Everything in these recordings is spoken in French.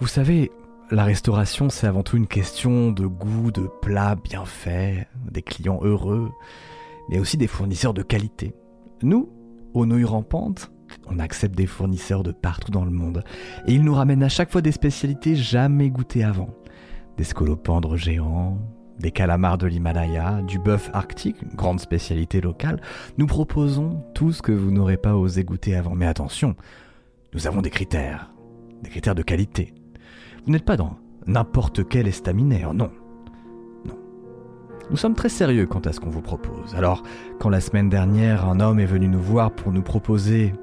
Vous savez, la restauration, c'est avant tout une question de goût, de plats bien faits, des clients heureux, mais aussi des fournisseurs de qualité. Nous, aux nouilles rampantes, on accepte des fournisseurs de partout dans le monde, et ils nous ramènent à chaque fois des spécialités jamais goûtées avant. Des scolopendres géants, des calamars de l'Himalaya, du bœuf arctique, une grande spécialité locale. Nous proposons tout ce que vous n'aurez pas osé goûter avant. Mais attention, nous avons des critères, des critères de qualité. Vous n'êtes pas dans n'importe quel estaminaire, non. Non. Nous sommes très sérieux quant à ce qu'on vous propose. Alors, quand la semaine dernière, un homme est venu nous voir pour nous proposer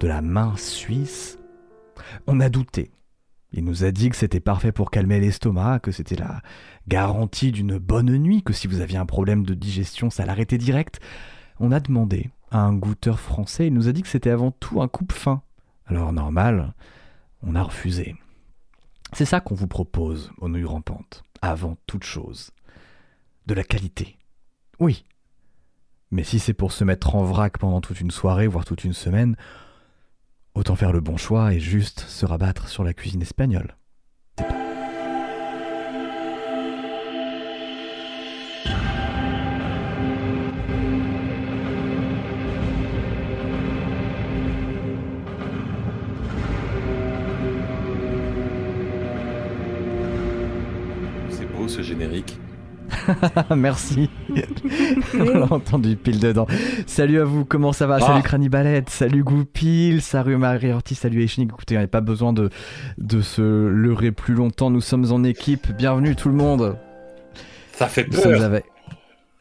de la main suisse, on a douté. Il nous a dit que c'était parfait pour calmer l'estomac, que c'était la garantie d'une bonne nuit, que si vous aviez un problème de digestion, ça l'arrêtait direct. On a demandé à un goûteur français, il nous a dit que c'était avant tout un coupe-fin. Alors normal, on a refusé. C'est ça qu'on vous propose aux nouilles rampantes, avant toute chose. De la qualité. Oui. Mais si c'est pour se mettre en vrac pendant toute une soirée, voire toute une semaine, Autant faire le bon choix et juste se rabattre sur la cuisine espagnole. Merci. On l'a entendu pile dedans. Salut à vous, comment ça va? Salut Ah. Cranibalette, salut Goupil, salut Marie Ortiz, salut Echnik. Écoutez, on n'a pas besoin de, de se leurrer plus longtemps. Nous sommes en équipe. Bienvenue tout le monde. Ça fait Nous peur. avec.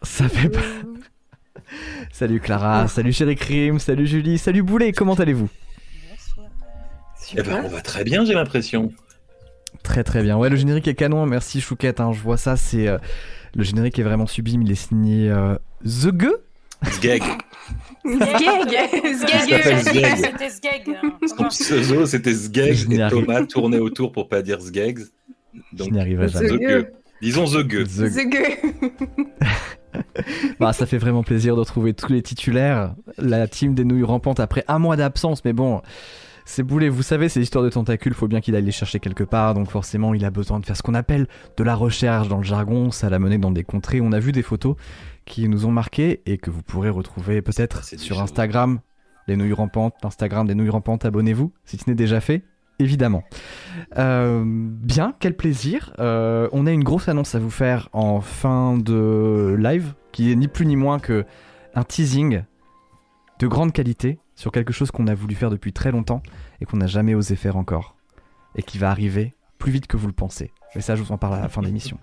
Ça fait pas. Salut Clara, salut Chéri Crime, salut Julie, salut Boulet, comment allez-vous? Eh ben, on va très bien, j'ai l'impression. Très très bien. Ouais, le générique est canon, merci Chouquette, hein, je vois ça, c'est. euh, Le générique est vraiment sublime, il est signé euh, The Gueux s'appelle Sgeg. C'était Son pseudo, c'était n'y et arrive- Thomas tournait autour pour pas dire. Je Donc, n'y arriverai The jamais. Disons The Gueux. The The Gueux. Bah, ça fait vraiment plaisir de retrouver tous les titulaires, la team des nouilles rampantes après un mois d'absence, mais bon, c'est boulet, vous savez, c'est l'histoire de tentacules, faut bien qu'il aille les chercher quelque part, donc forcément il a besoin de faire ce qu'on appelle de la recherche dans le jargon, ça l'a mené dans des contrées, on a vu des photos qui nous ont marqué et que vous pourrez retrouver peut-être sur. Instagram, les nouilles rampantes, l'Instagram des nouilles rampantes, abonnez-vous, si ce n'est déjà fait. Évidemment. Euh, bien, quel plaisir. Euh, on a une grosse annonce à vous faire en fin de live, qui est ni plus ni moins que un teasing de grande qualité sur quelque chose qu'on a voulu faire depuis très longtemps et qu'on n'a jamais osé faire encore. Et qui va arriver plus vite que vous le pensez. Mais ça, je vous en parle à la fin de l'émission.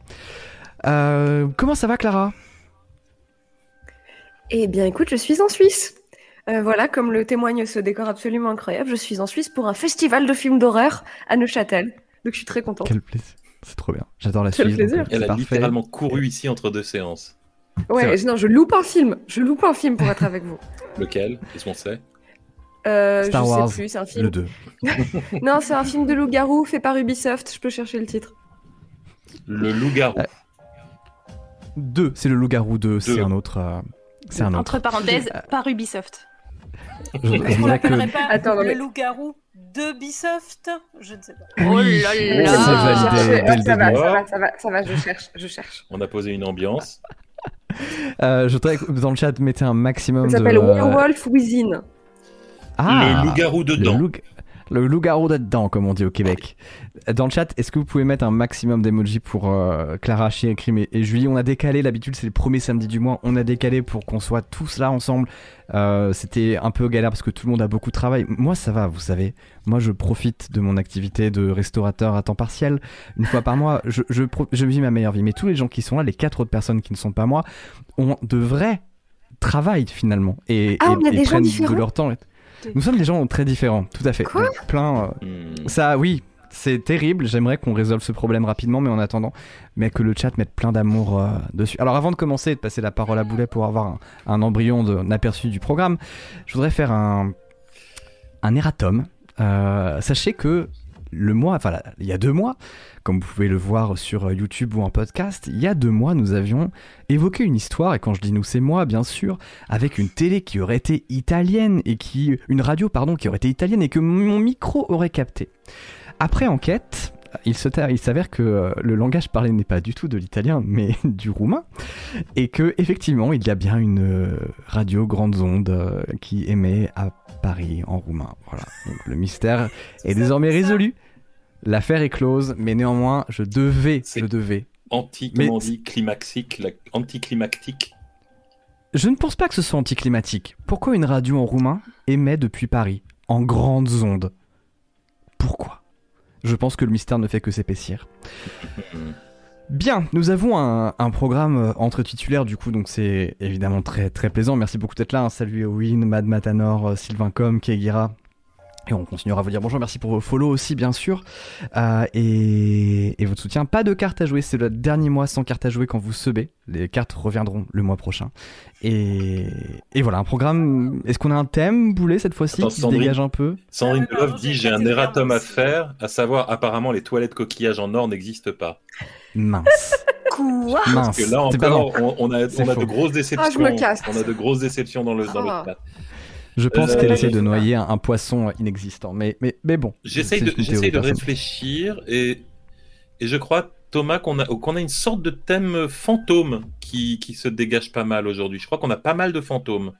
Euh, comment ça va, Clara? Eh bien, écoute, je suis en Suisse. Euh, voilà, comme le témoigne ce décor absolument incroyable, je suis en Suisse pour un festival de films d'horreur à Neuchâtel. Donc, je suis très contente. Quel plaisir. C'est trop bien. J'adore la Quel Suisse. plaisir. euh, Elle a parfait. littéralement couru ici entre deux séances. Ouais, non, je loupe un film. Je loupe un film pour être avec vous. Lequel? Qu'est-ce qu'on sait? Euh, Star je Wars, sais plus, c'est un film. Le 2. Non, c'est un film de loup-garou fait par Ubisoft. Je peux chercher le titre. Le loup-garou. Euh, 2, c'est le loup-garou 2, c'est Deux. un autre. euh, c'est un autre. Entre parenthèses, par Ubisoft. Je, je Est-ce qu'on dirais que l'appellerait pas Attends, le mais- loup-garou de Ubisoft Je ne sais pas. Oh Oui, là c'est là. validé Je- ça, va, début. ça va, ça va, ça va, je cherche, je cherche. On a posé une ambiance. Euh, je voudrais que dans le chat mettez un maximum Ça de. s'appelle euh, Werewolf Within. Ah, le loup-garou le dedans. loup- Le loup-garou dedans, comme on dit au Québec. Dans le chat, est-ce que vous pouvez mettre un maximum d'emojis pour euh, Clara, Chien, Crime et, et Julie? On a décalé, l'habitude c'est le premier samedi du mois, on a décalé pour qu'on soit tous là ensemble. Euh, C'était un peu galère parce que tout le monde a beaucoup de travail. Moi ça va, vous savez. Moi je profite de mon activité de restaurateur à temps partiel. Une fois par mois, je, je, pro- je vis ma meilleure vie. Mais tous les gens qui sont là, les quatre autres personnes qui ne sont pas moi, ont de vrais travail finalement. Et, Ah, et- et prennent de leur temps. Nous sommes des gens très différents, tout à fait. Quoi plein. euh, Hmm. ça, oui, c'est terrible. J'aimerais qu'on résolve ce problème rapidement, mais en attendant, mais que le chat mette plein d'amour euh, dessus. Alors, avant de commencer et de passer la parole à Boulet pour avoir un, un embryon d'un aperçu du programme, je voudrais faire un, un erratum. Euh, sachez que le mois, enfin, il y a deux mois, comme vous pouvez le voir sur euh, YouTube ou en podcast, il y a deux mois, nous avions évoqué une histoire, et quand je dis nous, c'est moi, bien sûr, avec une télé qui aurait été italienne et qui, une radio, pardon, qui aurait été italienne et que mon micro aurait capté. Après enquête, il s'avère que euh, le langage parlé n'est pas du tout de l'italien, mais du roumain, et que effectivement, il y a bien une euh, radio grande onde euh, qui émet à Paris en roumain. Voilà. Donc le mystère est désormais résolu. L'affaire est close, mais néanmoins, je devais, je devais. Anti, comment on dit, climaxique, anticlimactique. Je ne pense pas que ce soit anticlimatique. Pourquoi une radio en roumain émet depuis Paris, en grandes ondes Pourquoi? Je pense que le mystère ne fait que s'épaissir. Bien, nous avons un, programme euh, entre titulaires du coup, donc c'est évidemment très très plaisant. Merci beaucoup d'être là. Salut Win, Mad Matanor, euh, Sylvain Com, Kegira, et on continuera à vous dire bonjour, merci pour vos follow aussi bien sûr. Euh, et, votre soutien. Pas de cartes à jouer, c'est le dernier mois sans cartes à jouer quand vous sebez. Les cartes reviendront le mois prochain. Et, voilà, un programme. Est-ce qu'on a un thème, Boulet, cette fois-ci, qui se dégage un peu? Sandrine Delove dit J'ai un erratum à faire, à savoir, apparemment, les toilettes coquillages en or n'existent pas. Mince. Quoi? Mince. Parce que là encore, on, a, de grosses déceptions. Ah, je me casse. On a de grosses déceptions dans le, dans le chat. Je pense qu'elle euh, essaie de noyer un, poisson inexistant. Mais, mais, mais bon. J'essaie de, de réfléchir et, et je crois, Thomas, qu'on a, qu'on a une sorte de thème fantôme qui, qui se dégage pas mal aujourd'hui. Je crois qu'on a pas mal de fantômes.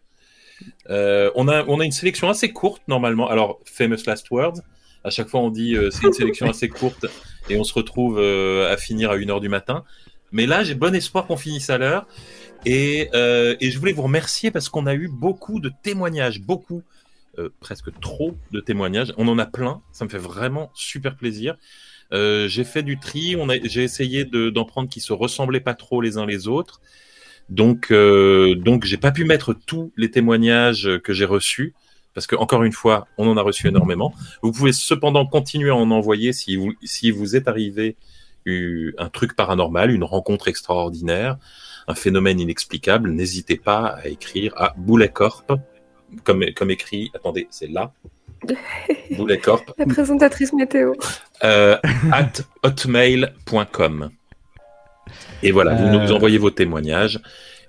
Euh, on, a, on a une sélection assez courte normalement. Alors, Famous Last Words, à chaque fois on dit euh, c'est une sélection assez courte et on se retrouve à finir à 1h du matin. Mais là, j'ai bon espoir qu'on finisse à l'heure. Euh, et, je voulais vous remercier parce qu'on a eu beaucoup de témoignages, beaucoup, euh, presque trop de témoignages. On en a plein, ça me fait vraiment super plaisir. Euh, j'ai fait du tri, j'ai essayé d'en prendre qui se ressemblaient pas trop les uns les autres. Donc, donc j'ai pas pu mettre tous les témoignages que j'ai reçus parce que encore une fois, on en a reçu énormément. Vous pouvez cependant continuer à en envoyer si vous si vous êtes arrivé un truc paranormal, une rencontre extraordinaire, un phénomène inexplicable, n'hésitez pas à écrire à Bouletcorp, comme, comme écrit, attendez, c'est là, Bouletcorp. La présentatrice météo. Euh, at hotmail.com. Et voilà, vous nous euh. envoyez vos témoignages.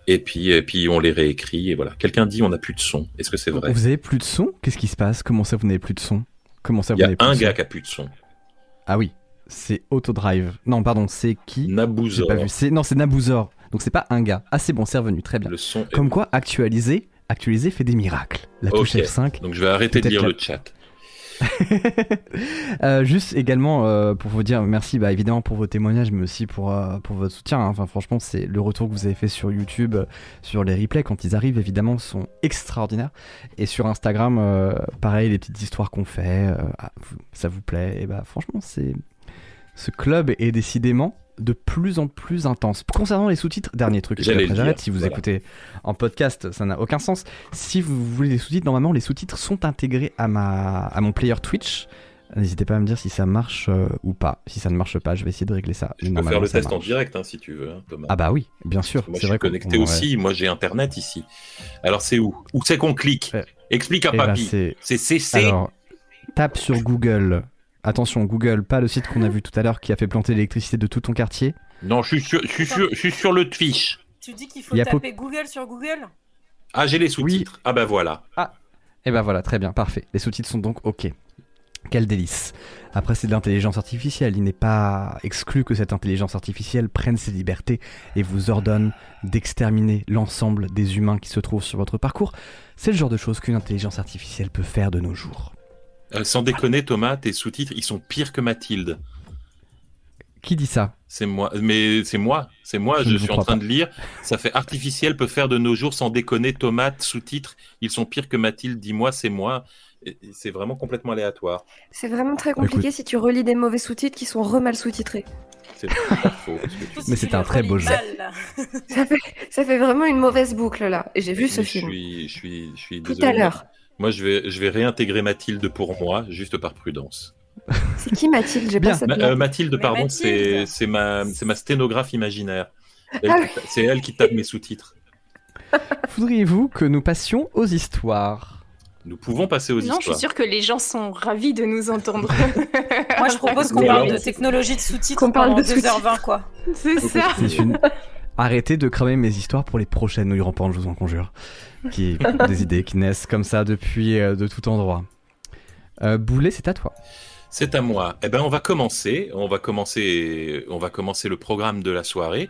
Et puis, et puis on les réécrit. Et voilà. Quelqu'un dit on n'a plus de son. Est-ce que c'est vrai? Vous avez plus de son? Qu'est-ce qui se passe? Comment ça vous n'avez plus de son? Comment ça vous Il y a un gars qui a plus de son. Ah oui, c'est Autodrive. Non, pardon, c'est qui? Nabouzor. Pas vu. Non, c'est Nabouzor. Donc c'est pas un gars. Ah c'est bon, c'est revenu, très bien. Le son Comme quoi, actualiser, actualiser fait des miracles. La touche F5. Donc je vais arrêter de lire le chat. Euh, juste également euh, pour vous dire merci bah, évidemment pour vos témoignages mais aussi pour, euh, pour votre soutien. Hein. Enfin franchement c'est le retour que vous avez fait sur YouTube, sur les replays quand ils arrivent évidemment sont extraordinaires. Et sur Instagram pareil les petites histoires qu'on fait, ah, ça vous plaît et bah franchement c'est ce club est décidément de plus en plus intense. Concernant les sous-titres, dernier truc, j'arrête, si vous écoutez en podcast, ça n'a aucun sens. Si vous voulez des sous-titres, normalement les sous-titres sont intégrés à, ma, à mon player Twitch. N'hésitez pas à me dire si ça marche euh, ou pas. Si ça ne marche pas, je vais essayer de régler ça. Je peux faire le test en direct hein, si tu veux, hein, Thomas. Ah bah oui, bien sûr. Moi, je suis connecté aussi. Moi, j'ai internet ici. Alors, c'est où? Où c'est qu'on clique? Explique à eh papy. c'est CC. Alors, tape sur Google Attention, Google, pas le site qu'on a vu tout à l'heure qui a fait planter l'électricité de tout ton quartier. Non, je suis sur, je suis sur, le Twitch. Tu dis qu'il faut taper Google sur Google Ah, j'ai les sous-titres. Ah bah voilà. Ah, et eh bah voilà, très bien, parfait. Les sous-titres sont donc OK. Quel délice. Après, c'est de l'intelligence artificielle. Il n'est pas exclu que cette intelligence artificielle prenne ses libertés et vous ordonne d'exterminer l'ensemble des humains qui se trouvent sur votre parcours. C'est le genre de choses qu'une intelligence artificielle peut faire de nos jours. Euh, sans déconner, Thomas, tes sous-titres, ils sont pires que Mathilde. Qui dit ça? C'est moi. Mais c'est moi. C'est moi. Je, suis en train de lire. Ça fait artificiel peut faire de nos jours sans déconner. Tomate sous-titres. Ils sont pires que Mathilde. Dis-moi, c'est moi. C'est vraiment complètement aléatoire. C'est vraiment très compliqué si tu relis des mauvais sous-titres qui sont remal sous-titrés. C'est pas faux. Mais c'est un très beau jeu. ça, fait, ça fait vraiment une mauvaise boucle là. Et j'ai vu ce film. Je suis, je suis, je suis Tout à l'heure. Moi, je vais, je vais réintégrer Mathilde pour moi, juste par prudence. C'est qui Mathilde J'ai pas euh, Mathilde, pardon, c'est ma, ma sténographe imaginaire. Ah c'est elle qui tape mes sous-titres. Voudriez-vous que nous passions aux histoires? Nous pouvons passer aux histoires. Non, je suis sûre que les gens sont ravis de nous entendre. Moi, je propose qu'on parle de technologie de sous-titres qu'on parle de 2h20, quoi. C'est ça. Arrêtez de cramer mes histoires pour les prochaines nouilles rampantes, je vous en conjure. Qui, des idées qui naissent comme ça depuis euh, de tout endroit. Euh, Boulet, c'est à toi. C'est à moi. Eh ben, on va commencer. On va commencer. On va commencer le programme de la soirée.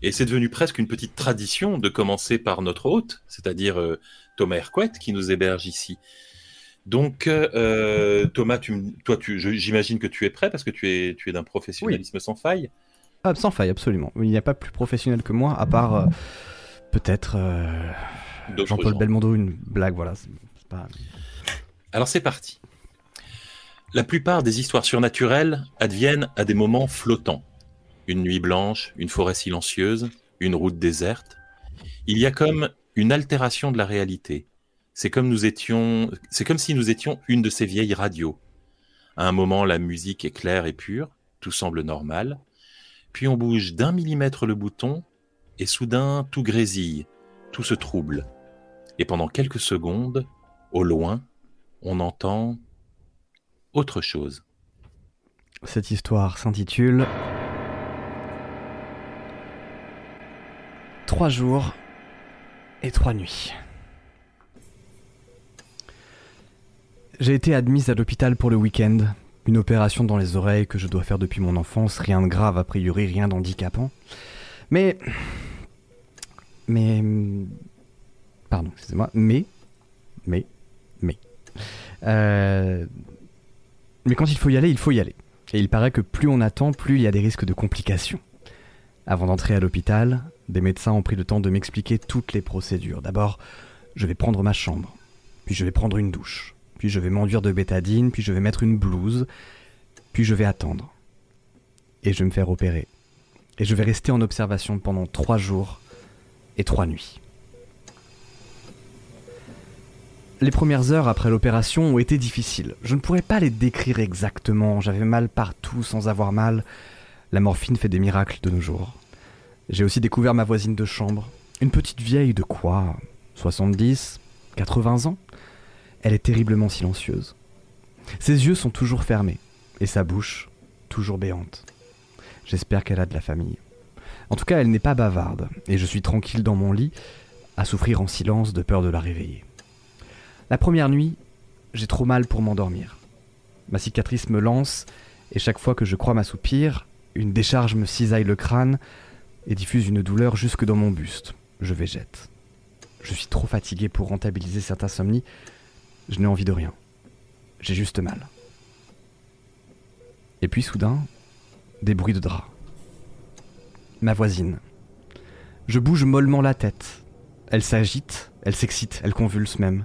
Et c'est devenu presque une petite tradition de commencer par notre hôte, c'est-à-dire euh, Thomas Hercouet, qui nous héberge ici. Donc, euh, Thomas, tu, toi, tu, j'imagine que tu es prêt parce que tu es, tu es d'un professionnalisme sans faille. Ah, sans faille, absolument. Il n'y a pas plus professionnel que moi, à part euh, peut-être Jean-Paul Belmondo, une blague, voilà. Alors c'est parti. La plupart des histoires surnaturelles adviennent à des moments flottants. Une nuit blanche, une forêt silencieuse, une route déserte. Il y a comme une altération de la réalité. C'est comme nous étions, c'est comme si nous étions une de ces vieilles radios. À un moment, la musique est claire et pure, tout semble normal. Puis on bouge d'un millimètre le bouton, et soudain tout grésille, tout se trouble. Et pendant quelques secondes, au loin, on entend autre chose. Cette histoire s'intitule Trois jours et trois nuits. J'ai été admise à l'hôpital pour le week-end. Une opération dans les oreilles que je dois faire depuis mon enfance, rien de grave a priori, rien d'handicapant. Mais... Mais... Pardon, excusez-moi. Mais... Mais... Mais... Euh, mais quand il faut y aller, il faut y aller. Et il paraît que plus on attend, plus il y a des risques de complications. Avant d'entrer à l'hôpital, des médecins ont pris le temps de m'expliquer toutes les procédures. D'abord, je vais prendre ma chambre, puis je vais prendre une douche, puis je vais m'enduire de bétadine, puis je vais mettre une blouse, puis je vais attendre. Et je vais me faire opérer. Et je vais rester en observation pendant trois jours et trois nuits. Les premières heures après l'opération ont été difficiles. Je ne pourrais pas les décrire exactement, j'avais mal partout sans avoir mal. La morphine fait des miracles de nos jours. J'ai aussi découvert ma voisine de chambre, une petite vieille de quoi? 70 80 ans? Elle est terriblement silencieuse. Ses yeux sont toujours fermés, et sa bouche toujours béante. J'espère qu'elle a de la famille. En tout cas, elle n'est pas bavarde, et je suis tranquille dans mon lit, à souffrir en silence de peur de la réveiller. La première nuit, j'ai trop mal pour m'endormir. Ma cicatrice me lance, et chaque fois que je crois m'assoupir, une décharge me cisaille le crâne et diffuse une douleur jusque dans mon buste. Je végète. Je suis trop fatigué pour rentabiliser cette insomnie. Je n'ai envie de rien. J'ai juste mal. Et puis soudain, des bruits de draps. Ma voisine. Je bouge mollement la tête. Elle s'agite, elle s'excite, elle convulse même.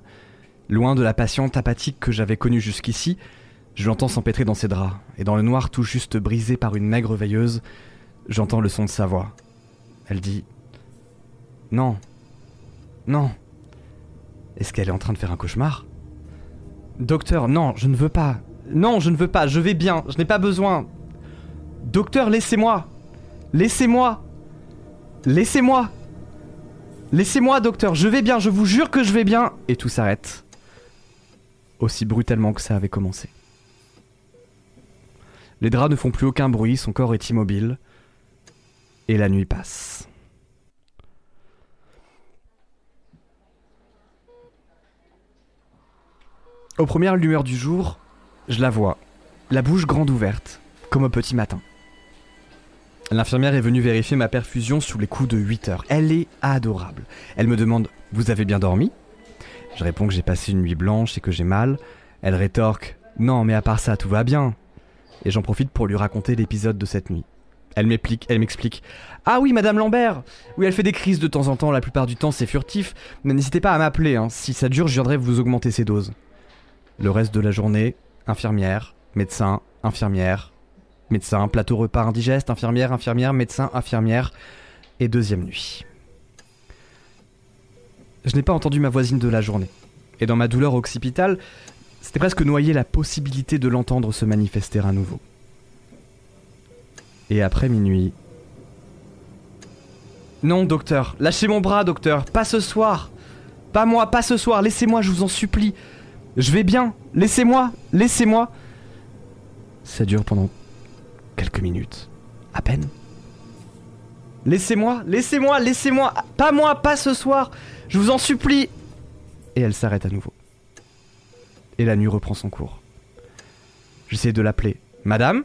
Loin de la patiente apathique que j'avais connue jusqu'ici, je l'entends s'empêtrer dans ses draps, et dans le noir tout juste brisé par une maigre veilleuse, j'entends le son de sa voix. Elle dit Non, non. Est-ce qu'elle est en train de faire un cauchemar? Docteur, non, je ne veux pas. Non, je ne veux pas, je vais bien, je n'ai pas besoin. Docteur, laissez-moi. Laissez-moi. Laissez-moi. Laissez-moi, docteur, je vais bien, je vous jure que je vais bien. Et tout s'arrête aussi brutalement que ça avait commencé. Les draps ne font plus aucun bruit, son corps est immobile, et la nuit passe. Aux premières lueurs du jour, je la vois, la bouche grande ouverte, comme au petit matin. L'infirmière est venue vérifier ma perfusion sous les coups de 8 heures. Elle est adorable. Elle me demande Vous avez bien dormi? Je réponds que j'ai passé une nuit blanche et que j'ai mal. Elle rétorque Non, mais à part ça, tout va bien. Et j'en profite pour lui raconter l'épisode de cette nuit. Elle m'explique, elle m'explique. Ah oui, Madame Lambert Oui, elle fait des crises de temps en temps, la plupart du temps c'est furtif, mais n'hésitez pas à m'appeler, hein. si ça dure, je viendrai vous augmenter ses doses. Le reste de la journée, infirmière, médecin, infirmière, médecin, plateau repas indigeste, infirmière, infirmière, médecin, infirmière, et deuxième nuit je n'ai pas entendu ma voisine de la journée. Et dans ma douleur occipitale, c'était presque noyer la possibilité de l'entendre se manifester à nouveau. Et après minuit... Non, docteur, lâchez mon bras, docteur, pas ce soir. Pas moi, pas ce soir, laissez-moi, je vous en supplie. Je vais bien, laissez-moi, laissez-moi. Ça dure pendant quelques minutes, à peine. Laissez-moi, laissez-moi, laissez-moi, pas moi, pas ce soir. Je vous en supplie Et elle s'arrête à nouveau. Et la nuit reprend son cours. J'essaie de l'appeler. Madame?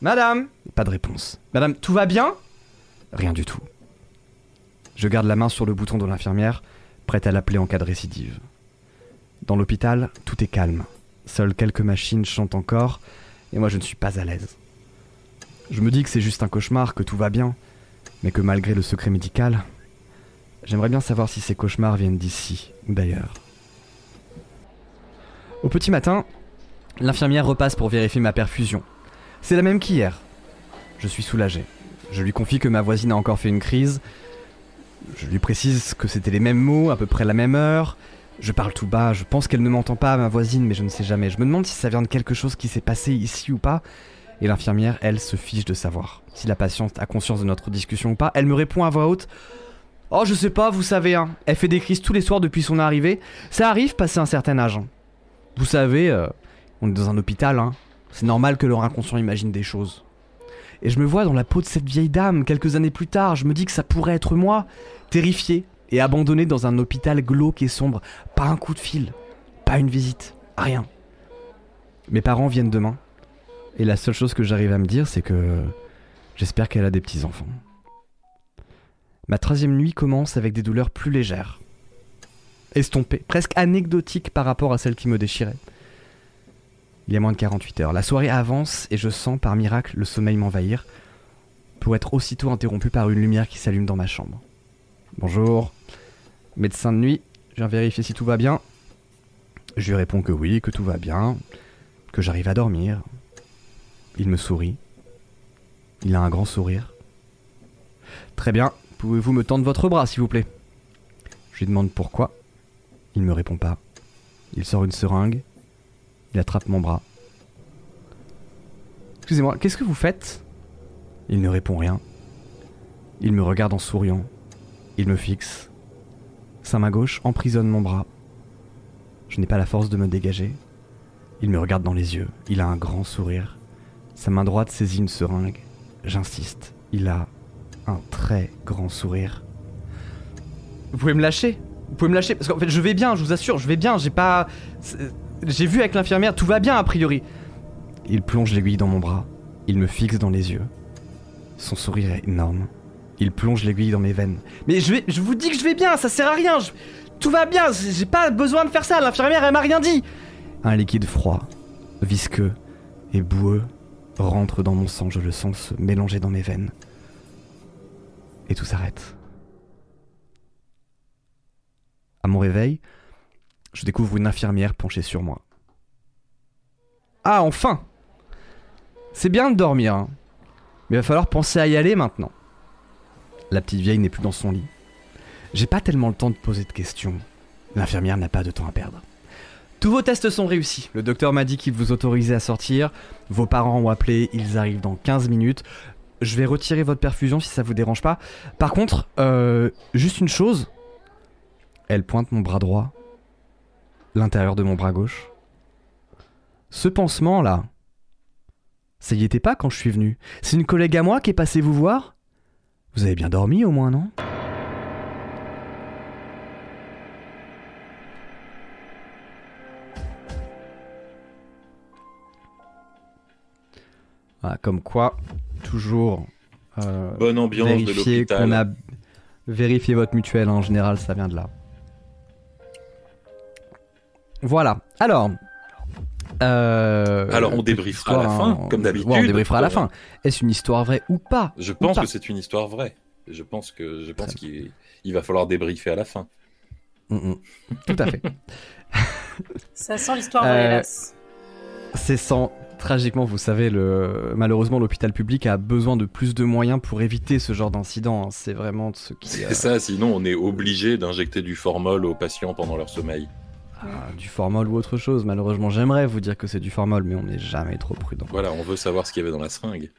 Madame? Pas de réponse. Madame, tout va bien? Rien du tout. Je garde la main sur le bouton de l'infirmière, prête à l'appeler en cas de récidive. Dans l'hôpital, tout est calme. Seules quelques machines chantent encore, et moi je ne suis pas à l'aise. Je me dis que c'est juste un cauchemar, que tout va bien, mais que malgré le secret médical, j'aimerais bien savoir si ces cauchemars viennent d'ici ou d'ailleurs. Au petit matin, l'infirmière repasse pour vérifier ma perfusion. C'est la même qu'hier. Je suis soulagé. Je lui confie que ma voisine a encore fait une crise. Je lui précise que c'était les mêmes mots, à peu près la même heure. Je parle tout bas, je pense qu'elle ne m'entend pas, ma voisine, mais je ne sais jamais. Je me demande si ça vient de quelque chose qui s'est passé ici ou pas. Et l'infirmière, elle, se fiche de savoir si la patiente a conscience de notre discussion ou pas. Elle me répond à voix haute Oh, je sais pas, vous savez, hein. Elle fait des crises tous les soirs depuis son arrivée. Ça arrive passé un certain âge. Vous savez, euh, on est dans un hôpital, hein. C'est normal que leur inconscient imagine des choses. Et je me vois dans la peau de cette vieille dame quelques années plus tard. Je me dis que ça pourrait être moi, terrifié et abandonné dans un hôpital glauque et sombre. Pas un coup de fil, pas une visite, rien. Mes parents viennent demain. Et la seule chose que j'arrive à me dire, c'est que j'espère qu'elle a des petits-enfants. Ma troisième nuit commence avec des douleurs plus légères. Estompées, presque anecdotiques par rapport à celles qui me déchiraient. Il y a moins de 48 heures. La soirée avance et je sens par miracle le sommeil m'envahir pour être aussitôt interrompu par une lumière qui s'allume dans ma chambre. Bonjour. Médecin de nuit, je viens vérifier si tout va bien. Je lui réponds que oui, que tout va bien, que j'arrive à dormir. Il me sourit. Il a un grand sourire. Très bien, pouvez-vous me tendre votre bras, s'il vous plaît? Je lui demande pourquoi. Il me répond pas. Il sort une seringue. Il attrape mon bras. Excusez-moi, qu'est-ce que vous faites? Il ne répond rien. Il me regarde en souriant. Il me fixe. Sa main gauche emprisonne mon bras. Je n'ai pas la force de me dégager. Il me regarde dans les yeux. Il a un grand sourire. Sa main droite saisit une seringue. J'insiste. Il a un très grand sourire. Vous pouvez me lâcher Vous pouvez me lâcher Parce qu'en fait, je vais bien, je vous assure, je vais bien. J'ai pas. J'ai vu avec l'infirmière, tout va bien a priori. Il plonge l'aiguille dans mon bras. Il me fixe dans les yeux. Son sourire est énorme. Il plonge l'aiguille dans mes veines. Mais je vais, je vous dis que je vais bien, ça sert à rien. je- tout va bien, j'ai pas besoin de faire ça. L'infirmière, elle m'a rien dit. Un liquide froid, visqueux et boueux rentre dans mon sang. Je le sens se mélanger dans mes veines. Et tout s'arrête. À mon réveil, je découvre une infirmière penchée sur moi. Ah, enfin C'est bien de dormir, hein. mais il va falloir penser à y aller maintenant. La petite vieille n'est plus dans son lit. J'ai pas tellement le temps de poser de questions. L'infirmière n'a pas de temps à perdre. Tous vos tests sont réussis. Le docteur m'a dit qu'il vous autorisait à sortir. Vos parents ont appelé, ils arrivent dans 15 minutes. Je vais retirer votre perfusion si ça vous dérange pas. Par contre, euh, juste une chose. Elle pointe mon bras droit. L'intérieur de mon bras gauche. Ce pansement là. Ça y était pas quand je suis venu. C'est une collègue à moi qui est passée vous voir Vous avez bien dormi au moins, non? Ah, comme quoi, toujours euh, Bonne ambiance de vérifier l'hôpital. qu'on a vérifié votre mutuelle en général, ça vient de là. Voilà. Alors. euh, Alors, on débriefera à la fin, hein, comme d'habitude. ouais, on débriefera à la fin. Est-ce une histoire vraie ou pas Je Ou pense pas que c'est une histoire vraie. Je pense que je pense qu'il il va falloir débriefer à la fin. Mm, mm. Tout à fait. Ça sent l'histoire Euh, vraie, hélas. C'est sans. Tragiquement, vous savez, le... malheureusement, l'hôpital public a besoin de plus de moyens pour éviter ce genre d'incident. hein. C'est vraiment ce qui. C'est euh, ça, sinon on est obligé d'injecter du formol aux patients pendant leur sommeil. ah, du formol ou autre chose. Malheureusement, j'aimerais vous dire que c'est du formol, mais on n'est jamais trop prudent. Voilà, on veut savoir ce qu'il y avait dans la seringue.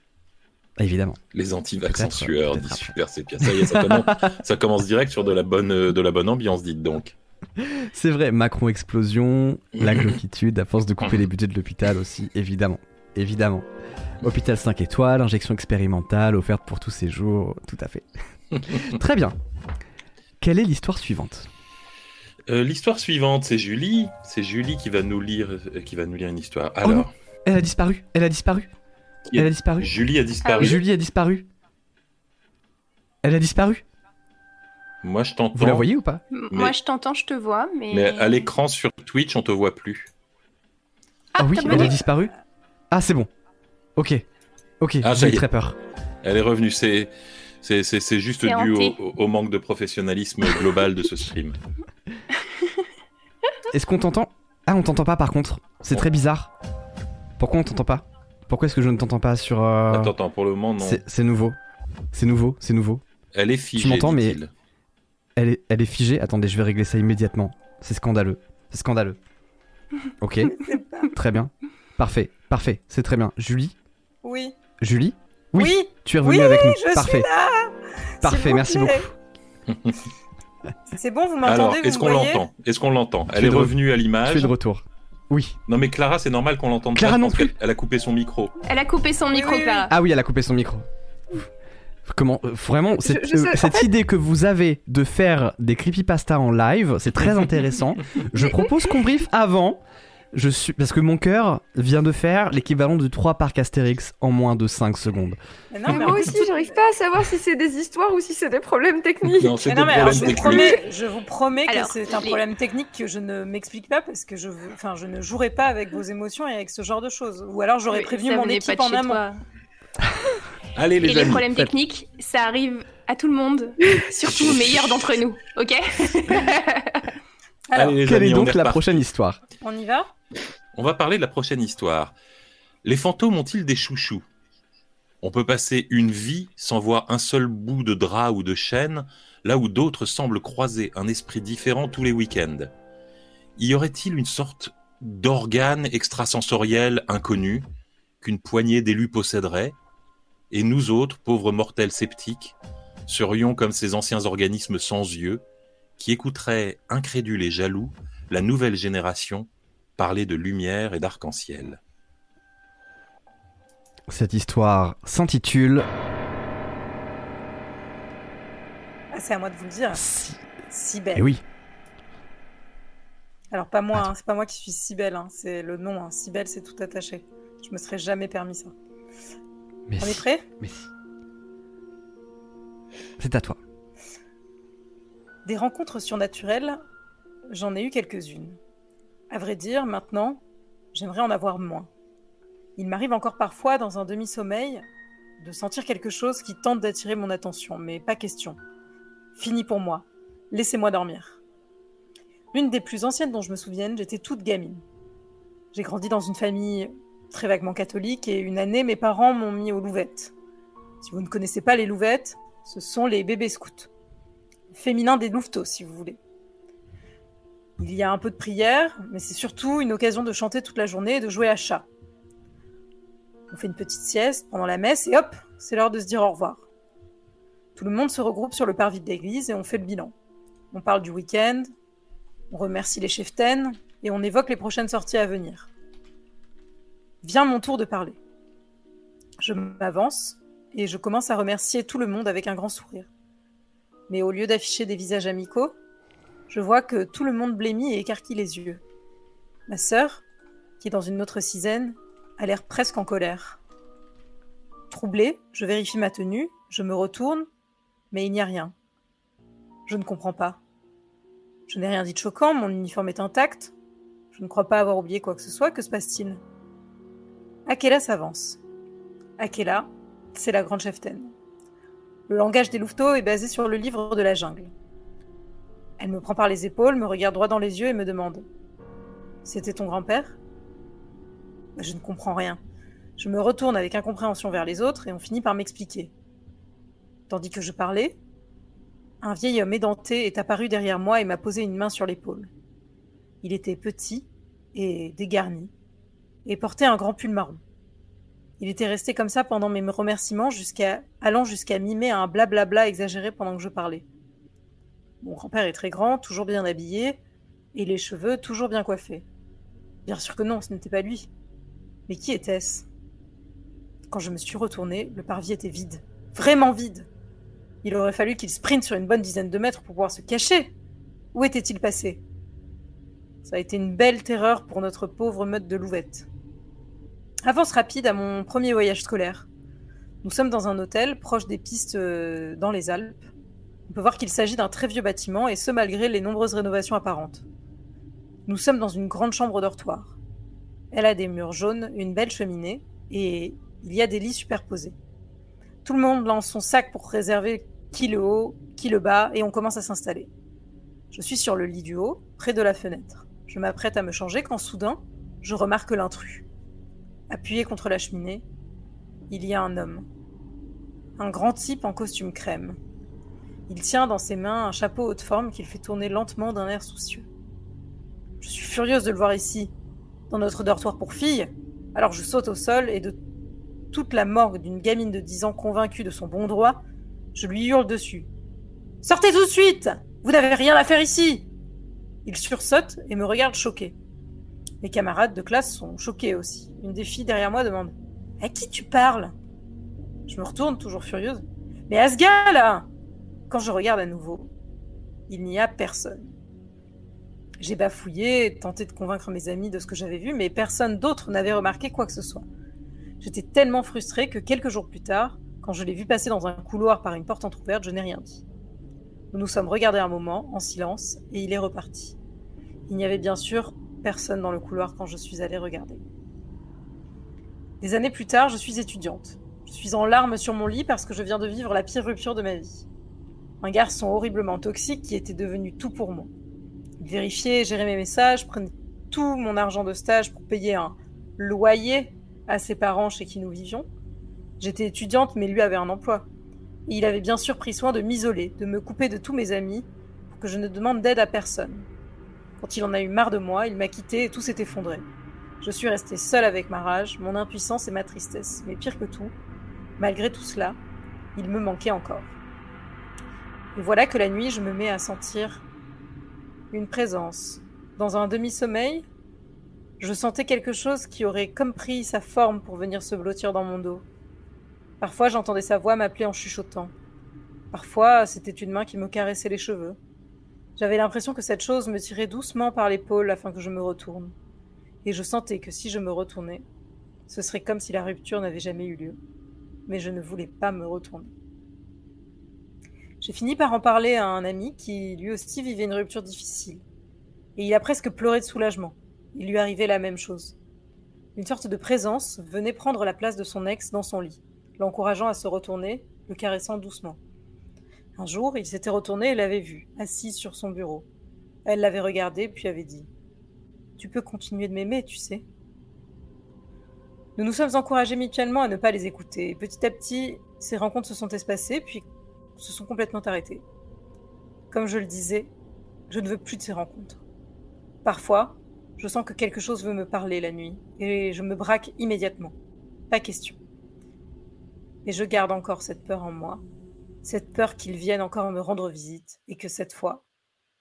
Évidemment. Les anti-vax sueur, dit super, c'est bien. Ça y est, ça commence, ça commence direct sur de la bonne, euh, de la bonne ambiance, dites donc. C'est vrai, Macron explosion, la coquitude, à force de couper les budgets de l'hôpital aussi, évidemment. Évidemment. Hôpital 5 étoiles, injection expérimentale offerte pour tous ces jours, tout à fait. Très bien. Quelle est l'histoire suivante? Euh, L'histoire suivante, c'est Julie. C'est Julie qui va nous lire, euh, qui va nous lire une histoire. Alors, elle a disparu. Elle a disparu. Elle a disparu. Julie a disparu. Julie a disparu. Elle a disparu. Moi, je t'entends. Vous la voyez ou pas? Moi, je t'entends, je te vois, mais. Mais à l'écran sur Twitch, on te voit plus. Ah, oui, elle a disparu? Ah, c'est bon. Ok. Ok, Ah, j'ai très peur. Elle est revenue. C'est c'est c'est- c'est juste C'est dû au, au manque de professionnalisme global de ce stream. Est-ce qu'on t'entend? Ah, on t'entend pas par contre. C'est très bizarre. Pourquoi on t'entend pas? Pourquoi est-ce que je ne t'entends pas sur. euh, Attends, attends, pour le moment, non. c'est- C'est nouveau. C'est nouveau, c'est nouveau. Elle est figée. m'entends, mais-. Elle est, elle est figée. Attendez, je vais régler ça immédiatement. C'est scandaleux. C'est scandaleux. Ok. très bien. Parfait, parfait. C'est très bien. Julie Oui. Julie Oui. Oui. Tu es revenue Oui, avec nous. je Parfait. suis là. Parfait, merci plaît. beaucoup. C'est bon, vous m'entendez est-ce qu'on l'entend? Est-ce qu'on l'entend? Elle est revenue à Je l'image. suis de retour. Oui. Non, mais Clara, c'est normal qu'on l'entende Clara pas. je non plus. Elle a coupé son micro. Elle a coupé son micro, oui, oui. Clara. Ah oui, elle a coupé son micro. Comment euh, Vraiment, cette, je sais, euh, en cette fait- idée que vous avez de faire des creepypasta en live, c'est très intéressant. Je propose qu'on brief avant. Je suis parce que mon cœur vient de faire l'équivalent de 3 parcs Astérix en moins de 5 secondes. Mais non, Mais moi aussi, j'arrive pas à savoir si c'est des histoires ou si c'est des problèmes techniques. Non, Mais des non, mais alors, je, vous techniques. promets, je vous promets que c'est un problème technique que je ne m'explique pas parce que je, enfin, je ne jouerai pas avec vos émotions et avec ce genre de choses. Ou alors j'aurais Oui, prévenu mon équipe en amont. Et les problèmes faites. techniques, ça arrive à tout le monde, surtout aux meilleurs d'entre nous, ok Alors, Allez, les Quelle amis, est on donc la prochaine histoire on y va? On va parler de la prochaine histoire. Les fantômes ont-ils des chouchous? On peut passer une vie sans voir un seul bout de drap ou de chaîne, là où d'autres semblent croiser un esprit différent tous les week-ends. Y aurait-il une sorte d'organe extrasensoriel inconnu qu'une poignée d'élus posséderait? Et nous autres, pauvres mortels sceptiques, serions comme ces anciens organismes sans yeux qui écouteraient, incrédules et jaloux, la nouvelle génération parler de lumière et d'arc-en-ciel. Cette histoire s'intitule Ah, C'est à moi de vous le dire. Si. Si belle. Eh oui. Alors pas moi, hein, c'est pas moi qui suis si belle, hein, c'est le nom. Hein. Si belle, c'est tout attaché. Je me serais jamais permis ça. Mais On si. est prêt Mais si. C'est à toi. Des rencontres surnaturelles, j'en ai eu quelques-unes. À vrai dire, maintenant, j'aimerais en avoir moins. Il m'arrive encore parfois, dans un demi-sommeil, de sentir quelque chose qui tente d'attirer mon attention, mais pas question. Fini pour moi. Laissez-moi dormir. L'une des plus anciennes dont je me souvienne, j'étais toute gamine. J'ai grandi dans une famille très vaguement catholique et une année, mes parents m'ont mis aux louvettes. Si vous ne connaissez pas les louvettes, ce sont les bébés scouts féminin des louveteaux, si vous voulez. Il y a un peu de prière, mais c'est surtout une occasion de chanter toute la journée et de jouer à chat. On fait une petite sieste pendant la messe et hop, c'est l'heure de se dire au revoir. Tout le monde se regroupe sur le parvis de l'église et on fait le bilan. On parle du week-end, on remercie les cheftaines et on évoque les prochaines sorties à venir. Vient mon tour de parler. Je m'avance et je commence à remercier tout le monde avec un grand sourire. Mais au lieu d'afficher des visages amicaux, je vois que tout le monde blêmit et écarquille les yeux. Ma sœur, qui est dans une autre sizaine, a l'air presque en colère. Troublée, je vérifie ma tenue, je me retourne, mais il n'y a rien. Je ne comprends pas. Je n'ai rien dit de choquant, mon uniforme est intact. Je ne crois pas avoir oublié quoi que ce soit, que se passe-t-il? Akela s'avance. Akela, c'est la grande cheftaine. Le langage des louveteaux est basé sur le livre de la jungle. Elle me prend par les épaules, me regarde droit dans les yeux et me demande C'était ton grand-père? Je ne comprends rien. Je me retourne avec incompréhension vers les autres et on finit par m'expliquer. Tandis que je parlais, un vieil homme édenté est apparu derrière moi et m'a posé une main sur l'épaule. Il était petit et dégarni et portait un grand pull marron. Il était resté comme ça pendant mes remerciements, jusqu'à allant jusqu'à mimer un blablabla exagéré pendant que je parlais. Mon grand-père est très grand, toujours bien habillé, et les cheveux toujours bien coiffés. Bien sûr que non, ce n'était pas lui. Mais qui était-ce? Quand je me suis retournée, le parvis était vide. Vraiment vide. Il aurait fallu qu'il sprinte sur une bonne dizaine de mètres pour pouvoir se cacher. Où était-il passé? Ça a été une belle terreur pour notre pauvre meute de louvettes. Avance rapide à mon premier voyage scolaire. Nous sommes dans un hôtel proche des pistes euh, dans les Alpes. On peut voir qu'il s'agit d'un très vieux bâtiment et ce malgré les nombreuses rénovations apparentes. Nous sommes dans une grande chambre dortoir. Elle a des murs jaunes, une belle cheminée et il y a des lits superposés. Tout le monde lance son sac pour réserver qui le haut, qui le bas et on commence à s'installer. Je suis sur le lit du haut, près de la fenêtre. Je m'apprête à me changer quand soudain, je remarque l'intrus. Appuyé contre la cheminée, il y a un homme. Un grand type en costume crème. Il tient dans ses mains un chapeau haute forme qu'il fait tourner lentement d'un air soucieux. Je suis furieuse de le voir ici, dans notre dortoir pour filles, alors je saute au sol et de toute la morgue d'une gamine de 10 ans convaincue de son bon droit, je lui hurle dessus. Sortez tout de suite Vous n'avez rien à faire ici Il sursaute et me regarde choqué. Mes camarades de classe sont choqués aussi. Une des filles derrière moi demande À qui tu parles? Je me retourne, toujours furieuse. Mais à ce gars là Quand je regarde à nouveau, il n'y a personne. J'ai bafouillé, tenté de convaincre mes amis de ce que j'avais vu, mais personne d'autre n'avait remarqué quoi que ce soit. J'étais tellement frustrée que quelques jours plus tard, quand je l'ai vu passer dans un couloir par une porte entr'ouverte, je n'ai rien dit. Nous nous sommes regardés un moment, en silence, et il est reparti. Il n'y avait bien sûr personne dans le couloir quand je suis allée regarder. Des années plus tard, je suis étudiante. Je suis en larmes sur mon lit parce que je viens de vivre la pire rupture de ma vie. Un garçon horriblement toxique qui était devenu tout pour moi. Il vérifiait, gérait mes messages, prenait tout mon argent de stage pour payer un loyer à ses parents chez qui nous vivions. J'étais étudiante, mais lui avait un emploi. Et il avait bien sûr pris soin de m'isoler, de me couper de tous mes amis, pour que je ne demande d'aide à personne. Quand il en a eu marre de moi, il m'a quitté et tout s'est effondré. Je suis restée seule avec ma rage, mon impuissance et ma tristesse. Mais pire que tout, malgré tout cela, il me manquait encore. Et voilà que la nuit, je me mets à sentir une présence. Dans un demi-sommeil, je sentais quelque chose qui aurait comme pris sa forme pour venir se blottir dans mon dos. Parfois, j'entendais sa voix m'appeler en chuchotant. Parfois, c'était une main qui me caressait les cheveux. J'avais l'impression que cette chose me tirait doucement par l'épaule afin que je me retourne. Et je sentais que si je me retournais, ce serait comme si la rupture n'avait jamais eu lieu. Mais je ne voulais pas me retourner. J'ai fini par en parler à un ami qui lui aussi vivait une rupture difficile. Et il a presque pleuré de soulagement. Il lui arrivait la même chose. Une sorte de présence venait prendre la place de son ex dans son lit, l'encourageant à se retourner, le caressant doucement. Un jour, il s'était retourné et l'avait vue, assise sur son bureau. Elle l'avait regardé, puis avait dit Tu peux continuer de m'aimer, tu sais. Nous nous sommes encouragés mutuellement à ne pas les écouter. Petit à petit, ces rencontres se sont espacées, puis se sont complètement arrêtées. Comme je le disais, je ne veux plus de ces rencontres. Parfois, je sens que quelque chose veut me parler la nuit, et je me braque immédiatement. Pas question. Et je garde encore cette peur en moi, cette peur qu'ils viennent encore me rendre visite, et que cette fois,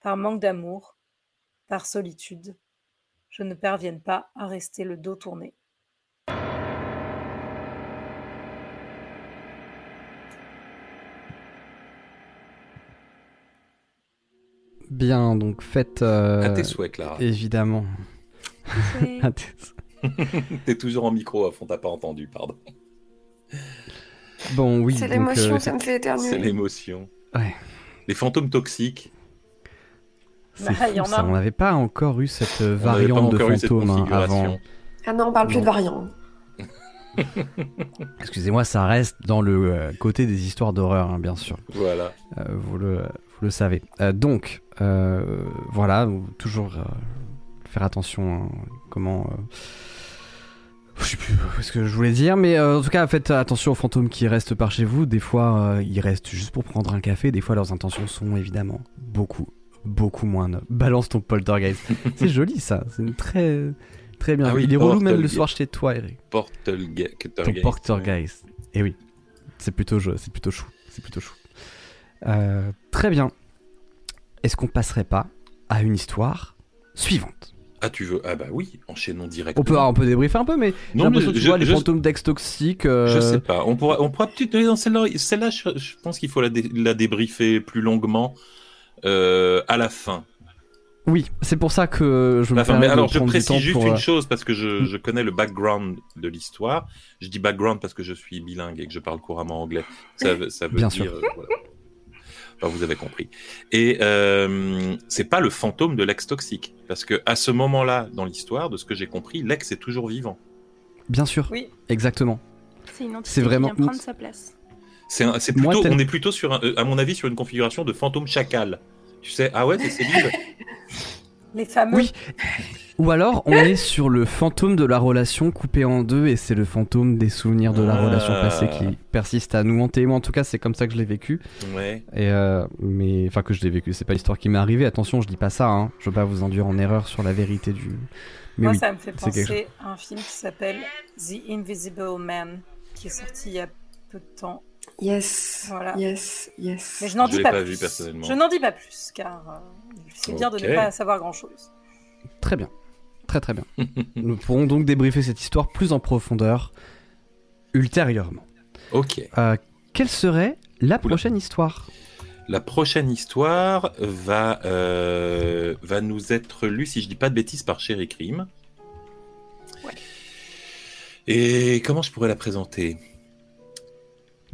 par manque d'amour, par solitude, je ne parvienne pas à rester le dos tourné. Bien, donc faites. Euh, à tes souhaits, Clara. Évidemment. À T'es toujours en micro à fond, t'as pas entendu, pardon. Bon, oui. C'est l'émotion, euh, ça me fait C'est éternuer. l'émotion. Ouais. Les fantômes toxiques. C'est Bah, y fou, en ça. a. On n'avait pas encore eu cette euh, On n'avait pas variante de encore eu cette fantôme hein, avant. Ah non, on parle plus de variants. Excusez-moi, ça reste dans le euh, côté des histoires d'horreur, hein, bien sûr. Voilà. Euh, vous, le, vous le savez. Euh, donc, euh, voilà, toujours euh, faire attention hein, comment. Je sais plus ce que je voulais dire, mais euh, en tout cas, faites attention aux fantômes qui restent par chez vous. Des fois, euh, ils restent juste pour prendre un café. Des fois, leurs intentions sont évidemment beaucoup, beaucoup moins nobles. Balance ton poltergeist. c'est joli ça. C'est une très, très bien. Ah oui, Il est relou même le soir chez toi, Eric. Ton poltergeist. Et oui, c'est plutôt, c'est plutôt chou. C'est plutôt chou. Euh, très bien. Est-ce qu'on passerait pas à une histoire suivante? Ah, tu veux Ah, bah oui, enchaînons directement. On peut, on peut débriefer un peu, mais j'ai Non, mais l'impression que tu je, vois les fantômes d'ex toxiques. euh, je sais pas. On pourra, on pourra peut-être celle-là. Celle-là, je, je pense qu'il faut la, dé- la débriefer plus longuement euh, à la fin. Oui, c'est pour ça que je me mais de alors, je précise juste pour, une euh, chose parce que je, je connais le background de l'histoire. Je dis background parce que je suis bilingue et que je parle couramment anglais. Ça, ça veut Bien dire. sûr. euh, voilà. Enfin, vous avez compris. Et euh, c'est pas le fantôme de l'ex toxique parce que à ce moment-là dans l'histoire, de ce que j'ai compris, l'ex est toujours vivant. Bien sûr, Oui. exactement. C'est une entité C'est vraiment- qui vient prendre sa place. C'est un- c'est Moi, plutôt, on est plutôt sur, un- euh, à mon avis, sur une configuration de fantôme chacal. Tu sais, ah ouais, c'est Céline. Les fameux. Oui. Ou alors, on est sur le fantôme de la relation coupée en deux et c'est le fantôme des souvenirs de la Ah. relation passée qui persiste à nous hanter. Moi, en tout cas, c'est comme ça que je l'ai vécu. Ouais. Et euh, mais enfin que je l'ai vécu, c'est pas l'histoire qui m'est arrivée. Attention, je dis pas ça. Hein. Je veux pas vous induire en erreur sur la vérité du. Mais Moi, oui, ça me fait penser à un film qui s'appelle The Invisible Man, qui est sorti il y a peu de temps. Yes. Voilà. Yes. Yes. Mais je n'en dis pas, pas plus. vu, personnellement. Je n'en dis pas plus, car euh, c'est bien de ne pas savoir grand-chose. très bien, très très bien. Nous pourrons donc débriefer cette histoire plus en profondeur ultérieurement. Ok. Euh, quelle serait la Oula. prochaine histoire? La prochaine histoire va, euh, va nous être lue, si je dis pas de bêtises, par Chéri Crime. Ouais. Et comment je pourrais la présenter?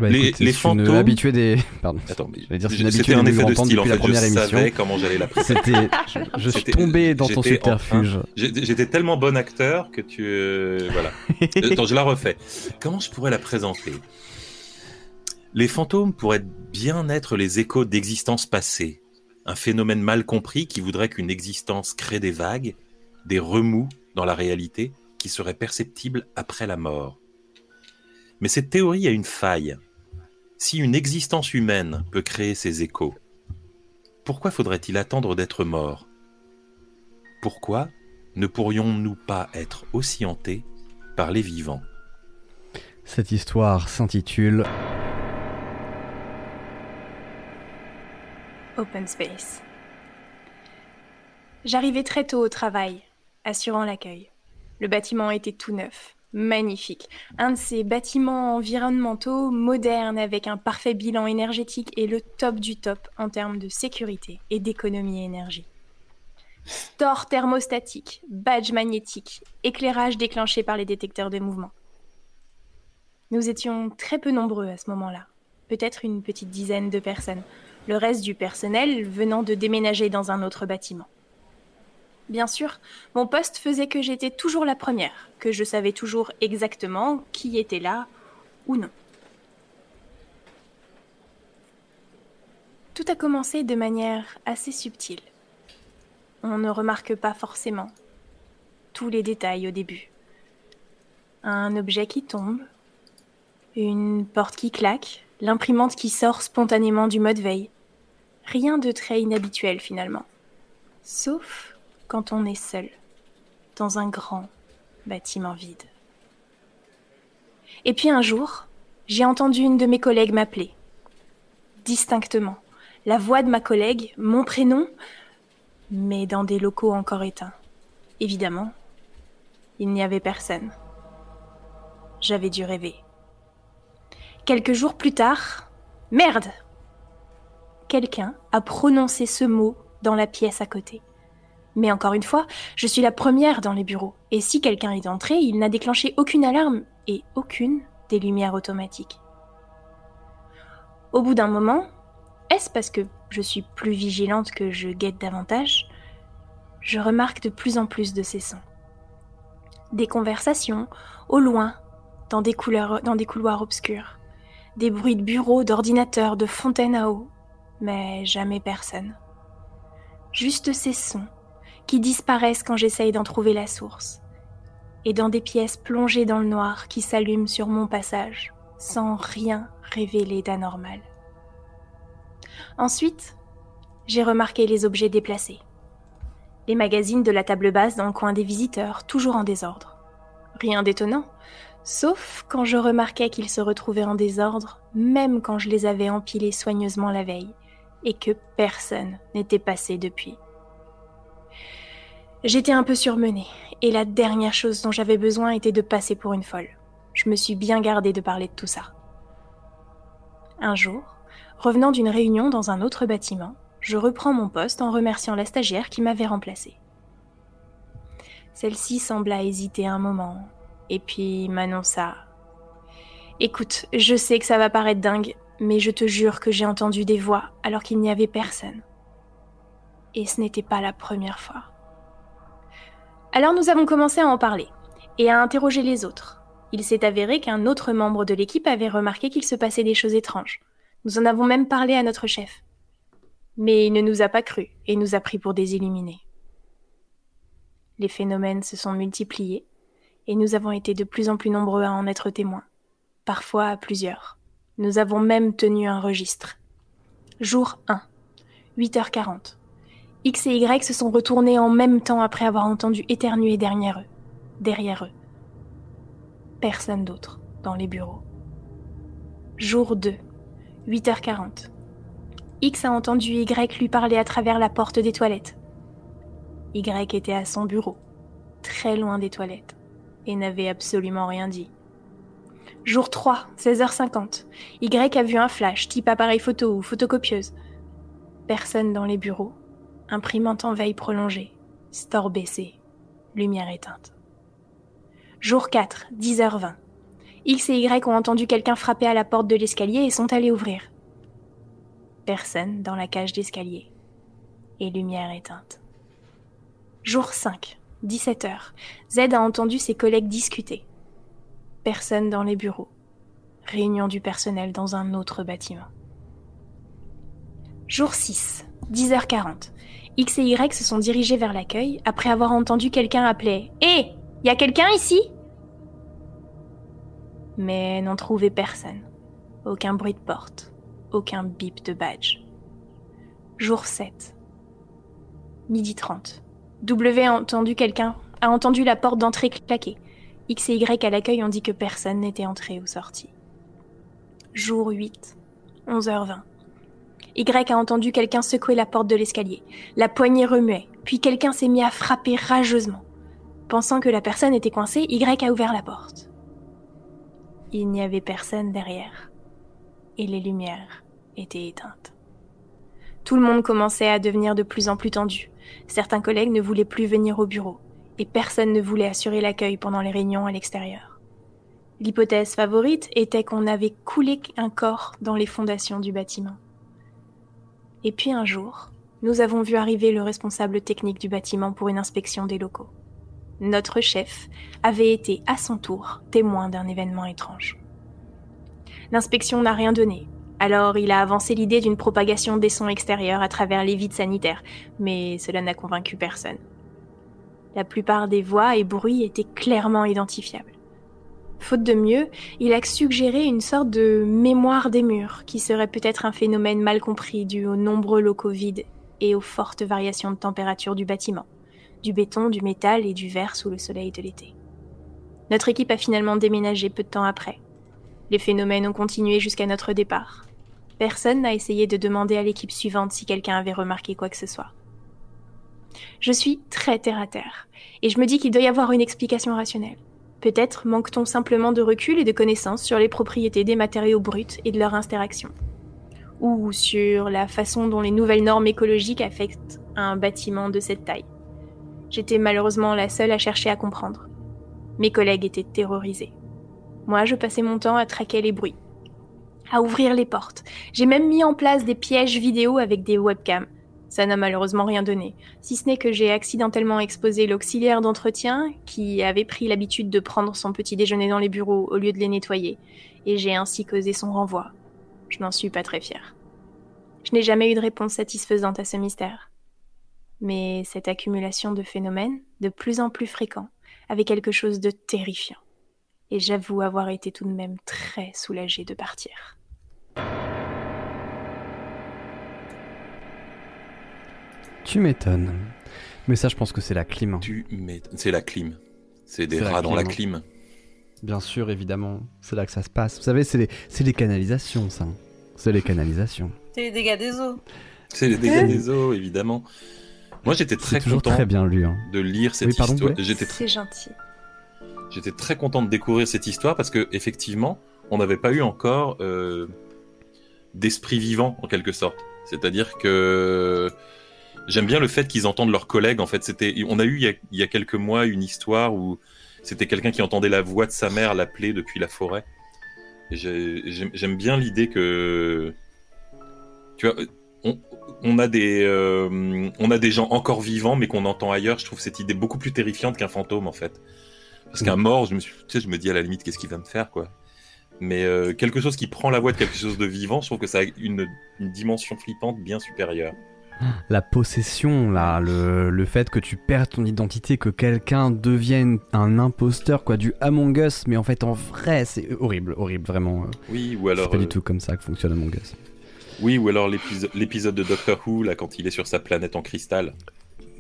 Bah, Les- écoute, les fantômes- habituée des. Pardon. Attends, mais vais dire, c'était un effet de style en depuis la fait. première je émission. savais comment j'allais la présenter. C'était. Je, je suis tombé dans ton subterfuge. J'ai- J'étais tellement bon acteur que tu. euh, voilà. Attends, je la refais. Comment je pourrais la présenter? Les fantômes pourraient bien être les échos d'existences passées. Un phénomène mal compris qui voudrait qu'une existence crée des vagues, des remous dans la réalité qui seraient perceptibles après la mort. Mais cette théorie a une faille. Si une existence humaine peut créer ces échos, pourquoi faudrait-il attendre d'être mort? Pourquoi ne pourrions-nous pas être aussi hantés par les vivants? Cette histoire s'intitule Open Space. J'arrivais très tôt au travail, assurant l'accueil. Le bâtiment était tout neuf, magnifique. Un de ces bâtiments environnementaux modernes avec un parfait bilan énergétique et le top du top en termes de sécurité et d'économie énergie. Store thermostatique, badge magnétique, éclairage déclenché par les détecteurs de mouvement. Nous étions très peu nombreux à ce moment-là, peut-être une petite dizaine de personnes le reste du personnel venant de déménager dans un autre bâtiment. Bien sûr, mon poste faisait que j'étais toujours la première, que je savais toujours exactement qui était là ou non. Tout a commencé de manière assez subtile. On ne remarque pas forcément tous les détails au début. Un objet qui tombe, une porte qui claque, l'imprimante qui sort spontanément du mode veille. Rien de très inhabituel finalement. Sauf quand on est seul, dans un grand bâtiment vide. Et puis un jour, j'ai entendu une de mes collègues m'appeler. Distinctement. La voix de ma collègue, mon prénom, mais dans des locaux encore éteints. Évidemment, il n'y avait personne. J'avais dû rêver. Quelques jours plus tard, merde Quelqu'un a prononcé ce mot dans la pièce à côté. Mais encore une fois, je suis la première dans les bureaux, et si quelqu'un est entré, il n'a déclenché aucune alarme et aucune des lumières automatiques. Au bout d'un moment, est-ce parce que je suis plus vigilante que je guette davantage Je remarque de plus en plus de ces sons. Des conversations, au loin, dans des, couloirs obscurs des bruits de bureaux, d'ordinateurs, de fontaines à eau, mais jamais personne. Juste ces sons qui disparaissent quand j'essaye d'en trouver la source, et dans des pièces plongées dans le noir qui s'allument sur mon passage, sans rien révéler d'anormal. Ensuite, j'ai remarqué les objets déplacés. Les magazines de la table basse dans le coin des visiteurs, toujours en désordre. Rien d'étonnant, Sauf quand je remarquais qu'ils se retrouvaient en désordre, même quand je les avais empilés soigneusement la veille, et que personne n'était passé depuis. J'étais un peu surmenée, et la dernière chose dont j'avais besoin était de passer pour une folle. Je me suis bien gardée de parler de tout ça. Un jour, revenant d'une réunion dans un autre bâtiment, je reprends mon poste en remerciant la stagiaire qui m'avait remplacé. Celle-ci sembla hésiter un moment, et puis m'annonça Écoute, je sais que ça va paraître dingue, mais je te jure que j'ai entendu des voix alors qu'il n'y avait personne. Et ce n'était pas la première fois. Alors nous avons commencé à en parler et à interroger les autres. Il s'est avéré qu'un autre membre de l'équipe avait remarqué qu'il se passait des choses étranges. Nous en avons même parlé à notre chef. Mais il ne nous a pas cru et nous a pris pour des illuminés. Les phénomènes se sont multipliés et nous avons été de plus en plus nombreux à en être témoins, parfois à plusieurs. Nous avons même tenu un registre. Jour 1, 8h40. X et Y se sont retournés en même temps après avoir entendu éternuer derrière eux. Derrière eux. Personne d'autre dans les bureaux. Jour 2, 8h40. X a entendu Y lui parler à travers la porte des toilettes. Y était à son bureau, très loin des toilettes, et n'avait absolument rien dit. Jour 3, 16h50. Y a vu un flash, type appareil photo ou photocopieuse. Personne dans les bureaux. Imprimante en veille prolongée. Store baissé. Lumière éteinte. Jour 4, 10h20. X et Y ont entendu quelqu'un frapper à la porte de l'escalier et sont allés ouvrir. Personne dans la cage d'escalier. Et lumière éteinte. Jour 5, 17h. Z a entendu ses collègues discuter. Personne dans les bureaux. Réunion du personnel dans un autre bâtiment. Jour 6, 10h40. X et Y se sont dirigés vers l'accueil après avoir entendu quelqu'un appeler Hé Y a quelqu'un ici? Mais n'ont trouvé personne. Aucun bruit de porte. Aucun bip de badge. Jour 7. Midi 30. W a entendu quelqu'un, a entendu la porte d'entrée claquer. X et Y à l'accueil ont dit que personne n'était entré ou sorti. Jour 8, 11h20. Y a entendu quelqu'un secouer la porte de l'escalier. La poignée remuait, puis quelqu'un s'est mis à frapper rageusement. Pensant que la personne était coincée, Y a ouvert la porte. Il n'y avait personne derrière, et les lumières étaient éteintes. Tout le monde commençait à devenir de plus en plus tendu. Certains collègues ne voulaient plus venir au bureau et personne ne voulait assurer l'accueil pendant les réunions à l'extérieur. L'hypothèse favorite était qu'on avait coulé un corps dans les fondations du bâtiment. Et puis un jour, nous avons vu arriver le responsable technique du bâtiment pour une inspection des locaux. Notre chef avait été à son tour témoin d'un événement étrange. L'inspection n'a rien donné, alors il a avancé l'idée d'une propagation des sons extérieurs à travers les vides sanitaires, mais cela n'a convaincu personne. La plupart des voix et bruits étaient clairement identifiables. Faute de mieux, il a suggéré une sorte de mémoire des murs, qui serait peut-être un phénomène mal compris dû aux nombreux locaux vides et aux fortes variations de température du bâtiment, du béton, du métal et du verre sous le soleil de l'été. Notre équipe a finalement déménagé peu de temps après. Les phénomènes ont continué jusqu'à notre départ. Personne n'a essayé de demander à l'équipe suivante si quelqu'un avait remarqué quoi que ce soit. Je suis très terre à terre, et je me dis qu'il doit y avoir une explication rationnelle. Peut-être manque-t-on simplement de recul et de connaissances sur les propriétés des matériaux bruts et de leur interaction. Ou sur la façon dont les nouvelles normes écologiques affectent un bâtiment de cette taille. J'étais malheureusement la seule à chercher à comprendre. Mes collègues étaient terrorisés. Moi, je passais mon temps à traquer les bruits, à ouvrir les portes. J'ai même mis en place des pièges vidéo avec des webcams ça n'a malheureusement rien donné, si ce n'est que j'ai accidentellement exposé l'auxiliaire d'entretien, qui avait pris l'habitude de prendre son petit déjeuner dans les bureaux au lieu de les nettoyer, et j'ai ainsi causé son renvoi. Je n'en suis pas très fière. Je n'ai jamais eu de réponse satisfaisante à ce mystère. Mais cette accumulation de phénomènes, de plus en plus fréquents, avait quelque chose de terrifiant. Et j'avoue avoir été tout de même très soulagée de partir. Tu m'étonnes. Mais ça, je pense que c'est la clim. Tu C'est la clim. C'est des rats dans la clim. Bien sûr, évidemment. C'est là que ça se passe. Vous savez, c'est les... les canalisations, ça. C'est les canalisations. C'est les dégâts des eaux. C'est les dégâts des eaux, évidemment. Moi, j'étais très content très bien lu, hein. de lire cette histoire. J'étais C'est gentil. J'étais très content de découvrir cette histoire parce que effectivement, on n'avait pas eu encore euh, d'esprit vivant en quelque sorte. C'est-à-dire que j'aime bien le fait qu'ils entendent leurs collègues. En fait, c'était, on a eu il y a, il y a quelques mois une histoire où c'était quelqu'un qui entendait la voix de sa mère l'appeler depuis la forêt. J'aime bien l'idée que, tu vois, on, on a des, euh, on a des gens encore vivants mais qu'on entend ailleurs. Je trouve cette idée beaucoup plus terrifiante qu'un fantôme en fait. Parce qu'un mort, je me, suis, tu sais, je me dis à la limite qu'est-ce qu'il va me faire quoi. Mais euh, quelque chose qui prend la voix de quelque chose de vivant, je trouve que ça a une, une dimension flippante bien supérieure. La possession, là, le, le fait que tu perds ton identité, que quelqu'un devienne un imposteur, quoi, du Among Us, mais en fait, en vrai, c'est horrible, horrible, vraiment. Oui, ou C'est alors, pas du euh, tout comme ça que fonctionne Among Us. oui, ou alors l'épiso- l'épisode de Doctor Who là quand il est sur sa planète en cristal.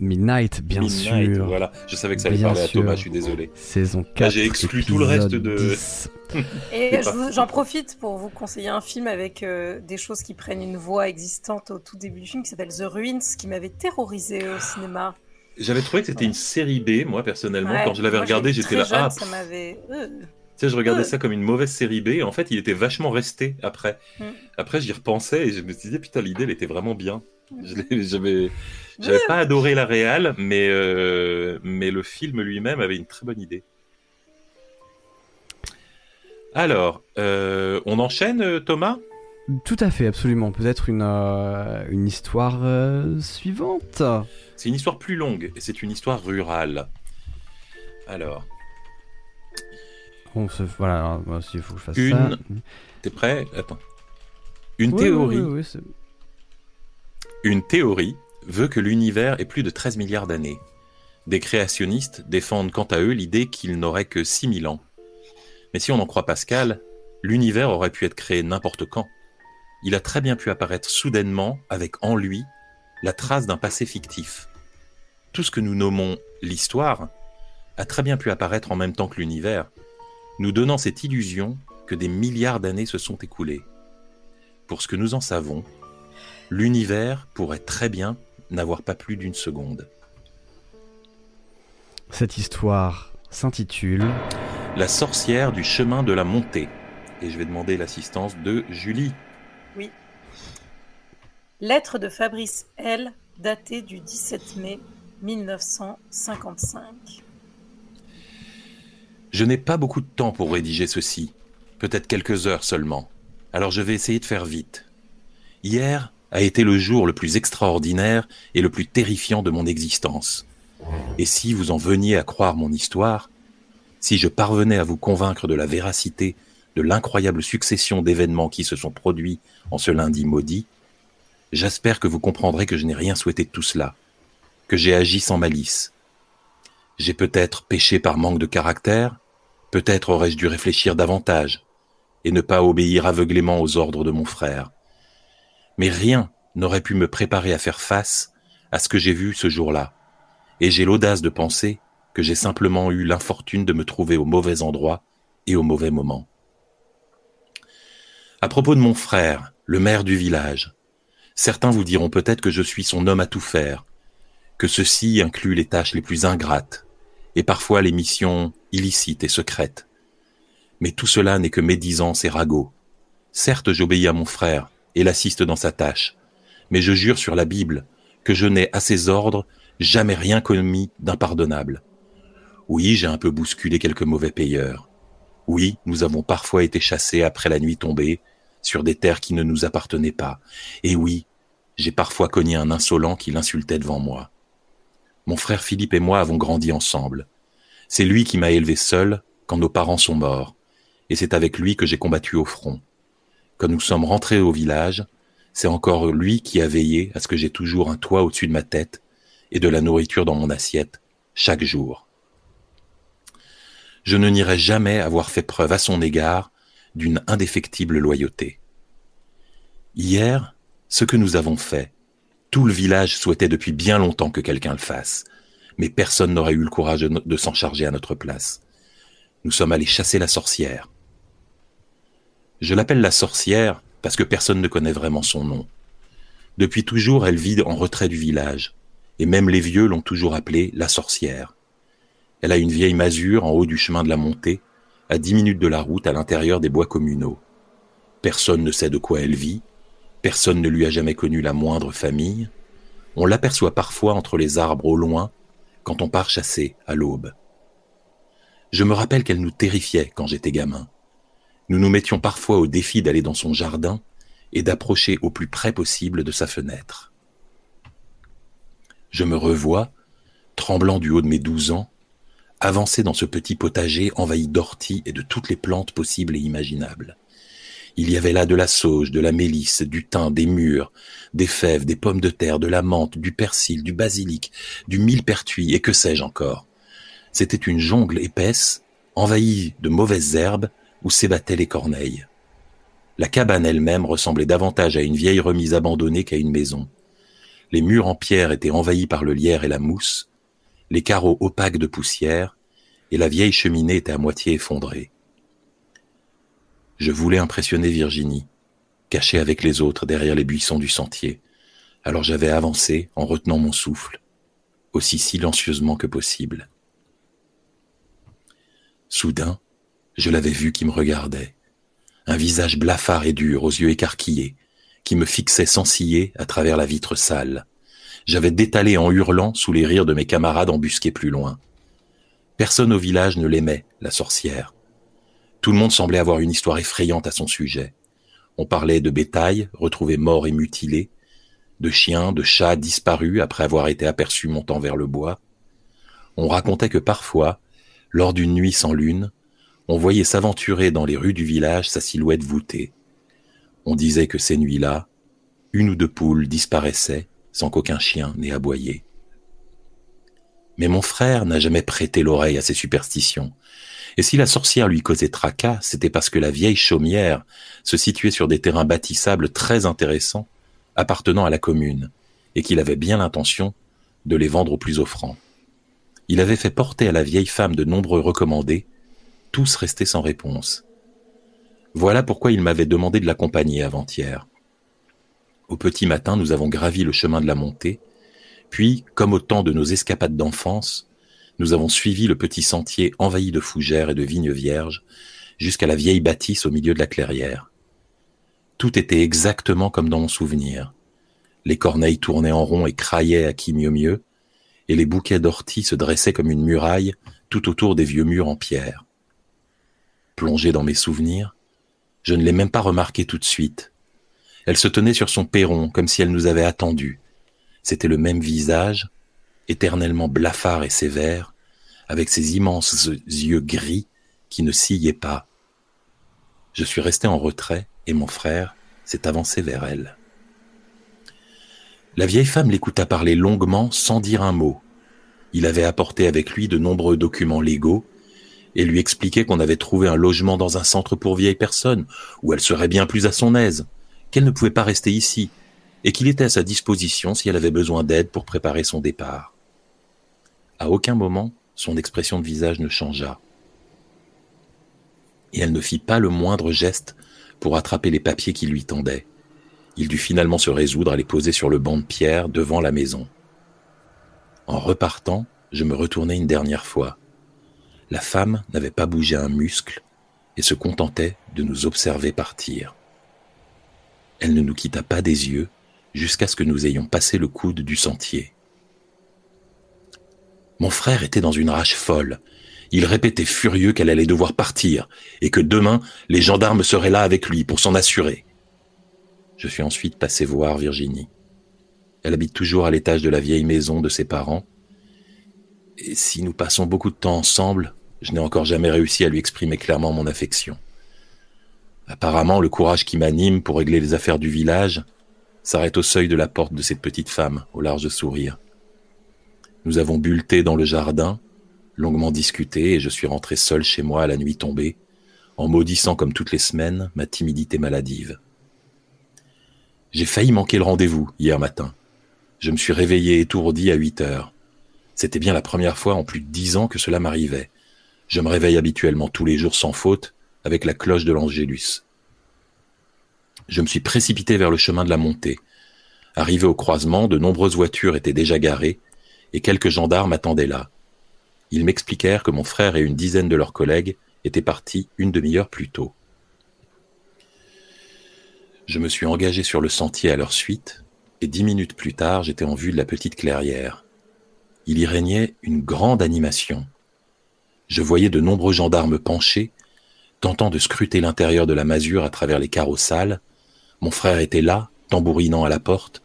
Midnight, bien Midnight, sûr. Voilà, je savais que ça allait Bien parler à sûr. Thomas, je suis désolé. Saison 4. j'ai exclu tout le reste de- 10. Et j'en profite pour vous conseiller un film avec euh, des choses qui prennent une voix existante au tout début du film qui s'appelle The Ruins, qui m'avait terrorisé au cinéma. J'avais trouvé que c'était une série B, moi personnellement. Ouais, Quand je l'avais regardé, j'étais là, jeune, ah, ça pff. m'avait. euh. tu sais, je regardais Euh. ça comme une mauvaise série B. Et en fait, il était vachement resté après. Mm. Après, j'y repensais et je me suis dit, putain, l'idée, elle était vraiment bien. J'avais, j'avais pas adoré la réal, mais euh, mais le film lui-même avait une très bonne idée. Alors, euh, on enchaîne, euh, Thomas? Tout à fait, absolument. Peut-être une, euh, une histoire euh, suivante. C'est une histoire plus longue et c'est une histoire rurale. Alors, On se... Voilà, alors, moi aussi, il faut que je fasse Une ça. t'es prêt? Attends. Une Oui, théorie, oui, oui, oui, c'est- une théorie veut que l'univers ait plus de 13 milliards d'années. Des créationnistes défendent quant à eux l'idée qu'il n'aurait que 6000 ans. Mais si on en croit Pascal, l'univers aurait pu être créé n'importe quand. Il a très bien pu apparaître soudainement avec en lui la trace d'un passé fictif. Tout ce que nous nommons l'histoire a très bien pu apparaître en même temps que l'univers, nous donnant cette illusion que des milliards d'années se sont écoulées. Pour ce que nous en savons, l'univers pourrait très bien n'avoir pas plus d'une seconde. Cette histoire s'intitule La sorcière du chemin de la montée. Et je vais demander l'assistance de Julie. Lettre de Fabrice L, datée du 17 mai 1955. Je n'ai pas beaucoup de temps pour rédiger ceci, peut-être quelques heures seulement, alors je vais essayer de faire vite. Hier a été le jour le plus extraordinaire et le plus terrifiant de mon existence. Et si vous en veniez à croire mon histoire, si je parvenais à vous convaincre de la véracité de l'incroyable succession d'événements qui se sont produits en ce lundi maudit, j'espère que vous comprendrez que je n'ai rien souhaité de tout cela, que j'ai agi sans malice. J'ai peut-être péché par manque de caractère, peut-être aurais-je dû réfléchir davantage et ne pas obéir aveuglément aux ordres de mon frère. Mais rien n'aurait pu me préparer à faire face à ce que j'ai vu ce jour-là, et j'ai l'audace de penser que j'ai simplement eu l'infortune de me trouver au mauvais endroit et au mauvais moment. À propos de mon frère, le maire du village, certains vous diront peut-être que je suis son homme à tout faire, que ceci inclut les tâches les plus ingrates, et parfois les missions illicites et secrètes. Mais tout cela n'est que médisance et ragot. Certes, j'obéis à mon frère et l'assiste dans sa tâche, mais je jure sur la Bible que je n'ai à ses ordres jamais rien commis d'impardonnable. Oui, j'ai un peu bousculé quelques mauvais payeurs. Oui, nous avons parfois été chassés après la nuit tombée, sur des terres qui ne nous appartenaient pas. Et oui, j'ai parfois cogné un insolent qui l'insultait devant moi. Mon frère Philippe et moi avons grandi ensemble. C'est lui qui m'a élevé seul quand nos parents sont morts, et c'est avec lui que j'ai combattu au front. Quand nous sommes rentrés au village, c'est encore lui qui a veillé à ce que j'ai toujours un toit au-dessus de ma tête et de la nourriture dans mon assiette, chaque jour. Je ne nierai jamais avoir fait preuve à son égard d'une indéfectible loyauté. Hier, ce que nous avons fait, tout le village souhaitait depuis bien longtemps que quelqu'un le fasse, mais personne n'aurait eu le courage de, de s'en charger à notre place. Nous sommes allés chasser la sorcière. Je l'appelle la sorcière parce que personne ne connaît vraiment son nom. Depuis toujours, elle vit en retrait du village, et même les vieux l'ont toujours appelée la sorcière. Elle a une vieille masure en haut du chemin de la montée, à dix minutes de la route à l'intérieur des bois communaux. Personne ne sait de quoi elle vit, Personne ne lui a jamais connu la moindre famille. On l'aperçoit parfois entre les arbres au loin, quand on part chasser à l'aube. Je me rappelle qu'elle nous terrifiait quand j'étais gamin. Nous nous mettions parfois au défi d'aller dans son jardin et d'approcher au plus près possible de sa fenêtre. Je me revois, tremblant du haut de mes douze ans, avancer dans ce petit potager envahi d'orties et de toutes les plantes possibles et imaginables. Il y avait là de la sauge, de la mélisse, du thym, des mûres, des fèves, des pommes de terre, de la menthe, du persil, du basilic, du millepertuis et que sais-je encore. C'était une jungle épaisse, envahie de mauvaises herbes, où s'ébattaient les corneilles. La cabane elle-même ressemblait davantage à une vieille remise abandonnée qu'à une maison. Les murs en pierre étaient envahis par le lierre et la mousse, les carreaux opaques de poussière, et la vieille cheminée était à moitié effondrée. Je voulais impressionner Virginie, cachée avec les autres derrière les buissons du sentier, alors j'avais avancé en retenant mon souffle, aussi silencieusement que possible. Soudain, je l'avais vu qui me regardait, un visage blafard et dur aux yeux écarquillés, qui me fixait sans ciller à travers la vitre sale. J'avais détalé en hurlant sous les rires de mes camarades embusqués plus loin. Personne au village ne l'aimait, la sorcière. Tout le monde semblait avoir une histoire effrayante à son sujet. On parlait de bétail retrouvé mort et mutilé, de chiens, de chats disparus après avoir été aperçus montant vers le bois. On racontait que parfois, lors d'une nuit sans lune, on voyait s'aventurer dans les rues du village sa silhouette voûtée. On disait que ces nuits-là, une ou deux poules disparaissaient sans qu'aucun chien n'ait aboyé. Mais mon frère n'a jamais prêté l'oreille à ces superstitions. Et si la sorcière lui causait tracas, c'était parce que la vieille chaumière se situait sur des terrains bâtissables très intéressants, appartenant à la commune, et qu'il avait bien l'intention de les vendre aux plus offrants. Il avait fait porter à la vieille femme de nombreux recommandés, tous restaient sans réponse. Voilà pourquoi il m'avait demandé de l'accompagner avant-hier. Au petit matin, nous avons gravi le chemin de la montée, puis, comme au temps de nos escapades d'enfance, nous avons suivi le petit sentier envahi de fougères et de vignes vierges jusqu'à la vieille bâtisse au milieu de la clairière. Tout était exactement comme dans mon souvenir. Les corneilles tournaient en rond et craillaient à qui mieux mieux, et les bouquets d'orties se dressaient comme une muraille tout autour des vieux murs en pierre. Plongé dans mes souvenirs, je ne l'ai même pas remarqué tout de suite. Elle se tenait sur son perron comme si elle nous avait attendus. C'était le même visage, éternellement blafard et sévère, avec ses immenses yeux gris qui ne sillaient pas. Je suis resté en retrait et mon frère s'est avancé vers elle. La vieille femme l'écouta parler longuement sans dire un mot. Il avait apporté avec lui de nombreux documents légaux et lui expliquait qu'on avait trouvé un logement dans un centre pour vieilles personnes, où elle serait bien plus à son aise, qu'elle ne pouvait pas rester ici, et qu'il était à sa disposition si elle avait besoin d'aide pour préparer son départ. À aucun moment, son expression de visage ne changea. Et elle ne fit pas le moindre geste pour attraper les papiers qui lui tendaient. Il dut finalement se résoudre à les poser sur le banc de pierre devant la maison. En repartant, je me retournai une dernière fois. La femme n'avait pas bougé un muscle et se contentait de nous observer partir. Elle ne nous quitta pas des yeux jusqu'à ce que nous ayons passé le coude du sentier. Mon frère était dans une rage folle. Il répétait furieux qu'elle allait devoir partir et que demain les gendarmes seraient là avec lui pour s'en assurer. Je suis ensuite passé voir Virginie. Elle habite toujours à l'étage de la vieille maison de ses parents. Et si nous passons beaucoup de temps ensemble, je n'ai encore jamais réussi à lui exprimer clairement mon affection. Apparemment, le courage qui m'anime pour régler les affaires du village s'arrête au seuil de la porte de cette petite femme, au large sourire. Nous avons bulleté dans le jardin, longuement discuté, et je suis rentré seul chez moi à la nuit tombée, en maudissant comme toutes les semaines ma timidité maladive. J'ai failli manquer le rendez-vous hier matin. Je me suis réveillé étourdi à 8 heures. C'était bien la première fois en plus de dix ans que cela m'arrivait. Je me réveille habituellement tous les jours sans faute avec la cloche de l'Angélus. Je me suis précipité vers le chemin de la montée. Arrivé au croisement, de nombreuses voitures étaient déjà garées et quelques gendarmes attendaient là. Ils m'expliquèrent que mon frère et une dizaine de leurs collègues étaient partis une demi-heure plus tôt. Je me suis engagé sur le sentier à leur suite, et dix minutes plus tard, j'étais en vue de la petite clairière. Il y régnait une grande animation. Je voyais de nombreux gendarmes penchés, tentant de scruter l'intérieur de la masure à travers les carreaux. Mon frère était là, tambourinant à la porte,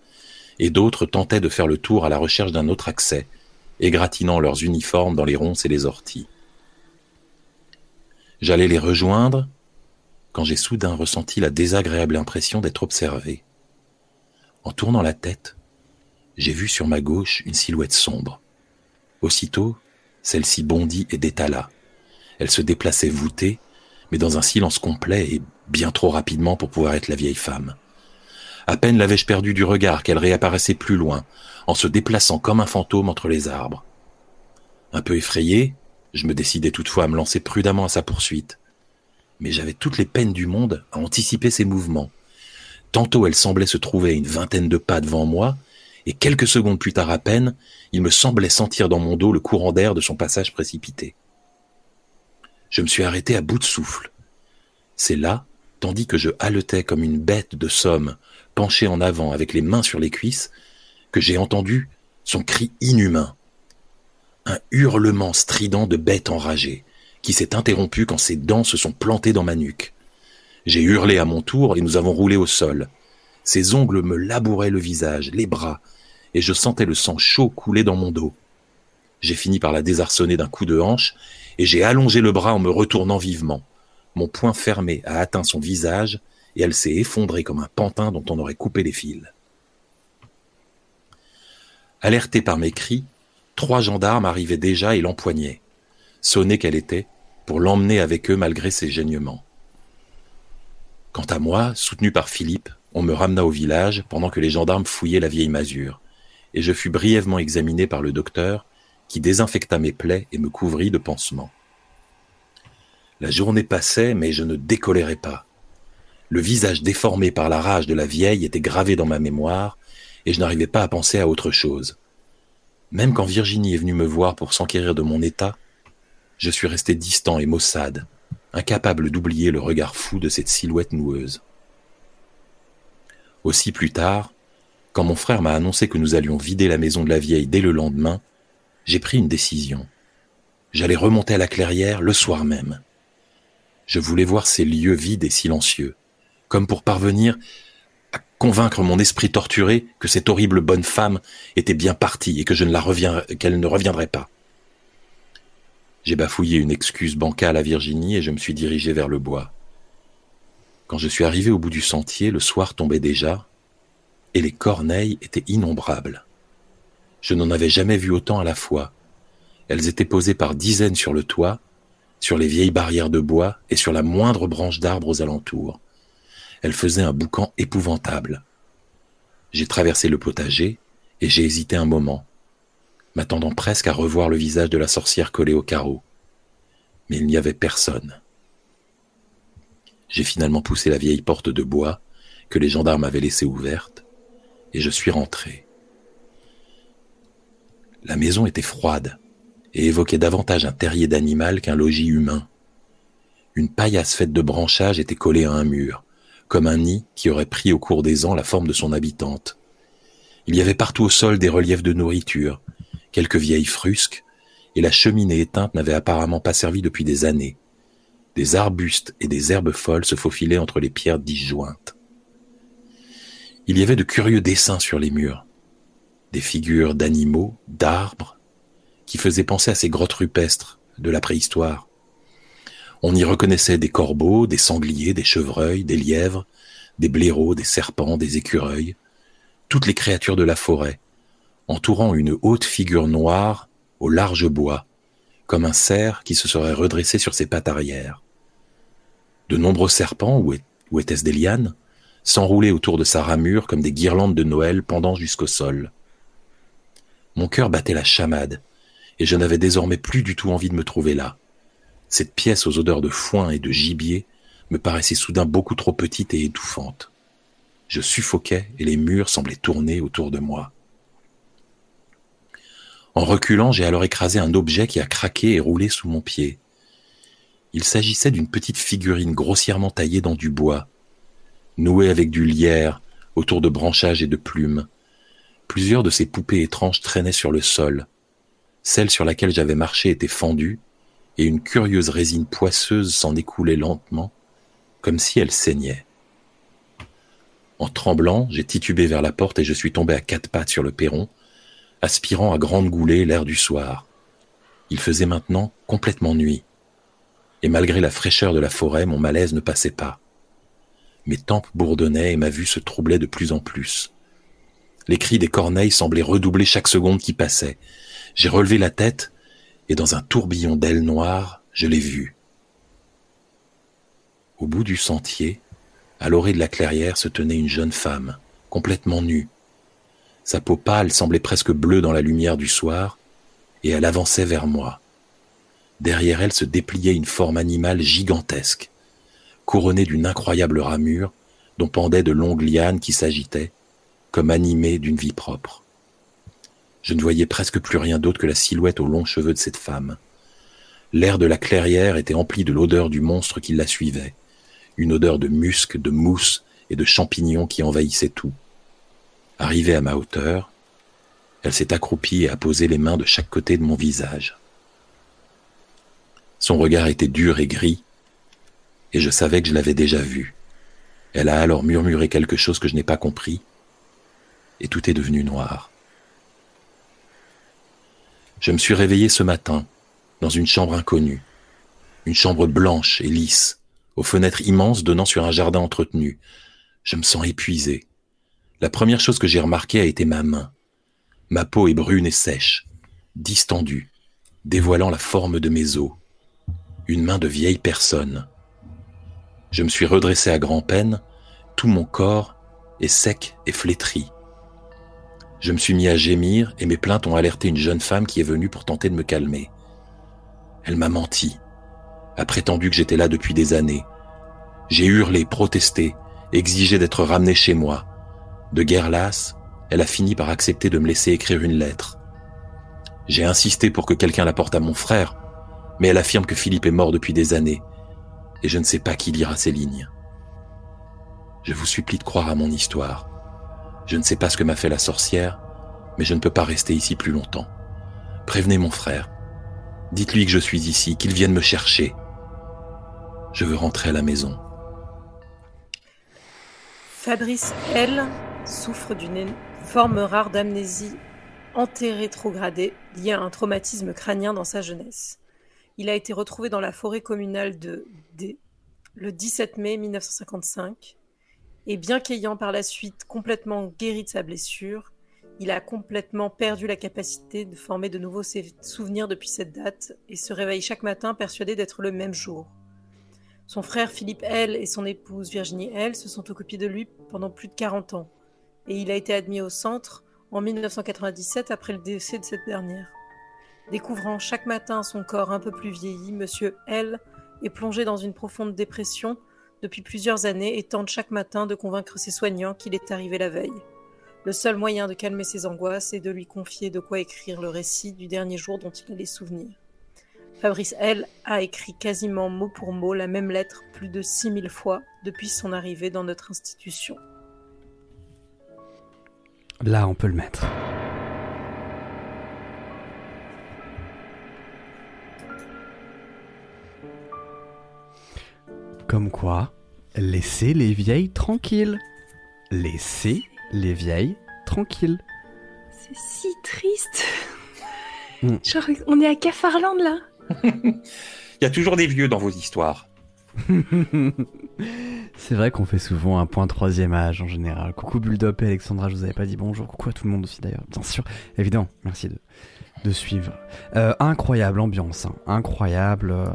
et d'autres tentaient de faire le tour à la recherche d'un autre accès, égratignant leurs uniformes dans les ronces et les orties. J'allais les rejoindre quand j'ai soudain ressenti la désagréable impression d'être observé. En tournant la tête, j'ai vu sur ma gauche une silhouette sombre. Aussitôt, celle-ci bondit et détala. Elle se déplaçait voûtée, mais dans un silence complet et bien trop rapidement pour pouvoir être la vieille femme. À peine l'avais-je perdue du regard qu'elle réapparaissait plus loin, en se déplaçant comme un fantôme entre les arbres. Un peu effrayé, je me décidai toutefois à me lancer prudemment à sa poursuite. Mais j'avais toutes les peines du monde à anticiper ses mouvements. Tantôt elle semblait se trouver à une vingtaine de pas devant moi, et quelques secondes plus tard à peine, il me semblait sentir dans mon dos le courant d'air de son passage précipité. Je me suis arrêté à bout de souffle. C'est là, tandis que je haletais comme une bête de somme, penchée en avant avec les mains sur les cuisses, que j'ai entendu son cri inhumain. Un hurlement strident de bête enragée, qui s'est interrompu quand ses dents se sont plantées dans ma nuque. J'ai hurlé à mon tour et nous avons roulé au sol. Ses ongles me labouraient le visage, les bras, et je sentais le sang chaud couler dans mon dos. J'ai fini par la désarçonner d'un coup de hanche, et j'ai allongé le bras en me retournant vivement. Mon poing fermé a atteint son visage, et elle s'est effondrée comme un pantin dont on aurait coupé les fils. Alertée par mes cris, trois gendarmes arrivaient déjà et l'empoignaient. Sonnée qu'elle était, pour l'emmener avec eux malgré ses gênements. Quant à moi, soutenu par Philippe, on me ramena au village pendant que les gendarmes fouillaient la vieille masure et je fus brièvement examiné par le docteur, qui désinfecta mes plaies et me couvrit de pansements. La journée passait, mais je ne décolérais pas. Le visage déformé par la rage de la vieille était gravé dans ma mémoire, et je n'arrivais pas à penser à autre chose. Même quand Virginie est venue me voir pour s'enquérir de mon état, je suis resté distant et maussade, incapable d'oublier le regard fou de cette silhouette noueuse. Aussi plus tard, quand mon frère m'a annoncé que nous allions vider la maison de la vieille dès le lendemain, j'ai pris une décision. J'allais remonter à la clairière le soir même. Je voulais voir ces lieux vides et silencieux, comme pour parvenir à convaincre mon esprit torturé que cette horrible bonne femme était bien partie et que je qu'elle ne reviendrait pas. J'ai bafouillé une excuse bancale à Virginie et je me suis dirigé vers le bois. Quand je suis arrivé au bout du sentier, le soir tombait déjà, et les corneilles étaient innombrables. Je n'en avais jamais vu autant à la fois. Elles étaient posées par dizaines sur le toit, sur les vieilles barrières de bois et sur la moindre branche d'arbre aux alentours. Elles faisaient un boucan épouvantable. J'ai traversé le potager et j'ai hésité un moment, m'attendant presque à revoir le visage de la sorcière collé au carreau. Mais il n'y avait personne. J'ai finalement poussé la vieille porte de bois que les gendarmes avaient laissée ouverte et je suis rentré. La maison était froide et évoquait davantage un terrier d'animal qu'un logis humain. Une paillasse faite de branchages était collée à un mur, comme un nid qui aurait pris au cours des ans la forme de son habitante. Il y avait partout au sol des reliefs de nourriture, quelques vieilles frusques, et la cheminée éteinte n'avait apparemment pas servi depuis des années. Des arbustes et des herbes folles se faufilaient entre les pierres disjointes. Il y avait de curieux dessins sur les murs, des figures d'animaux, d'arbres, qui faisaient penser à ces grottes rupestres de la préhistoire. On y reconnaissait des corbeaux, des sangliers, des chevreuils, des lièvres, des blaireaux, des serpents, des écureuils, toutes les créatures de la forêt, entourant une haute figure noire au large bois, comme un cerf qui se serait redressé sur ses pattes arrière. De nombreux serpents, ou étaient-ce des lianes, s'enroulaient autour de sa ramure comme des guirlandes de Noël pendant jusqu'au sol. Mon cœur battait la chamade, et je n'avais désormais plus du tout envie de me trouver là. Cette pièce aux odeurs de foin et de gibier me paraissait soudain beaucoup trop petite et étouffante. Je suffoquais et les murs semblaient tourner autour de moi. En reculant, j'ai alors écrasé un objet qui a craqué et roulé sous mon pied. Il s'agissait d'une petite figurine grossièrement taillée dans du bois, nouées avec du lierre autour de branchages et de plumes. Plusieurs de ces poupées étranges traînaient sur le sol. Celle sur laquelle j'avais marché était fendue, et une curieuse résine poisseuse s'en écoulait lentement, comme si elle saignait. En tremblant, j'ai titubé vers la porte et je suis tombé à quatre pattes sur le perron, aspirant à grande goulée l'air du soir. Il faisait maintenant complètement nuit. Et malgré la fraîcheur de la forêt, mon malaise ne passait pas. Mes tempes bourdonnaient et ma vue se troublait de plus en plus. Les cris des corneilles semblaient redoubler chaque seconde qui passait. J'ai relevé la tête et dans un tourbillon d'ailes noires, je l'ai vue. Au bout du sentier, à l'orée de la clairière se tenait une jeune femme, complètement nue. Sa peau pâle semblait presque bleue dans la lumière du soir, et elle avançait vers moi. Derrière elle se dépliait une forme animale gigantesque, couronnée d'une incroyable ramure dont pendaient de longues lianes qui s'agitaient, comme animées d'une vie propre. Je ne voyais presque plus rien d'autre que la silhouette aux longs cheveux de cette femme. L'air de la clairière était empli de l'odeur du monstre qui la suivait, une odeur de musc, de mousse et de champignons qui envahissait tout. Arrivée à ma hauteur, elle s'est accroupie et a posé les mains de chaque côté de mon visage. Son regard était dur et gris, et je savais que je l'avais déjà vu. Elle a alors murmuré quelque chose que je n'ai pas compris, et tout est devenu noir. Je me suis réveillé ce matin, dans une chambre inconnue, une chambre blanche et lisse, aux fenêtres immenses donnant sur un jardin entretenu. Je me sens épuisé. La première chose que j'ai remarquée a été ma main. Ma peau est brune et sèche, distendue, dévoilant la forme de mes os. Une main de vieille personne. Je me suis redressé à grand-peine, tout mon corps est sec et flétri. Je me suis mis à gémir et mes plaintes ont alerté une jeune femme qui est venue pour tenter de me calmer. Elle m'a menti, a prétendu que j'étais là depuis des années. J'ai hurlé, protesté, exigé d'être ramené chez moi. De guerre lasse, elle a fini par accepter de me laisser écrire une lettre. J'ai insisté pour que quelqu'un la porte à mon frère, mais elle affirme que Philippe est mort depuis des années, et je ne sais pas qui lira ces lignes. Je vous supplie de croire à mon histoire. Je ne sais pas ce que m'a fait la sorcière, mais je ne peux pas rester ici plus longtemps. Prévenez mon frère. Dites-lui que je suis ici, qu'il vienne me chercher. Je veux rentrer à la maison. Fabrice L. souffre d'une forme rare d'amnésie antérétrogradée liée à un traumatisme crânien dans sa jeunesse. Il a été retrouvé dans la forêt communale de D le 17 mai 1955 et bien qu'ayant par la suite complètement guéri de sa blessure, il a complètement perdu la capacité de former de nouveaux souvenirs depuis cette date et se réveille chaque matin persuadé d'être le même jour. Son frère Philippe L et son épouse Virginie L se sont occupés de lui pendant plus de 40 ans et il a été admis au centre en 1997 après le décès de cette dernière. Découvrant chaque matin son corps un peu plus vieilli, Monsieur L est plongé dans une profonde dépression depuis plusieurs années et tente chaque matin de convaincre ses soignants qu'il est arrivé la veille. Le seul moyen de calmer ses angoisses est de lui confier de quoi écrire le récit du dernier jour dont il a les souvenirs. Fabrice L a écrit quasiment mot pour mot la même lettre plus de 6000 fois depuis son arrivée dans notre institution. Là, on peut le mettre. Comme quoi, laissez les vieilles tranquilles. Laissez les vieilles tranquilles. C'est si triste. Mm. Genre, on est à Cafarland là. Il y a toujours des vieux dans vos histoires. C'est vrai qu'on fait souvent un point troisième âge en général. Coucou Bulldop et Alexandra, je vous avais pas dit bonjour. Coucou à tout le monde aussi d'ailleurs, bien sûr. Évidemment, merci de, de suivre. Euh, incroyable ambiance, hein. incroyable. euh,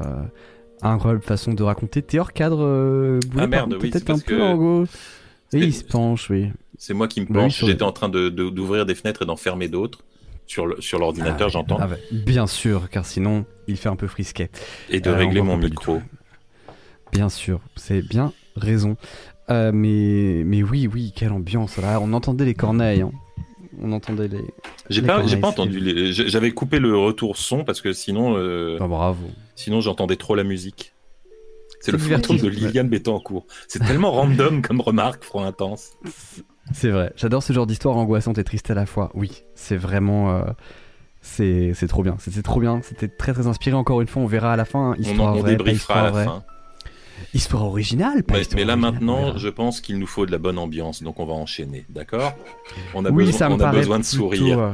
incroyable façon de raconter. T'es hors cadre, euh, Boulet, Ah, merde, oui, peut-être c'est un peu que- en gros. C'est- Oui, il se penche, oui. C'est moi qui me Bah oui, penche. J'étais en train de- de- d'ouvrir des fenêtres et d'en fermer d'autres sur le- sur l'ordinateur, Ah, j'entends, ah ouais, bien sûr, car sinon, il fait un peu frisquet. et de Euh, régler mon micro. Bien sûr, c'est bien raison. Euh, mais, mais oui, oui, quelle ambiance là. On entendait les corneilles. hein. On entendait les. J'ai pas, pas entendu. les- J'avais coupé le retour son parce que sinon, euh, Bah, bravo. sinon j'entendais trop la musique. C'est le fantôme de Liliane Bettencourt. C'est tellement random comme remarque, froid intense. C'est vrai. J'adore ce genre d'histoire angoissante et triste à la fois. Oui, c'est vraiment. Euh, c'est trop bien. C'était trop bien. C'était très très inspiré. Encore une fois, on verra à la fin. Histoire on, on débriefera à la fin. Histoire originale, pas Mais là maintenant, je pense qu'il nous faut de la bonne ambiance, donc on va enchaîner, d'accord? On a, oui, besoin, ça me on a besoin de sourire. Euh,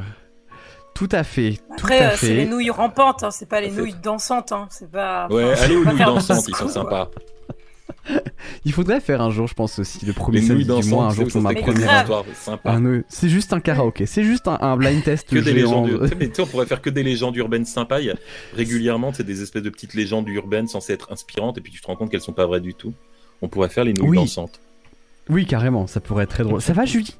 tout à fait. Après, euh, c'est les nouilles rampantes, hein, c'est pas les nouilles dansantes. Hein, c'est pas. Ouais, allez aux nouilles dansantes, ils sont sympas. Il faudrait faire un jour, je pense aussi, le premier samedi du mois, un jour pour ma première histoire. C'est juste un karaoké, c'est juste un, blind test. Que des légendes. on pourrait faire que des légendes urbaines sympas. Il y a régulièrement, c'est des espèces de petites légendes urbaines censées être inspirantes, et puis tu te rends compte qu'elles sont pas vraies du tout. On pourrait faire les nouilles dansantes. Oui, carrément, ça pourrait être très drôle. Ça va, Julie?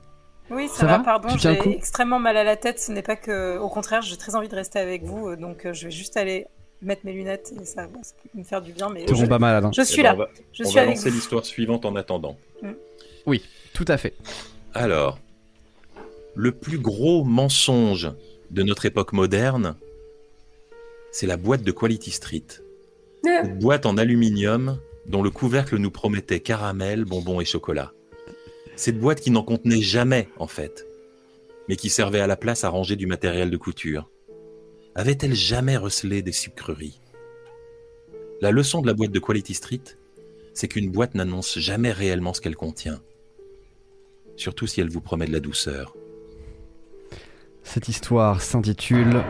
Oui, ça, va, pardon, j'ai extrêmement mal à la tête. Ce n'est pas que. Au contraire, j'ai très envie de rester avec vous, donc euh, je vais juste aller mettre mes lunettes et ça va me faire du bien. Mais je, pas malade. Hein. Je suis eh ben, là. je on suis va lancer l'histoire suivante en attendant. Mm. Oui, tout à fait. Alors, le plus gros mensonge de notre époque moderne, c'est la boîte de Quality Street. Une boîte en aluminium dont le couvercle nous promettait caramel, bonbons et chocolat. Cette boîte qui n'en contenait jamais, en fait, mais qui servait à la place à ranger du matériel de couture avait-elle jamais recelé des sucreries? La leçon de la boîte de Quality Street, c'est qu'une boîte n'annonce jamais réellement ce qu'elle contient, surtout si elle vous promet de la douceur. Cette histoire s'intitule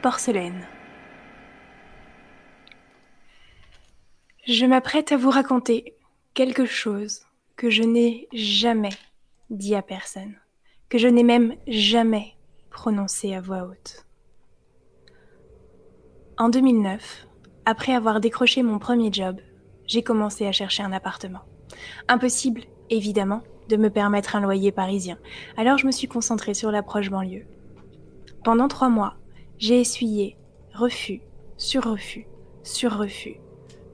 Porcelaine. Je m'apprête à vous raconter quelque chose que je n'ai jamais dit à personne que je n'ai même jamais prononcé à voix haute. En 2009, après avoir décroché mon premier job, j'ai commencé à chercher un appartement. Impossible, évidemment, de me permettre un loyer parisien, alors je me suis concentrée sur l'approche banlieue. Pendant trois mois, j'ai essuyé refus sur refus sur refus,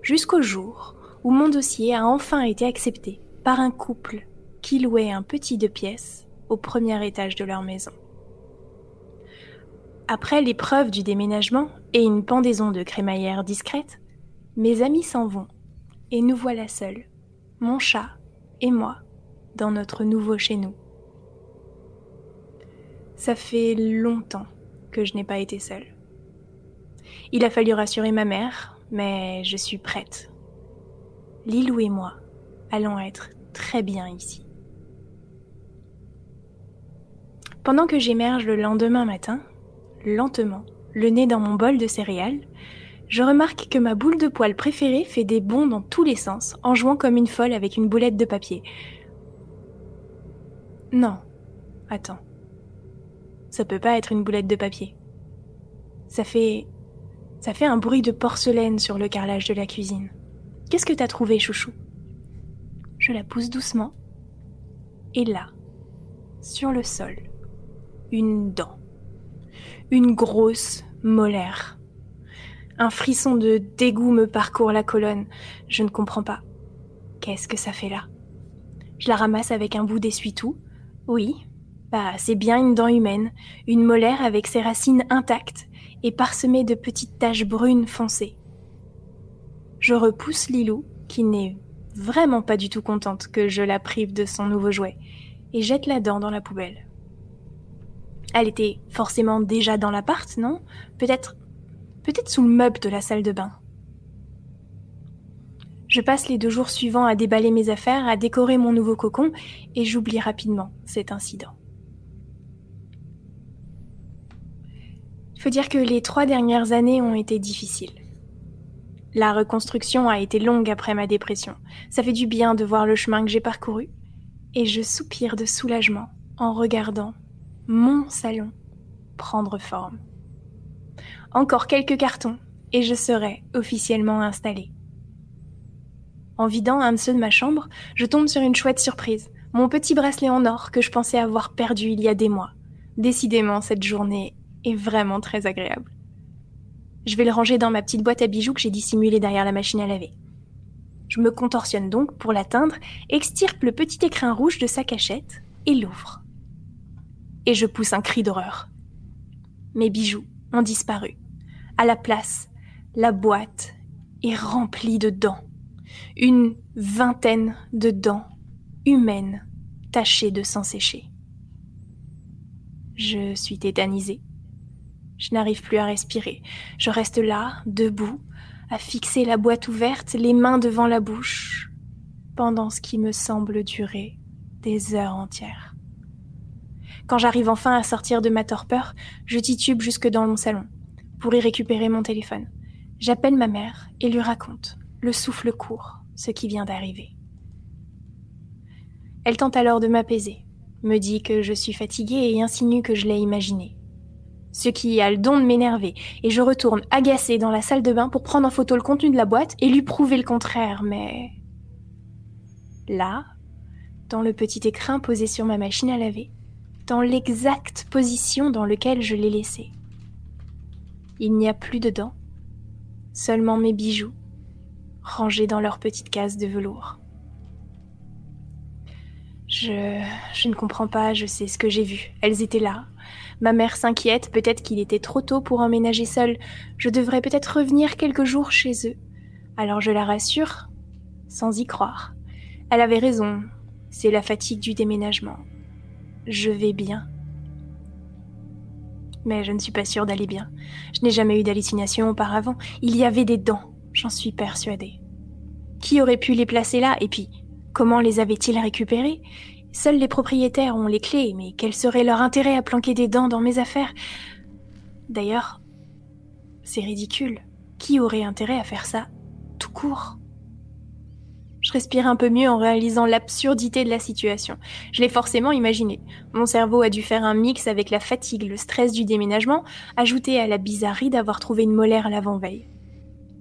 jusqu'au jour où mon dossier a enfin été accepté par un couple qui louait un petit deux pièces au premier étage de leur maison. Après l'épreuve du déménagement et une pendaison de crémaillère discrète, mes amis s'en vont et nous voilà seuls, mon chat et moi, dans notre nouveau chez nous. Ça fait longtemps que je n'ai pas été seule. Il a fallu rassurer ma mère, mais je suis prête. Lilou et moi allons être très bien ici. Pendant que j'émerge le lendemain matin, lentement, le nez dans mon bol de céréales, je remarque que ma boule de poil préférée fait des bonds dans tous les sens, en jouant comme une folle avec une boulette de papier. Non. Attends. Ça peut pas être une boulette de papier. Ça fait. Ça fait un bruit de porcelaine sur le carrelage de la cuisine. Qu'est-ce que t'as trouvé, chouchou? Je la pousse doucement. Et là, sur le sol, une dent. Une grosse molaire. Un frisson de dégoût me parcourt la colonne. Je ne comprends pas. Qu'est-ce que ça fait là? Je la ramasse avec un bout d'essuie-tout. Oui, bah c'est bien une dent humaine, une molaire avec ses racines intactes et parsemée de petites taches brunes foncées. Je repousse Lilou, qui n'est vraiment pas du tout contente que je la prive de son nouveau jouet, et jette la dent dans la poubelle. Elle était forcément déjà dans l'appart, non? Peut-être. peut-être sous le meuble de la salle de bain. Je passe les deux jours suivants à déballer mes affaires, à décorer mon nouveau cocon, et j'oublie rapidement cet incident. Il faut dire que les trois dernières années ont été difficiles. La reconstruction a été longue après ma dépression. Ça fait du bien de voir le chemin que j'ai parcouru, et je soupire de soulagement en regardant mon salon prendre forme. Encore quelques cartons et je serai officiellement installée. En vidant un de ceux de ma chambre, je tombe sur une chouette surprise, mon petit bracelet en or que je pensais avoir perdu il y a des mois. Décidément, cette journée est vraiment très agréable. Je vais le ranger dans ma petite boîte à bijoux que j'ai dissimulée derrière la machine à laver. Je me contorsionne donc pour l'atteindre, extirpe le petit écrin rouge de sa cachette et l'ouvre et je pousse un cri d'horreur. Mes bijoux ont disparu. À la place, La boîte est remplie de dents. Une vingtaine de dents humaines tachées de sang séché. Je suis tétanisée. Je n'arrive plus à respirer. Je reste là, debout, à fixer la boîte ouverte, les mains devant la bouche, pendant ce qui me semble durer des heures entières. Quand j'arrive enfin à sortir de ma torpeur, je titube jusque dans mon salon pour y récupérer mon téléphone. J'appelle ma mère et lui raconte, le souffle court, ce qui vient d'arriver. Elle tente alors de m'apaiser, me dit que je suis fatiguée et insinue que je l'ai imaginé. Ce qui a le don de m'énerver, et je retourne agacée dans la salle de bain pour prendre en photo le contenu de la boîte et lui prouver le contraire, mais... Là, dans le petit écrin posé sur ma machine à laver, dans l'exacte position dans laquelle je l'ai laissé. Il n'y a plus de dents, seulement mes bijoux, rangés dans leur petite case de velours. Je, je ne comprends pas, je sais ce que j'ai vu. Elles étaient là. Ma mère s'inquiète, peut-être qu'il était trop tôt pour emménager seule. Je devrais peut-être revenir quelques jours chez eux. Alors je la rassure, sans y croire. Elle avait raison, c'est la fatigue du déménagement. Je vais bien. Mais je ne suis pas sûre d'aller bien. Je n'ai jamais eu d'hallucination auparavant. Il y avait des dents, j'en suis persuadée. Qui aurait pu les placer là? Et puis, comment les avait-ils récupérées? Seuls les propriétaires ont les clés, mais quel serait leur intérêt à planquer des dents dans mes affaires? D'ailleurs, c'est ridicule. Qui aurait intérêt à faire ça tout court? Je respire un peu mieux en réalisant l'absurdité de la situation. Je l'ai forcément imaginé. Mon cerveau a dû faire un mix avec la fatigue, le stress du déménagement, ajouté à la bizarrerie d'avoir trouvé une molaire l'avant-veille.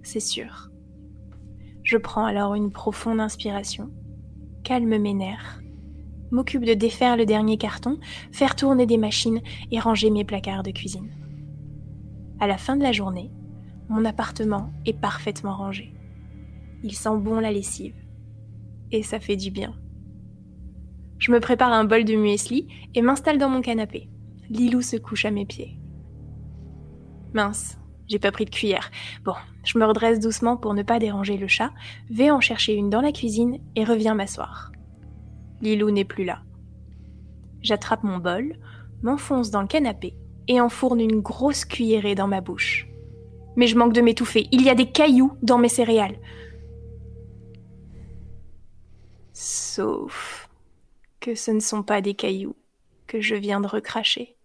C'est sûr. Je prends alors une profonde inspiration, calme mes nerfs, m'occupe de défaire le dernier carton, faire tourner des machines et ranger mes placards de cuisine. À la fin de la journée, mon appartement est parfaitement rangé. Il sent bon la lessive ça fait du bien. Je me prépare un bol de muesli et m'installe dans mon canapé. Lilou se couche à mes pieds. Mince, j'ai pas pris de cuillère. Bon, je me redresse doucement pour ne pas déranger le chat, vais en chercher une dans la cuisine et reviens m'asseoir. Lilou n'est plus là. J'attrape mon bol, m'enfonce dans le canapé et enfourne une grosse cuillerée dans ma bouche. Mais je manque de m'étouffer. Il y a des cailloux dans mes céréales. Sauf que ce ne sont pas des cailloux que je viens de recracher.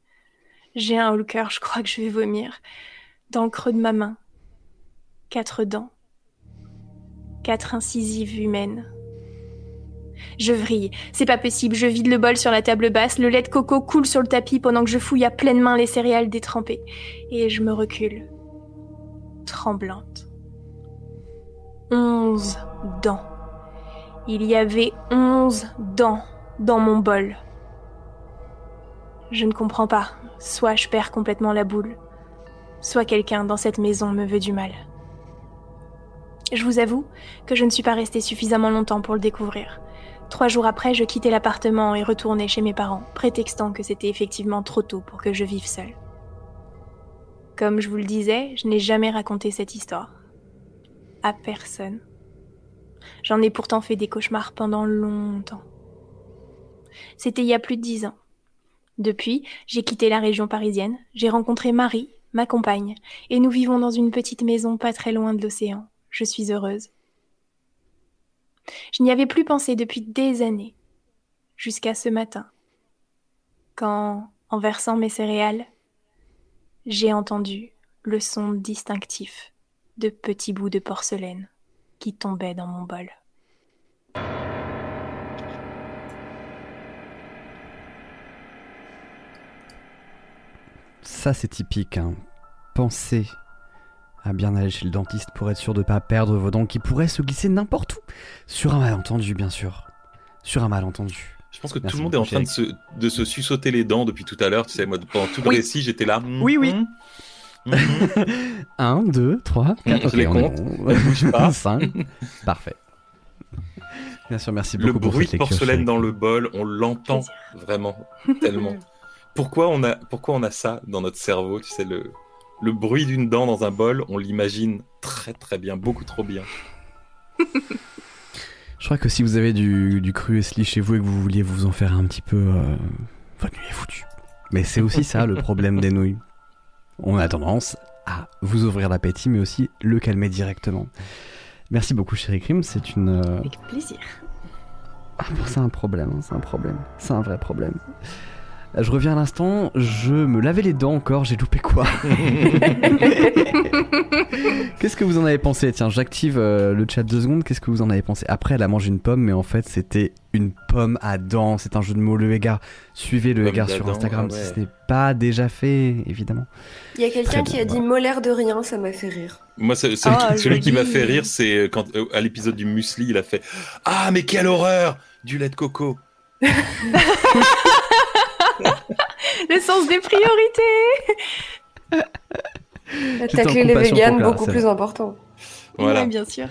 J'ai un haut cœur, je crois que je vais vomir. Dans le creux de ma main, quatre dents, quatre incisives humaines. Je vrille, c'est pas possible, je vide le bol sur la table basse, le lait de coco coule sur le tapis pendant que je fouille à pleine main les céréales détrempées, et je me recule, tremblante. Onze dents. Il y avait onze dents dans mon bol. Je ne comprends pas. Soit je perds complètement la boule, soit quelqu'un dans cette maison me veut du mal. Je vous avoue que je ne suis pas restée suffisamment longtemps pour le découvrir. Trois jours après, je quittais l'appartement et retournais chez mes parents, prétextant que c'était effectivement trop tôt pour que je vive seule. Comme je vous le disais, je n'ai jamais raconté cette histoire. À personne. J'en ai pourtant fait des cauchemars pendant longtemps. C'était il y a plus de dix ans. Depuis, j'ai quitté la région parisienne, j'ai rencontré Marie, ma compagne, et nous vivons dans une petite maison pas très loin de l'océan. Je suis heureuse. Je n'y avais plus pensé depuis des années, jusqu'à ce matin, quand, en versant mes céréales, j'ai entendu le son distinctif de petits bouts de porcelaine qui tombait dans mon bol. Ça, c'est typique. Hein. Pensez à bien aller chez le dentiste pour être sûr de ne pas perdre vos dents qui pourraient se glisser n'importe où. Sur un malentendu, bien sûr. Sur un malentendu. Je pense que tout le monde est en train de se, de se les dents depuis tout à l'heure. Tu sais, moi, pendant tout le récit, j'étais là. oui, oui. Hmm. 1, 2, 3, 4. Je les compte. bouge pas. 5. Parfait. Bien sûr, merci beaucoup. Le bruit de porcelaine dans le bol, on l'entend vraiment tellement. Pourquoi on, a, pourquoi on a ça dans notre cerveau Tu sais, le, le bruit d'une dent dans un bol, on l'imagine très très bien, beaucoup trop bien. Je crois que si vous avez du, du cru esli chez vous et que vous vouliez vous en faire un petit peu, euh, votre nuit est foutue. Mais c'est aussi ça le problème des nouilles. On a tendance à vous ouvrir l'appétit, mais aussi le calmer directement. Merci beaucoup, chérie Krim. C'est une. euh, Avec plaisir. Ah, c'est un problème, hein, c'est un problème. C'est un vrai problème. Euh, Je reviens à l'instant, je me lavais les dents encore, j'ai loupé quoi Qu'est-ce que vous en avez pensé? Tiens, j'active euh, le chat deux secondes, qu'est-ce que vous en avez pensé? Après, elle a mangé une pomme, mais en fait, c'était une pomme à dents. C'est un jeu de mots, le égard. Suivez le égard sur Instagram ah ouais. si ce n'est pas déjà fait, évidemment. Il y a quelqu'un qui a dit molaire de rien, ça m'a fait rire. Moi, c'est- celui, Ah, qui, celui qui m'a fait rire, c'est quand euh, à l'épisode du muesli, il a fait Ah, mais quelle horreur Du lait de coco. Le sens des priorités Tacler les véganes, beaucoup plus important. Voilà. Oui, bien sûr.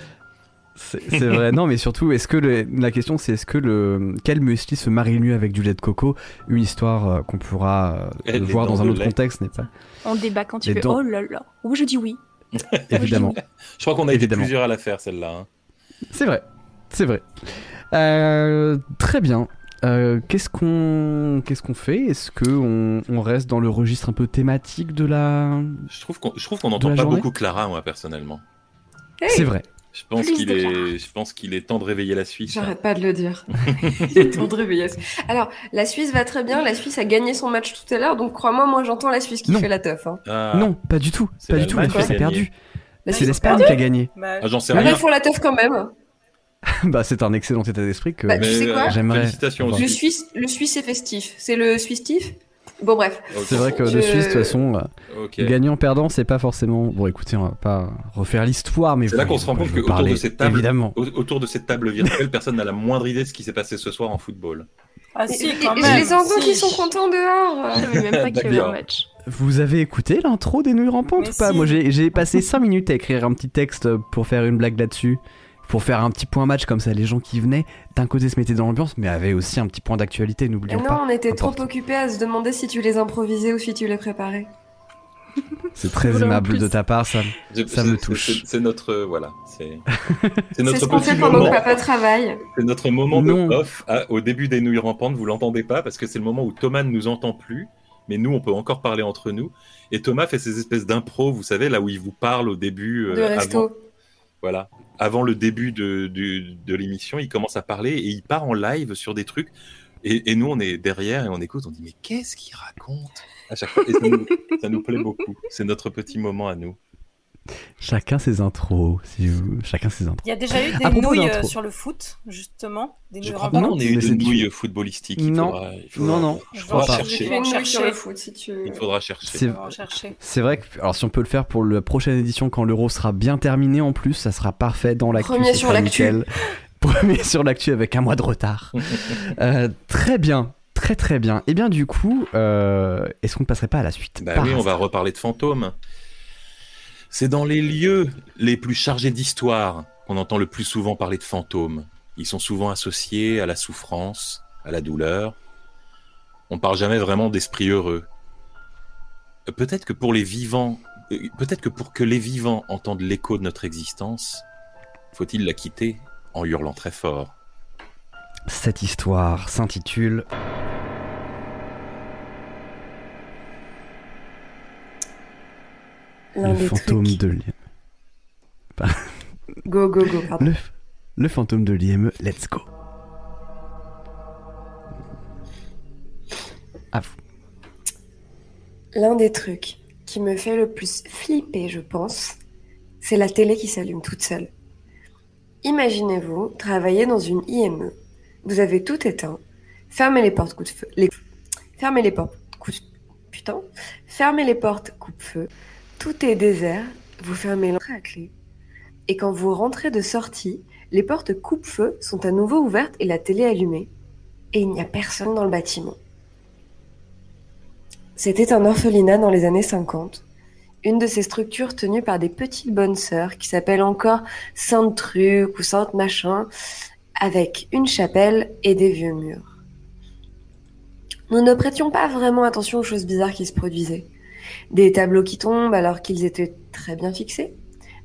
C'est vrai, non, mais surtout, est-ce que le- la question c'est est-ce que le quel muesli se marie mieux avec du lait de coco? Une histoire euh, qu'on pourra euh, voir dans un autre lait. contexte, n'est pas? On débat quand tu Les veux. dents. Oh là là. Oui, je dis oui. Évidemment. Je crois qu'on a été Évidemment. plusieurs à la faire, celle-là. hein. C'est vrai, c'est vrai. Euh, très bien. Euh, qu'est-ce qu'on qu'est-ce qu'on fait? Est-ce que on, on reste dans le registre un peu thématique de la Je trouve qu'on je trouve qu'on n'entend la pas journée? beaucoup Clara, moi, personnellement. Hey, C'est vrai. Je pense qu'il est, je pense qu'il est temps de réveiller la Suisse. hein. J'arrête pas de le dire. Il est temps de réveiller. Alors, la Suisse va très bien. La Suisse a gagné son match tout à l'heure, donc crois-moi, moi j'entends la Suisse qui Non. fait la teuf. Hein. Ah, Non, pas du tout. Pas du tout. La Suisse a perdu. La C'est Suisse a l'Espagne qui a gagné. Bah, ah, j'en sais Mais rien. ils font la teuf quand même. bah, c'est un excellent état d'esprit que Bah, tu sais quoi j'aimerais. Le. Suisse, le Suisse est festif. C'est le Suisse-tif Bon, bref. C'est vrai que Je- de Suisse, de toute façon, euh, gagnant-perdant, c'est pas forcément. Bon, écoutez, on va pas refaire l'histoire, mais C'est là vous qu'on se rend compte qu'autour parler, de cette table- Évidemment. Au- Autour de cette table virtuelle, personne n'a la moindre idée de ce qui s'est passé ce soir en football. Ah si, quand et même. les si. qui sont contents dehors. Je savais même pas qu'il y avait un match. Vous avez écouté l'intro des nouilles rampantes Mais ou pas? si. Moi j'ai j'ai passé 5 minutes à écrire un petit texte pour faire une blague là-dessus. Pour faire un petit point match comme ça, les gens qui venaient, d'un côté se mettaient dans l'ambiance, mais avaient aussi un petit point d'actualité, n'oublions non, pas. on était trop occupés à se demander si tu les improvisais ou si tu les préparais. C'est très Voilà, aimable de ta part, ça. Ça c'est- me touche. c'est- notre, euh, voilà, c'est notre ce qu'on petit fait pendant que moment. papa travaille. C'est notre moment Non. de off à- au début des nouilles rampantes. Vous l'entendez pas parce que c'est le moment où Thomas ne nous entend plus, mais nous on peut encore parler entre nous. Et Thomas fait ces espèces d'impro, vous savez, là où il vous parle au début, euh, De resto. avant, voilà, avant le début de, de l'émission, il commence à parler et il part en live sur des trucs. Et, nous on est derrière et on écoute, on dit mais qu'est-ce qu'il raconte? À chaque fois. Ça nous plaît beaucoup. C'est notre petit moment à nous. Chacun ses intros. Si vous... Chacun ses intros. Il y a déjà eu des nouilles euh, sur le foot, justement. Des Je crois pas rampantes. qu'on ait eu de nouilles footballistiques. Non. faudra- il faudra- Non, non, il je faudra crois pas. Chercher. fait une Chercher. nouille sur le foot si tu. Il faudra chercher. C'est vrai que, alors si on peut le faire pour la prochaine édition, quand l'euro sera bien terminé en plus, ça sera parfait dans l'actu. Premier sur l'actu. Premier sur l'actu avec un mois de retard. Euh, très bien, très très bien. Et bien du coup, euh, est-ce qu'on ne passerait pas à la suite? Bah oui, on va reparler de fantômes. C'est dans les lieux les plus chargés d'histoire qu'on entend le plus souvent parler de fantômes. Ils sont souvent associés à la souffrance, à la douleur. On parle jamais vraiment d'esprit heureux. Euh, Peut-être que pour les vivants, euh, peut-être que pour que les vivants entendent l'écho de notre existence, faut-il la quitter en hurlant très fort. Cette histoire s'intitule Le fantôme trucs. de l'IM. Go, go, go. pardon. Le, le fantôme de l'IME, let's go. À vous. L'un des trucs qui me fait le plus flipper, je pense, c'est la télé qui s'allume toute seule. Imaginez-vous travailler dans une IME. Vous avez tout éteint. Fermez les portes coup de feu. Les... Fermez les portes. Putain. Fermez les portes coupe-feu. Tout est désert. Vous fermez l'entrée à clé. Et quand vous rentrez de sortie, les portes coupe-feu sont à nouveau ouvertes et la télé allumée. Et il n'y a personne dans le bâtiment. C'était un orphelinat dans les années 50. Une de ces structures tenues par des petites bonnes sœurs qui s'appellent encore Sainte Truc ou Sainte Machin, avec une chapelle et des vieux murs. Nous ne prêtions pas vraiment attention aux choses bizarres qui se produisaient. Des tableaux qui tombent alors qu'ils étaient très bien fixés.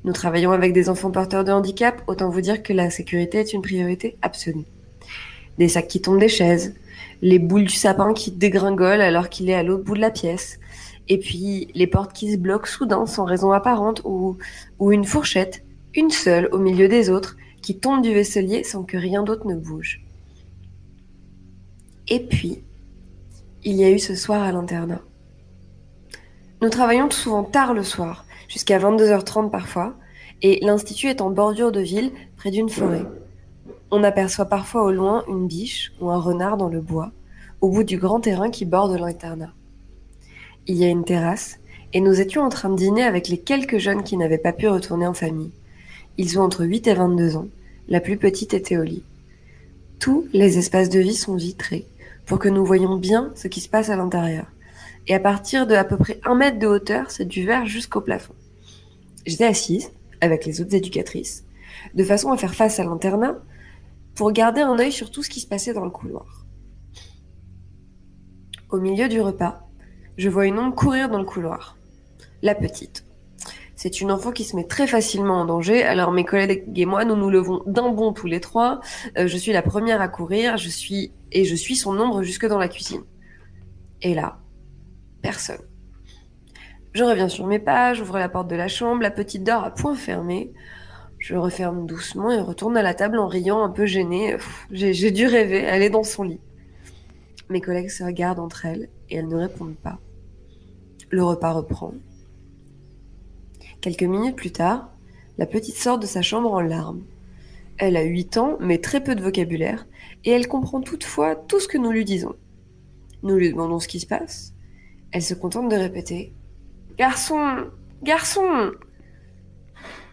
Nous travaillons avec des enfants porteurs de handicap, autant vous dire que la sécurité est une priorité absolue. Des sacs qui tombent des chaises, les boules du sapin qui dégringolent alors qu'il est à l'autre bout de la pièce, et puis les portes qui se bloquent soudain sans raison apparente, ou, une fourchette, une seule au milieu des autres, qui tombe du vaisselier sans que rien d'autre ne bouge. Et puis, il y a eu ce soir à l'internat. Nous travaillons souvent tard le soir, jusqu'à 22h30 parfois, et l'institut est en bordure de ville, près d'une forêt. On aperçoit parfois au loin une biche ou un renard dans le bois, au bout du grand terrain qui borde l'internat. Il y a une terrasse, et nous étions en train de dîner avec les quelques jeunes qui n'avaient pas pu retourner en famille. Ils ont entre 8 et 22 ans, la plus petite était au lit. Tous les espaces de vie sont vitrés, pour que nous voyions bien ce qui se passe à l'intérieur. Et à partir de à peu près un mètre de hauteur, c'est du verre jusqu'au plafond. J'étais assise, avec les autres éducatrices, de façon à faire face à l'internat, pour garder un œil sur tout ce qui se passait dans le couloir. Au milieu du repas, je vois une ombre courir dans le couloir. La petite. C'est une enfant qui se met très facilement en danger, alors mes collègues et moi, nous nous levons d'un bond tous les trois. Euh, je suis la première à courir, je suis et je suis son ombre jusque dans la cuisine. Et là, personne. Je reviens sur mes pas, j'ouvre la porte de la chambre, la petite dort à point fermé. Je referme doucement et retourne à la table en riant, un peu gênée. J'ai dû rêver, elle est dans son lit. Mes collègues se regardent entre elles et elles ne répondent pas. Le repas reprend. Quelques minutes plus tard, la petite sort de sa chambre en larmes. Elle a huit ans, mais très peu de vocabulaire, et elle comprend toutefois tout ce que nous lui disons. Nous lui demandons ce qui se passe. Elle se contente de répéter Garçon Garçon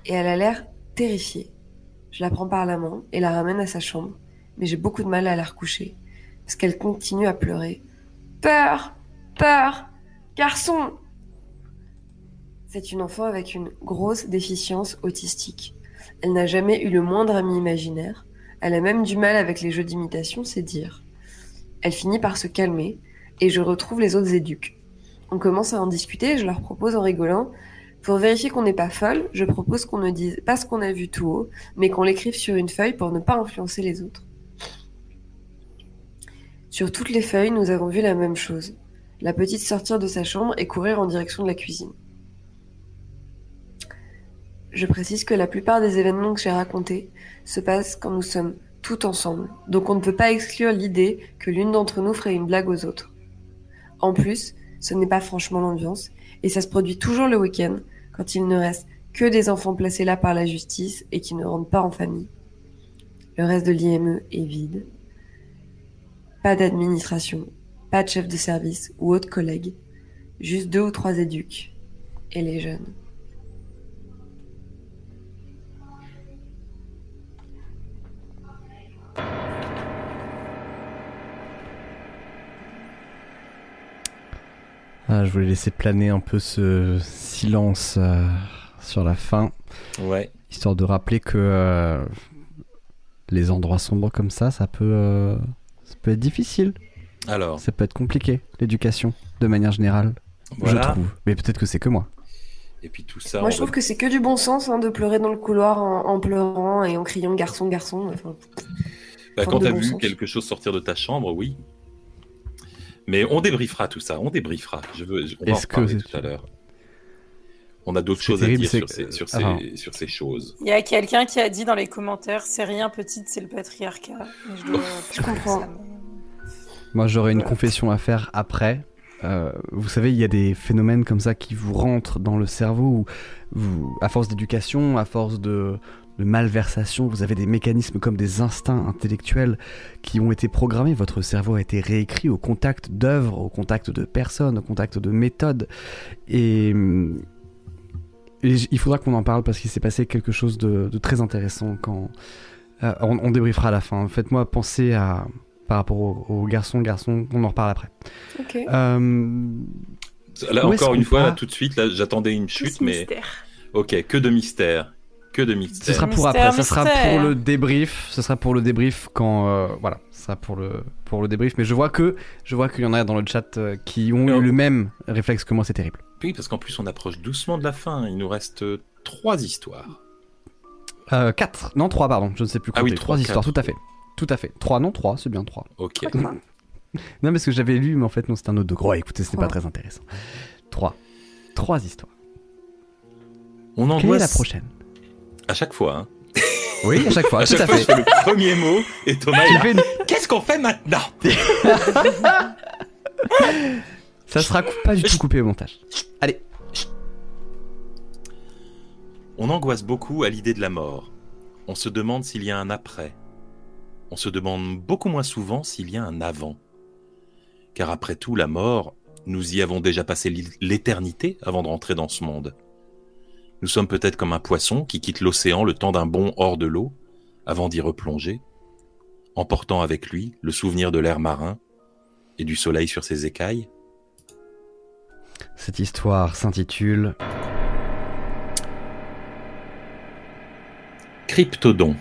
Et elle a l'air terrifiée. Je la prends par la main et la ramène à sa chambre, mais j'ai beaucoup de mal à la recoucher, parce qu'elle continue à pleurer. Peur Peur Garçon C'est une enfant avec une grosse déficience autistique. Elle n'a jamais eu le moindre ami imaginaire. Elle a même du mal avec les jeux d'imitation, c'est dire. Elle finit par se calmer, et je retrouve les autres éduques. On commence à en discuter je leur propose en rigolant pour vérifier qu'on n'est pas folle, je propose qu'on ne dise pas ce qu'on a vu tout haut, mais qu'on l'écrive sur une feuille pour ne pas influencer les autres. Sur toutes les feuilles, nous avons vu la même chose. La petite sortir de sa chambre et courir en direction de la cuisine. Je précise que la plupart des événements que j'ai racontés se passent quand nous sommes tout ensemble, donc on ne peut pas exclure l'idée que l'une d'entre nous ferait une blague aux autres. En plus, ce n'est pas franchement l'ambiance, et ça se produit toujours le week-end, quand il ne reste que des enfants placés là par la justice et qui ne rentrent pas en famille. Le reste de l'IME est vide. Pas d'administration, pas de chef de service ou autres collègues, juste deux ou trois éduques et les jeunes. Ah, je voulais laisser planer un peu ce silence euh, sur la fin. Ouais. Histoire de rappeler que euh, les endroits sombres comme ça, ça peut, euh, ça peut être difficile. Alors. Ça peut être compliqué, l'éducation, de manière générale. Voilà. Je trouve. Mais peut-être que c'est que moi. Et puis tout ça. Moi, on je trouve va- que c'est que du bon sens hein, de pleurer dans le couloir en, en pleurant et en criant garçon, garçon. Enfin, Bah, quand t'as bon vu sens. quelque chose sortir de ta chambre, oui. Mais on débriefera tout ça, on débriefera. Je veux, on va en que tout à l'heure. On a d'autres choses terrible, à dire c'est sur que- ces, sur, Ah. sur ces choses. Il y a quelqu'un qui a dit dans les commentaires c'est rien petite, c'est le patriarcat. Je, dois- Je comprends. Moi, j'aurais une confession à faire après. Euh, vous savez, il y a des phénomènes comme ça qui vous rentrent dans le cerveau où, vous, à force d'éducation, à force de, de malversation, vous avez des mécanismes comme des instincts intellectuels qui ont été programmés. Votre cerveau a été réécrit au contact d'œuvres, au contact de personnes, au contact de méthodes. Et, et j- il faudra qu'on en parle parce qu'il s'est passé quelque chose de, de très intéressant quand. euh, on, on débriefera à la fin. Faites-moi penser à. Par rapport aux au garçons, garçons, on en reparle après. ok. Euh, Là, Où encore une fois, là, tout de suite, là, j'attendais une chute, mais mystère. ok, que de mystère. Que de ce mystère. sera pour Mystère, après, ça sera pour le débrief. Ce sera pour le débrief quand euh, voilà, ce sera pour le pour le débrief. Mais je vois que je vois qu'il y en a dans le chat euh, qui ont Non. eu le même réflexe que moi, c'est terrible. Oui, parce qu'en plus on approche doucement de la fin. Il nous reste euh, trois histoires. Euh, 4. Non, 3, pardon. Je ne sais plus Ah compter. oui, trois trois, histoires, quatre. tout à fait. Tout à fait. 3, non, 3, c'est bien 3. Ok. Non, parce que j'avais lu, mais en fait, non, c'est un autre de gros. écoutez, ce n'est pas Trois. très intéressant. 3. 3 histoires. On Quelle est la prochaine? À chaque fois. Hein. Oui, à chaque fois, À tout chaque à fois, je fait. fais le premier mot et Thomas Tu est là. fais une- Qu'est-ce qu'on fait maintenant? Ça sera pas du tout coupé au montage. Allez, On angoisse beaucoup à l'idée de la mort. On se demande s'il y a un après. On se demande beaucoup moins souvent s'il y a un avant. Car après tout, la mort, nous y avons déjà passé l'éternité avant de rentrer dans ce monde. Nous sommes peut-être comme un poisson qui quitte l'océan le temps d'un bond hors de l'eau, avant d'y replonger, emportant avec lui le souvenir de l'air marin et du soleil sur ses écailles. cette histoire s'intitule Cryptodon.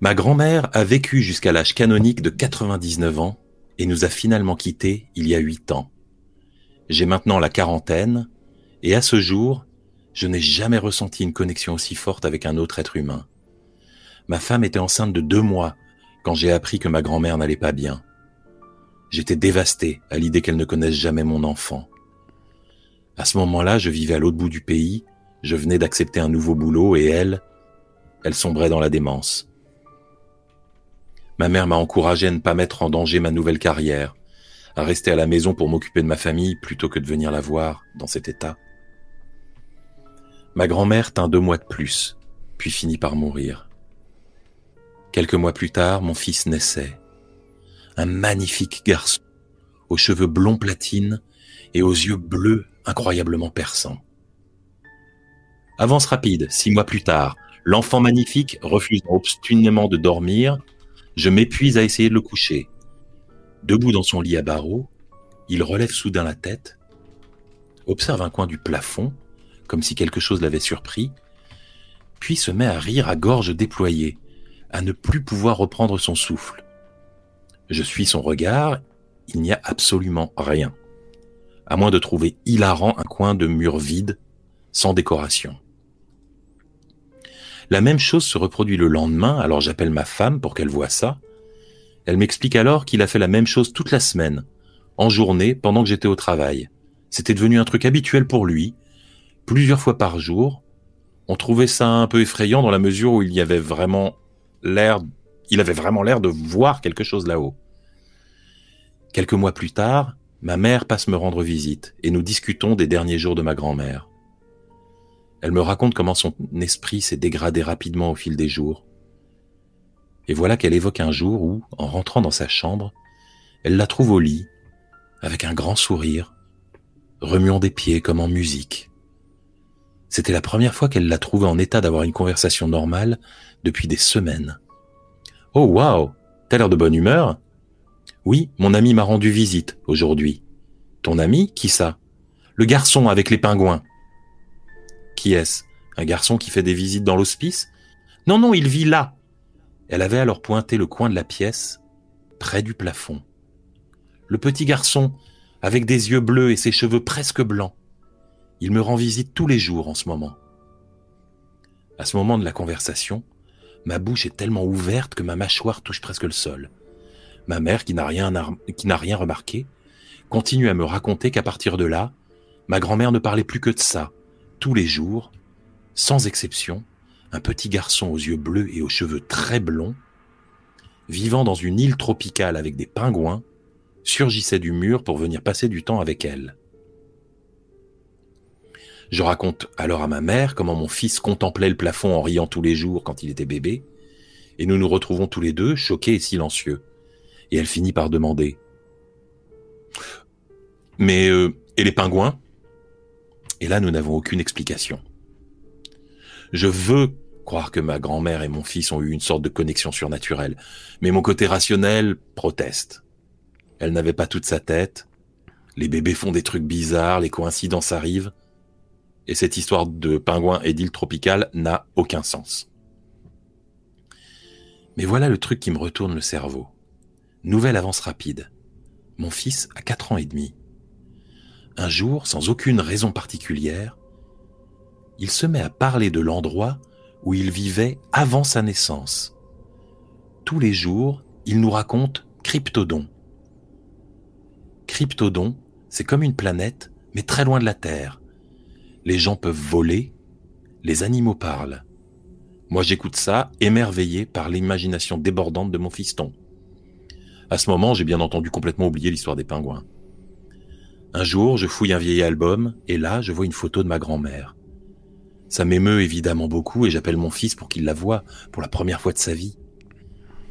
Ma grand-mère a vécu jusqu'à l'âge canonique de 99 ans et nous a finalement quittés il y a 8 ans. J'ai maintenant la quarantaine et à ce jour, je n'ai jamais ressenti une connexion aussi forte avec un autre être humain. Ma femme était enceinte de deux mois quand j'ai appris que ma grand-mère n'allait pas bien. J'étais dévasté à l'idée qu'elle ne connaisse jamais mon enfant. À ce moment-là, je vivais à l'autre bout du pays, je venais d'accepter un nouveau boulot et elle, elle sombrait dans la démence. Ma mère m'a encouragé à ne pas mettre en danger ma nouvelle carrière, à rester à la maison pour m'occuper de ma famille plutôt que de venir la voir dans cet état. Ma grand-mère tint deux mois de plus, puis finit par mourir. Quelques mois plus tard, mon fils naissait. Un magnifique garçon, aux cheveux blonds platine et aux yeux bleus incroyablement perçants. Avance rapide, six mois plus tard, l'enfant magnifique refusant obstinément de dormir, je m'épuise à essayer de le coucher. Debout dans son lit à barreaux, il relève soudain la tête, observe un coin du plafond, comme si quelque chose l'avait surpris, puis se met à rire à gorge déployée, à ne plus pouvoir reprendre son souffle. Je suis son regard, il n'y a absolument rien, à moins de trouver hilarant un coin de mur vide, sans décoration. La même chose se reproduit le lendemain, alors j'appelle ma femme pour qu'elle voie ça. Elle m'explique alors qu'il a fait la même chose toute la semaine, en journée, pendant que j'étais au travail. C'était devenu un truc habituel pour lui, plusieurs fois par jour. On trouvait ça un peu effrayant dans la mesure où il y avait vraiment l'air, il avait vraiment l'air de voir quelque chose là-haut. Quelques mois plus tard, ma mère passe me rendre visite et nous discutons des derniers jours de ma grand-mère. Elle me raconte comment son esprit s'est dégradé rapidement au fil des jours. Et voilà qu'elle évoque un jour où, en rentrant dans sa chambre, elle la trouve au lit, avec un grand sourire, remuant des pieds comme en musique. C'était la première fois qu'elle l'a trouvée en état d'avoir une conversation normale depuis des semaines. Oh waouh, t'as l'air de bonne humeur Oui, mon ami m'a rendu visite aujourd'hui. Ton ami Qui ça? Le garçon avec les pingouins. Qui est-ce? Un garçon qui fait des visites dans l'hospice? Non, non, il vit là. Elle avait alors pointé le coin de la pièce, près du plafond. Le petit garçon, avec des yeux bleus et ses cheveux presque blancs. Il me rend visite tous les jours en ce moment. À ce moment de la conversation, ma bouche est tellement ouverte que ma mâchoire touche presque le sol. Ma mère, qui n'a rien, qui n'a rien remarqué, continue à me raconter qu'à partir de là, ma grand-mère ne parlait plus que de ça, tous les jours, sans exception, un petit garçon aux yeux bleus et aux cheveux très blonds, vivant dans une île tropicale avec des pingouins, surgissait du mur pour venir passer du temps avec elle. Je raconte alors à ma mère comment mon fils contemplait le plafond en riant tous les jours quand il était bébé, et nous nous retrouvons tous les deux, choqués et silencieux. Et elle finit par demander Mais euh, et les pingouins? Et là, nous n'avons aucune explication. Je veux croire que ma grand-mère et mon fils ont eu une sorte de connexion surnaturelle, mais mon côté rationnel proteste. Elle n'avait pas toute sa tête. Les bébés font des trucs bizarres, les coïncidences arrivent. Et cette histoire de pingouins et d'île tropicale n'a aucun sens. Mais voilà le truc qui me retourne le cerveau. Nouvelle avance rapide. Mon fils a 4 ans et demi. Un jour, sans aucune raison particulière, il se met à parler de l'endroit où il vivait avant sa naissance. Tous les jours, il nous raconte Cryptodon. Cryptodon, c'est comme une planète, mais très loin de la Terre. Les gens peuvent voler, les animaux parlent. Moi j'écoute ça, émerveillé par l'imagination débordante de mon fiston. À ce moment, j'ai bien entendu complètement oublié l'histoire des pingouins. Un jour, je fouille un vieil album, et là, je vois une photo de ma grand-mère. Ça m'émeut évidemment beaucoup, et j'appelle mon fils pour qu'il la voie pour la première fois de sa vie.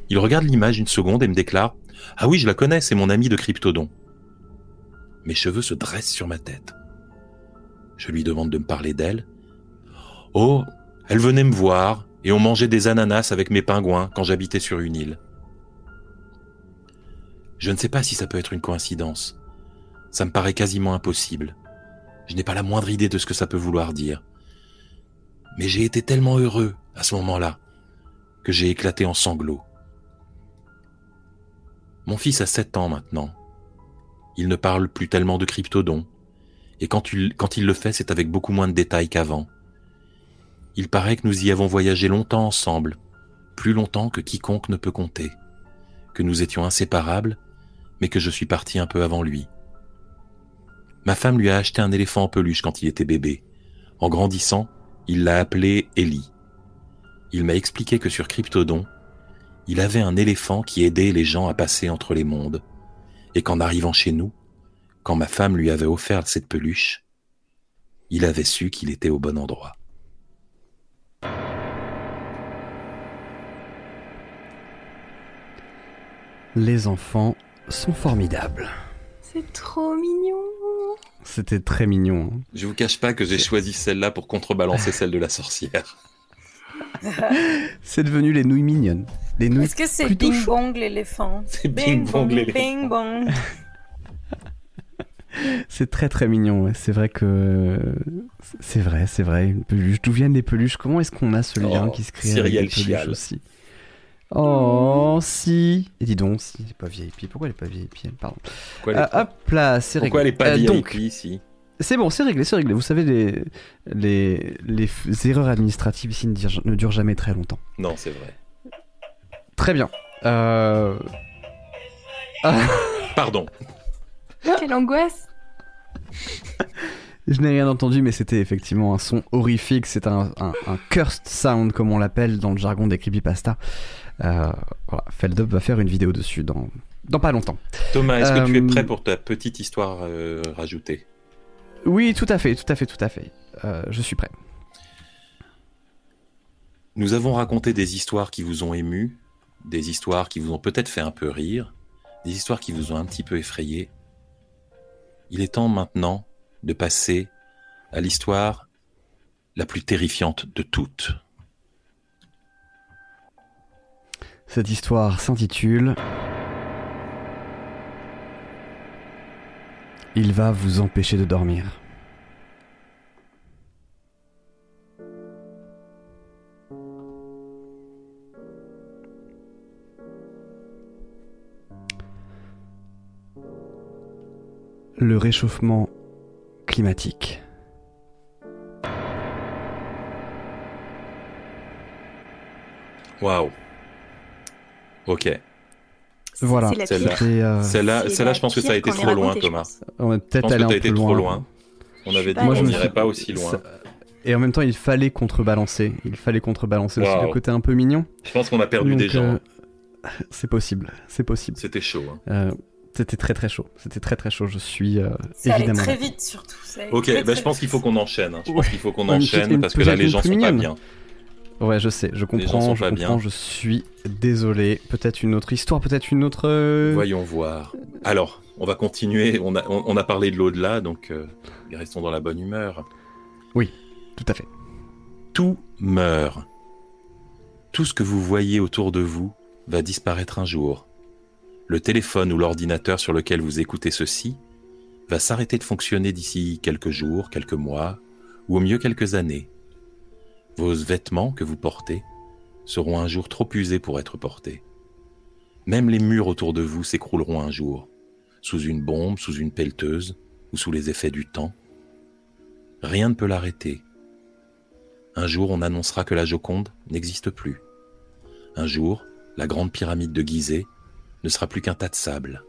Il regarde l'image une seconde et me déclare Ah oui, je la connais, c'est mon ami de Cryptodon. Mes cheveux se dressent sur ma tête. Je lui demande de me parler d'elle. Oh, elle venait me voir, et on mangeait des ananas avec mes pingouins quand j'habitais sur une île. Je ne sais pas si ça peut être une coïncidence. Ça me paraît quasiment impossible. Je n'ai pas la moindre idée de ce que ça peut vouloir dire. Mais j'ai été tellement heureux à ce moment-là que j'ai éclaté en sanglots. Mon fils a sept ans maintenant. Il ne parle plus tellement de cryptodon, et quand il, quand il le fait, c'est avec beaucoup moins de détails qu'avant. Il paraît que nous y avons voyagé longtemps ensemble, plus longtemps que quiconque ne peut compter, que nous étions inséparables mais que je suis parti un peu avant lui. Ma femme lui a acheté un éléphant en peluche quand il était bébé. En grandissant, il l'a appelé Ellie. Il m'a expliqué que sur Cryptodon, il avait un éléphant qui aidait les gens à passer entre les mondes, et qu'en arrivant chez nous, quand ma femme lui avait offert cette peluche, il avait su qu'il était au bon endroit. Les enfants sont formidables. C'est trop mignon. C'était très mignon. Hein. Je vous cache pas que j'ai choisi celle-là pour contrebalancer celle de la sorcière. c'est devenu les nouilles mignonnes. Les nouilles Est-ce que c'est Bing Bong l'éléphant C'est Bing, Bong l'éléphant. Bing Bong. c'est très très mignon. C'est vrai que c'est vrai, c'est vrai. Une peluche. D'où viennent les peluches? Comment est-ce qu'on a ce lien Oh, qui se crée avec les peluches Chial. aussi? Oh, si. Et dis donc, si, elle est pas VIP. Pourquoi elle est pas VIP elle Pardon. Pourquoi elle est, Ah, hop là, c'est réglé. pourquoi elle est pas Euh, VIP donc, ici c'est bon, c'est réglé, c'est réglé. Vous savez, les, les, erreurs administratives ici ne, durent jamais très longtemps. Non, c'est vrai. Très bien. Euh... ah, Pardon. Quelle angoisse. je n'ai rien entendu, mais c'était effectivement un son horrifique. C'est un, un, un cursed sound, comme on l'appelle dans le jargon des creepypasta. Euh, voilà, Feldup va faire une vidéo dessus dans, dans pas longtemps. Thomas, est-ce que tu es Euh, prêt pour ta petite histoire euh, rajoutée? Oui, tout à fait, tout à fait, tout à fait. Je suis prêt. Nous avons raconté des histoires qui vous ont ému, des histoires qui vous ont peut-être fait un peu rire, des histoires qui vous ont un petit peu effrayé. Il est temps maintenant de passer à l'histoire la plus terrifiante de toutes. Cette histoire s'intitule Il va vous empêcher de dormir. Le réchauffement climatique. Waouh. Ok. Voilà. Celle-là. euh, celle-là, la je pense que ça a été trop loin, Thomas. on va peut-être aller un été peu trop loin. loin. On Je avait dit pas qu'on n'irait pas aussi loin. Ça- Et en même temps, il fallait contrebalancer. Il fallait contrebalancer aussi Waouh. le côté un peu mignon. Je pense qu'on a perdu Donc, des gens. euh, c'est possible, c'est possible. C'était chaud. hein. Euh, C'était très très chaud. C'était très très chaud. Je suis euh, évidemment. très vite surtout. ça allait Ok, très, bah, très je pense qu'il faut qu'on enchaîne. hein. Je Ouais. pense qu'il faut qu'on enchaîne une parce que là, les gens sont pas bien. Ouais, je sais, je comprends, je comprends, bien. je suis désolé. Peut-être une autre histoire, peut-être une autre. euh, Voyons voir. Alors, on va continuer. On a, on, on a parlé de l'au-delà, donc euh, restons dans la bonne humeur. Tout à fait. Tout meurt. Tout ce que vous voyez autour de vous va disparaître un jour. Le téléphone ou l'ordinateur sur lequel vous écoutez ceci va s'arrêter de fonctionner d'ici quelques jours, quelques mois, ou au mieux quelques années. Vos vêtements que vous portez seront un jour trop usés pour être portés. Même les murs autour de vous s'écrouleront un jour, sous une bombe, sous une pelleteuse ou sous les effets du temps. Rien ne peut l'arrêter. Un jour, on annoncera que la Joconde n'existe plus. Un jour, la grande pyramide de Gizeh ne sera plus qu'un tas de sable.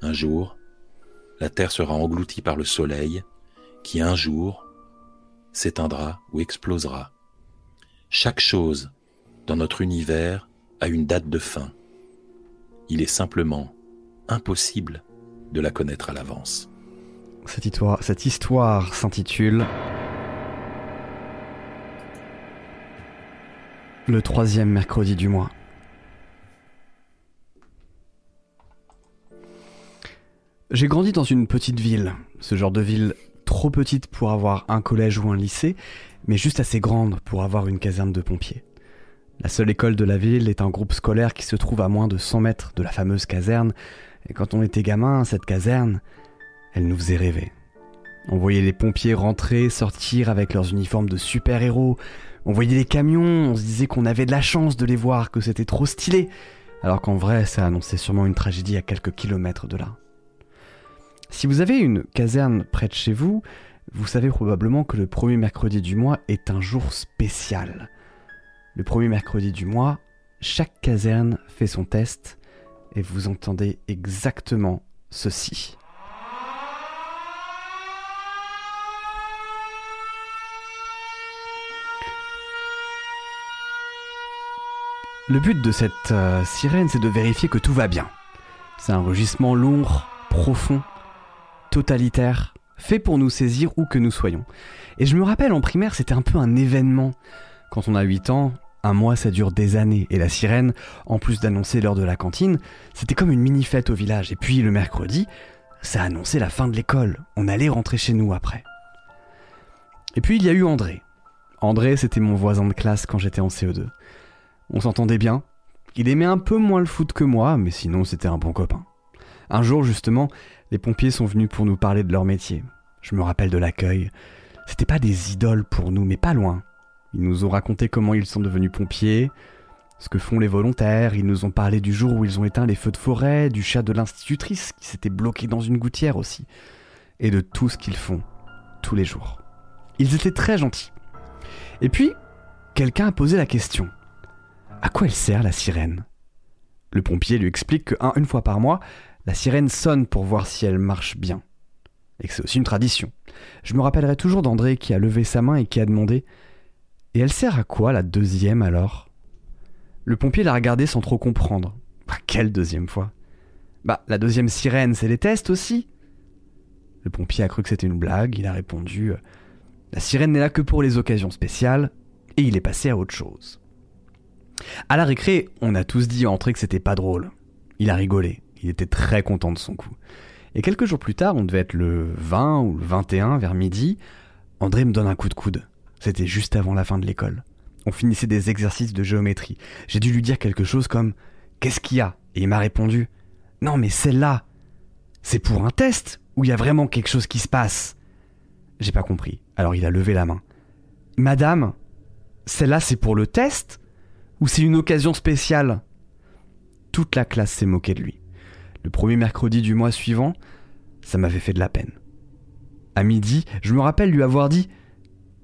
Un jour, la Terre sera engloutie par le Soleil, qui un jour s'éteindra ou explosera. Chaque chose dans notre univers a une date de fin. Il est simplement impossible de la connaître à l'avance. Cette histoire, s'intitule Le troisième mercredi du mois. J'ai grandi dans une petite ville, ce genre de ville trop petite pour avoir un collège ou un lycée, mais juste assez grande pour avoir une caserne de pompiers. La seule école de la ville est un groupe scolaire qui se trouve à moins de 100 mètres de la fameuse caserne, et quand on était gamin, cette caserne, elle nous faisait rêver. On voyait les pompiers rentrer, sortir avec leurs uniformes de super-héros, on voyait les camions, on se disait qu'on avait de la chance de les voir, que c'était trop stylé, alors qu'en vrai, ça annonçait sûrement une tragédie à quelques kilomètres de là. Si vous avez une caserne près de chez vous, vous savez probablement que le premier mercredi du mois est un jour spécial. Le premier mercredi du mois, chaque caserne fait son test et vous entendez exactement ceci. Le but de cette euh, sirène, c'est de vérifier que tout va bien. C'est un rugissement long, profond, totalitaire, fait pour nous saisir où que nous soyons. Et je me rappelle en primaire, c'était un peu un événement. Quand on a 8 ans, un mois ça dure des années, et la sirène, en plus d'annoncer l'heure de la cantine, c'était comme une mini-fête au village. Et puis le mercredi, ça annonçait la fin de l'école, on allait rentrer chez nous après. Et puis il y a eu André. André, c'était mon voisin de classe quand j'étais en CE2. On s'entendait bien. Il aimait un peu moins le foot que moi, mais sinon c'était un bon copain. Un jour, justement, les pompiers sont venus pour nous parler de leur métier. Je me rappelle de l'accueil. C'était pas des idoles pour nous, mais pas loin. Ils nous ont raconté comment ils sont devenus pompiers, ce que font les volontaires, ils nous ont parlé du jour où ils ont éteint les feux de forêt, du chat de l'institutrice qui s'était bloqué dans une gouttière aussi, et de tout ce qu'ils font tous les jours. Ils étaient très gentils. Et puis, quelqu'un a posé la question. À quoi elle sert la sirène? Le pompier lui explique que une fois par mois, la sirène sonne pour voir si elle marche bien. Et que c'est aussi une tradition. Je me rappellerai toujours d'André qui a levé sa main et qui a demandé Et elle sert à quoi la deuxième alors? Le pompier l'a regardé sans trop comprendre. Bah, quelle deuxième fois? Bah, la deuxième sirène, c'est les tests aussi Le pompier a cru que c'était une blague, il a répondu La sirène n'est là que pour les occasions spéciales, et il est passé à autre chose. À la récré, on a tous dit à André que c'était pas drôle. Il a rigolé. Il était très content de son coup. Et quelques jours plus tard, on devait être le 20 ou le 21 vers midi, André me donne un coup de coude. C'était juste avant la fin de l'école. On finissait des exercices de géométrie. J'ai dû lui dire quelque chose comme Qu'est-ce qu'il y a? Et il m'a répondu Non, mais celle-là, c'est pour un test ou il y a vraiment quelque chose qui se passe J'ai pas compris. Alors il a levé la main. Madame, celle-là c'est pour le test ou c'est une occasion spéciale? Toute la classe s'est moquée de lui. Le premier mercredi du mois suivant, ça m'avait fait de la peine. À midi, je me rappelle lui avoir dit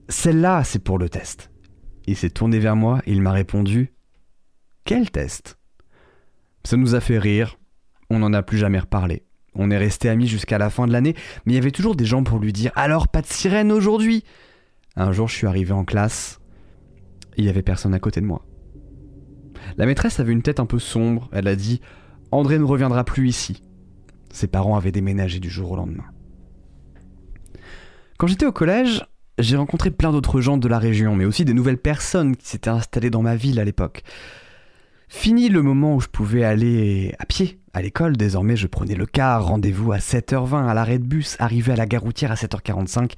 Celle-là, c'est pour le test. Il s'est tourné vers moi et il m'a répondu Quel test? Ça nous a fait rire, on n'en a plus jamais reparlé. On est resté amis jusqu'à la fin de l'année, mais il y avait toujours des gens pour lui dire Alors, pas de sirène aujourd'hui Un jour, je suis arrivé en classe, il y avait personne à côté de moi. La maîtresse avait une tête un peu sombre, elle a dit André ne reviendra plus ici. Ses parents avaient déménagé du jour au lendemain. Quand j'étais au collège, j'ai rencontré plein d'autres gens de la région, mais aussi des nouvelles personnes qui s'étaient installées dans ma ville à l'époque. Fini le moment où je pouvais aller à pied à l'école, désormais je prenais le car, rendez-vous à 7h20 à l'arrêt de bus, arrivé à la gare routière à 7h45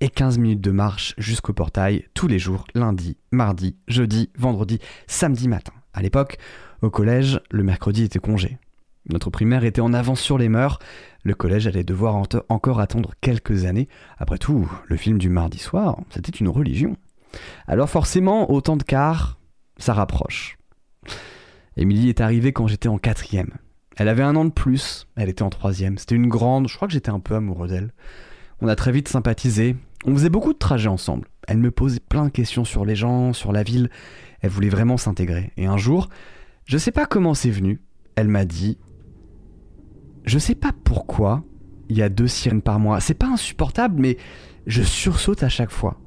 et 15 minutes de marche jusqu'au portail tous les jours, lundi, mardi, jeudi, vendredi, samedi matin. À l'époque, au collège, le mercredi était congé. Notre primaire était en avance sur les mœurs, le collège allait devoir encore attendre quelques années. Après tout, le film du mardi soir, c'était une religion. Alors forcément, autant de quart, ça rapproche. Émilie est arrivée quand j'étais en quatrième. Elle avait un an de plus, elle était en troisième. C'était une grande, je crois que j'étais un peu amoureux d'elle. On a très vite sympathisé, on faisait beaucoup de trajets ensemble. Elle me posait plein de questions sur les gens, sur la ville. Elle voulait vraiment s'intégrer. Et un jour, je sais pas comment c'est venu, elle m'a dit Je sais pas pourquoi, il y a deux sirènes par mois. C'est pas insupportable, mais je sursaute à chaque fois.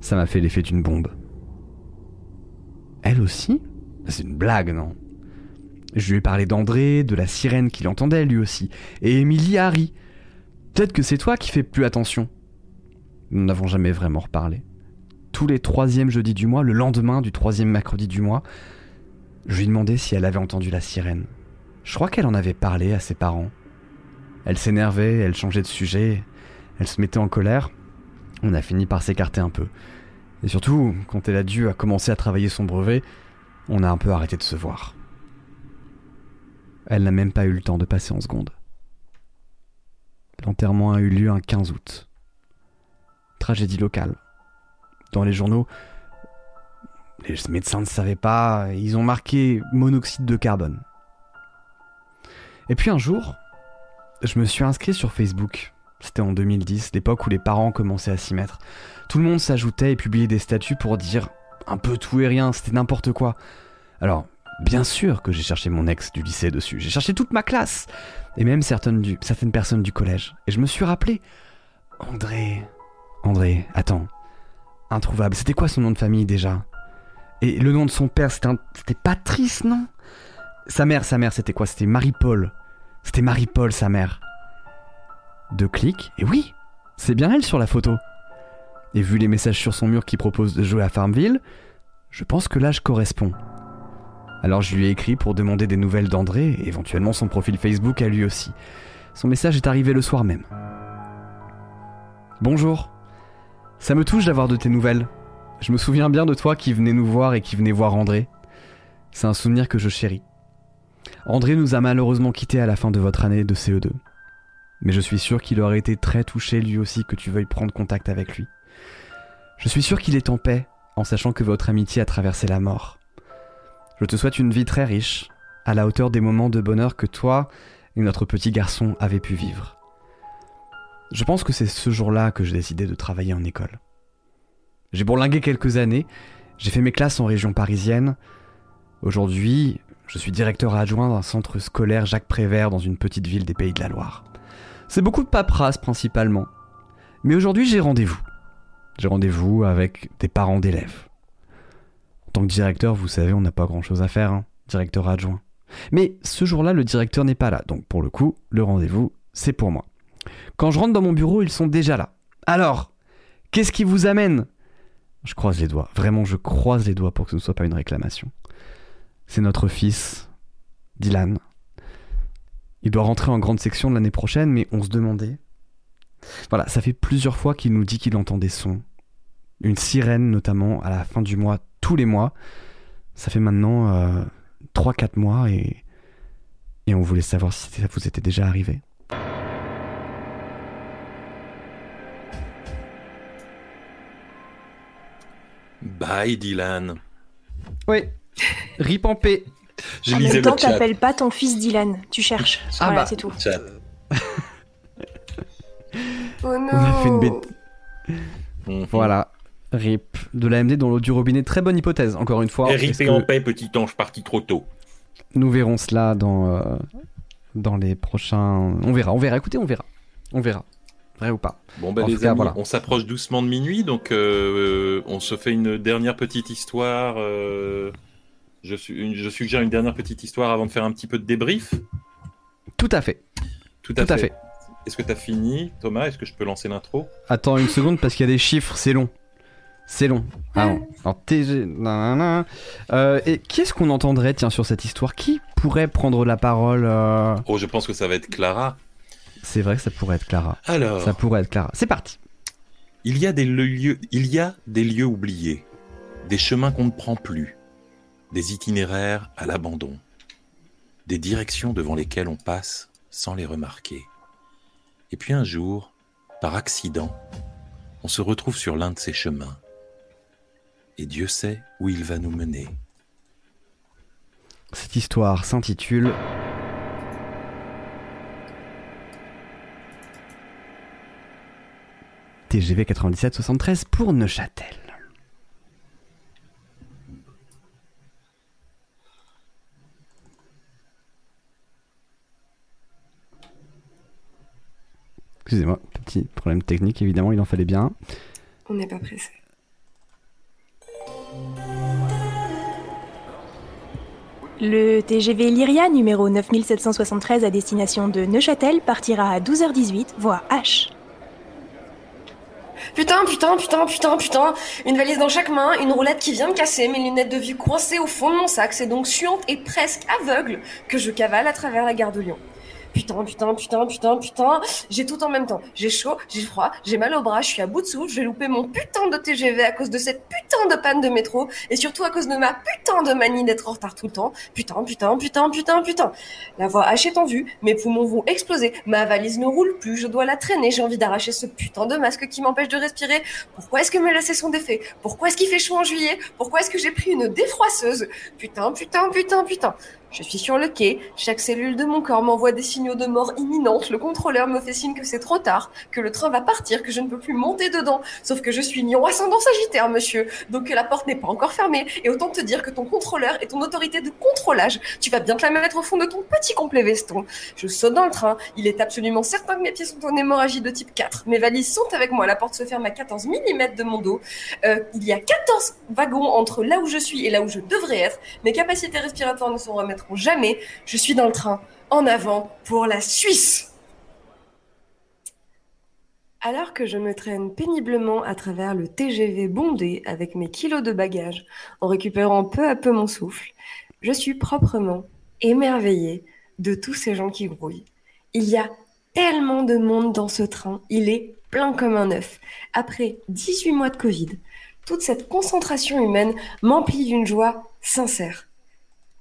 Ça m'a fait l'effet d'une bombe. Elle aussi? C'est une blague, non? Je lui ai parlé d'André, de la sirène qu'il entendait lui aussi, et Émilie Harry. Peut-être que c'est toi qui fais plus attention. Nous n'avons jamais vraiment reparlé. Tous les troisièmes jeudis du mois, le lendemain du troisième mercredi du mois, je lui demandais si elle avait entendu la sirène. Je crois qu'elle en avait parlé à ses parents. Elle s'énervait, elle changeait de sujet, elle se mettait en colère. On a fini par s'écarter un peu. Et surtout, quand elle a dû commencer à travailler son brevet, on a un peu arrêté de se voir. Elle n'a même pas eu le temps de passer en seconde. L'enterrement a eu lieu un 15 août. Tragédie locale. Dans les journaux, les médecins ne savaient pas, ils ont marqué monoxyde de carbone. Et puis un jour, je me suis inscrit sur Facebook. C'était en 2010, l'époque où les parents commençaient à s'y mettre. Tout le monde s'ajoutait et publiait des statuts pour dire un peu tout et rien, c'était n'importe quoi. Alors, bien sûr que j'ai cherché mon ex du lycée dessus, j'ai cherché toute ma classe, et même certaines, personnes du collège. Et je me suis rappelé, André, André, attends, introuvable, c'était quoi son nom de famille déjà? Et le nom de son père, c'était, Patrice, non? Sa mère, sa mère, c'était quoi? C'était Marie-Paul. C'était Marie-Paul, sa mère. Deux clics, et oui, c'est bien elle sur la photo. Et vu les messages sur son mur qui propose de jouer à Farmville, je pense que l'âge correspond. Alors je lui ai écrit pour demander des nouvelles d'André et éventuellement son profil Facebook à lui aussi. Son message est arrivé le soir même. Bonjour. Ça me touche d'avoir de tes nouvelles. Je me souviens bien de toi qui venais nous voir et qui venait voir André. C'est un souvenir que je chéris. André nous a malheureusement quittés à la fin de votre année de CE2. Mais je suis sûr qu'il aurait été très touché lui aussi que tu veuilles prendre contact avec lui. Je suis sûr qu'il est en paix en sachant que votre amitié a traversé la mort. Je te souhaite une vie très riche, à la hauteur des moments de bonheur que toi et notre petit garçon avez pu vivre. Je pense que c'est ce jour-là que j'ai décidé de travailler en école. J'ai bourlingué quelques années, j'ai fait mes classes en région parisienne. Aujourd'hui, je suis directeur adjoint d'un centre scolaire Jacques Prévert dans une petite ville des Pays de la Loire. C'est beaucoup de paperasse principalement. Mais aujourd'hui, j'ai rendez-vous. J'ai rendez-vous avec des parents d'élèves. En tant que directeur, vous savez, on n'a pas grand-chose à faire, hein, directeur adjoint. Mais ce jour-là, le directeur n'est pas là, donc pour le coup, le rendez-vous, c'est pour moi. Quand je rentre dans mon bureau, ils sont déjà là. Alors, qu'est-ce qui vous amène Je croise les doigts, vraiment, je croise les doigts pour que ce ne soit pas une réclamation. C'est notre fils, Dylan. Il doit rentrer en grande section l'année prochaine, mais on se demandait voilà, ça fait plusieurs fois qu'il nous dit qu'il entend des sons. Une sirène notamment à la fin du mois, tous les mois. Ça fait maintenant euh, 3-4 mois et, et on voulait savoir si ça vous était déjà arrivé. Bye Dylan. Oui, rip en paix. Je en même temps, t'appelles pas ton fils Dylan. Tu cherches. Ah voilà, bah. c'est tout. Chat. Oh non On a fait une bête. Mhm. Voilà, rip de l'AMD dans l'eau du robinet. Très bonne hypothèse, encore une fois. Et ripé que en paix, petit ange parti trop tôt. Nous verrons cela dans, euh, dans les prochains. On verra, on verra. Écoutez, on verra. On verra. Vrai ou pas. Bon ben En les cas, amis, voilà. on s'approche doucement de minuit, donc euh, on se fait une dernière petite histoire. euh, je, su- une- je suggère une dernière petite histoire avant de faire un petit peu de débrief. Tout à fait. Tout à Tout à fait. fait. Est-ce que tu as fini, Thomas? Est-ce que je peux lancer l'intro? Attends une seconde parce qu'il y a des chiffres, c'est long. C'est long. Ah non. Alors, TG. nanana. Euh, et qui est-ce qu'on entendrait, tiens, sur cette histoire? Qui pourrait prendre la parole euh? Oh, je pense que ça va être Clara. C'est vrai que ça pourrait être Clara. Alors, Ça pourrait être Clara. C'est parti. il y a des lieux, il y a des lieux oubliés, des chemins qu'on ne prend plus, des itinéraires à l'abandon, des directions devant lesquelles on passe sans les remarquer. Et puis un jour, par accident, on se retrouve sur l'un de ces chemins. Et Dieu sait où il va nous mener. Cette histoire s'intitule TGV 9773 pour Neuchâtel. Excusez-moi, petit problème technique évidemment, il en fallait bien. On n'est pas pressé. Le TGV Lyria numéro 9773 à destination de Neuchâtel partira à 12h18, voie H. Putain, putain, putain, putain, putain. Une valise dans chaque main, une roulette qui vient de casser, mes lunettes de vue coincées au fond de mon sac. C'est donc suante et presque aveugle que je cavale à travers la gare de Lyon. Putain, putain, putain, putain, putain. J'ai tout en même temps. J'ai chaud, j'ai froid, j'ai mal au bras, je suis à bout de souffle, je vais louper mon putain de TGV à cause de cette putain de panne de métro et surtout à cause de ma putain de manie d'être en retard tout le temps. Putain, putain, putain, putain, putain. La voix H est en vue, mes poumons vont exploser, ma valise ne roule plus, je dois la traîner, j'ai envie d'arracher ce putain de masque qui m'empêche de respirer. Pourquoi est-ce que mes lacets sont défaits Pourquoi est-ce qu'il fait chaud en juillet? Pourquoi est-ce que j'ai pris une défroisseuse? Putain, putain, putain, putain. Je suis sur le quai, chaque cellule de mon corps m'envoie des signaux de mort imminente, le contrôleur me fait signe que c'est trop tard, que le train va partir, que je ne peux plus monter dedans. Sauf que je suis lion ascendant sagittaire, monsieur, donc la porte n'est pas encore fermée, et autant te dire que ton contrôleur est ton autorité de contrôlage. Tu vas bien te la mettre au fond de ton petit complet veston. Je saute dans le train, il est absolument certain que mes pieds sont en hémorragie de type 4. Mes valises sont avec moi, la porte se ferme à 14 mm de mon dos. Euh, il y a 14 wagons entre là où je suis et là où je devrais être. Mes capacités respiratoires ne sont jamais. Je suis dans le train, en avant, pour la Suisse. Alors que je me traîne péniblement à travers le TGV bondé avec mes kilos de bagages, en récupérant peu à peu mon souffle, je suis proprement émerveillée de tous ces gens qui grouillent. Il y a tellement de monde dans ce train, il est plein comme un œuf. Après 18 mois de Covid, toute cette concentration humaine m'emplit d'une joie sincère.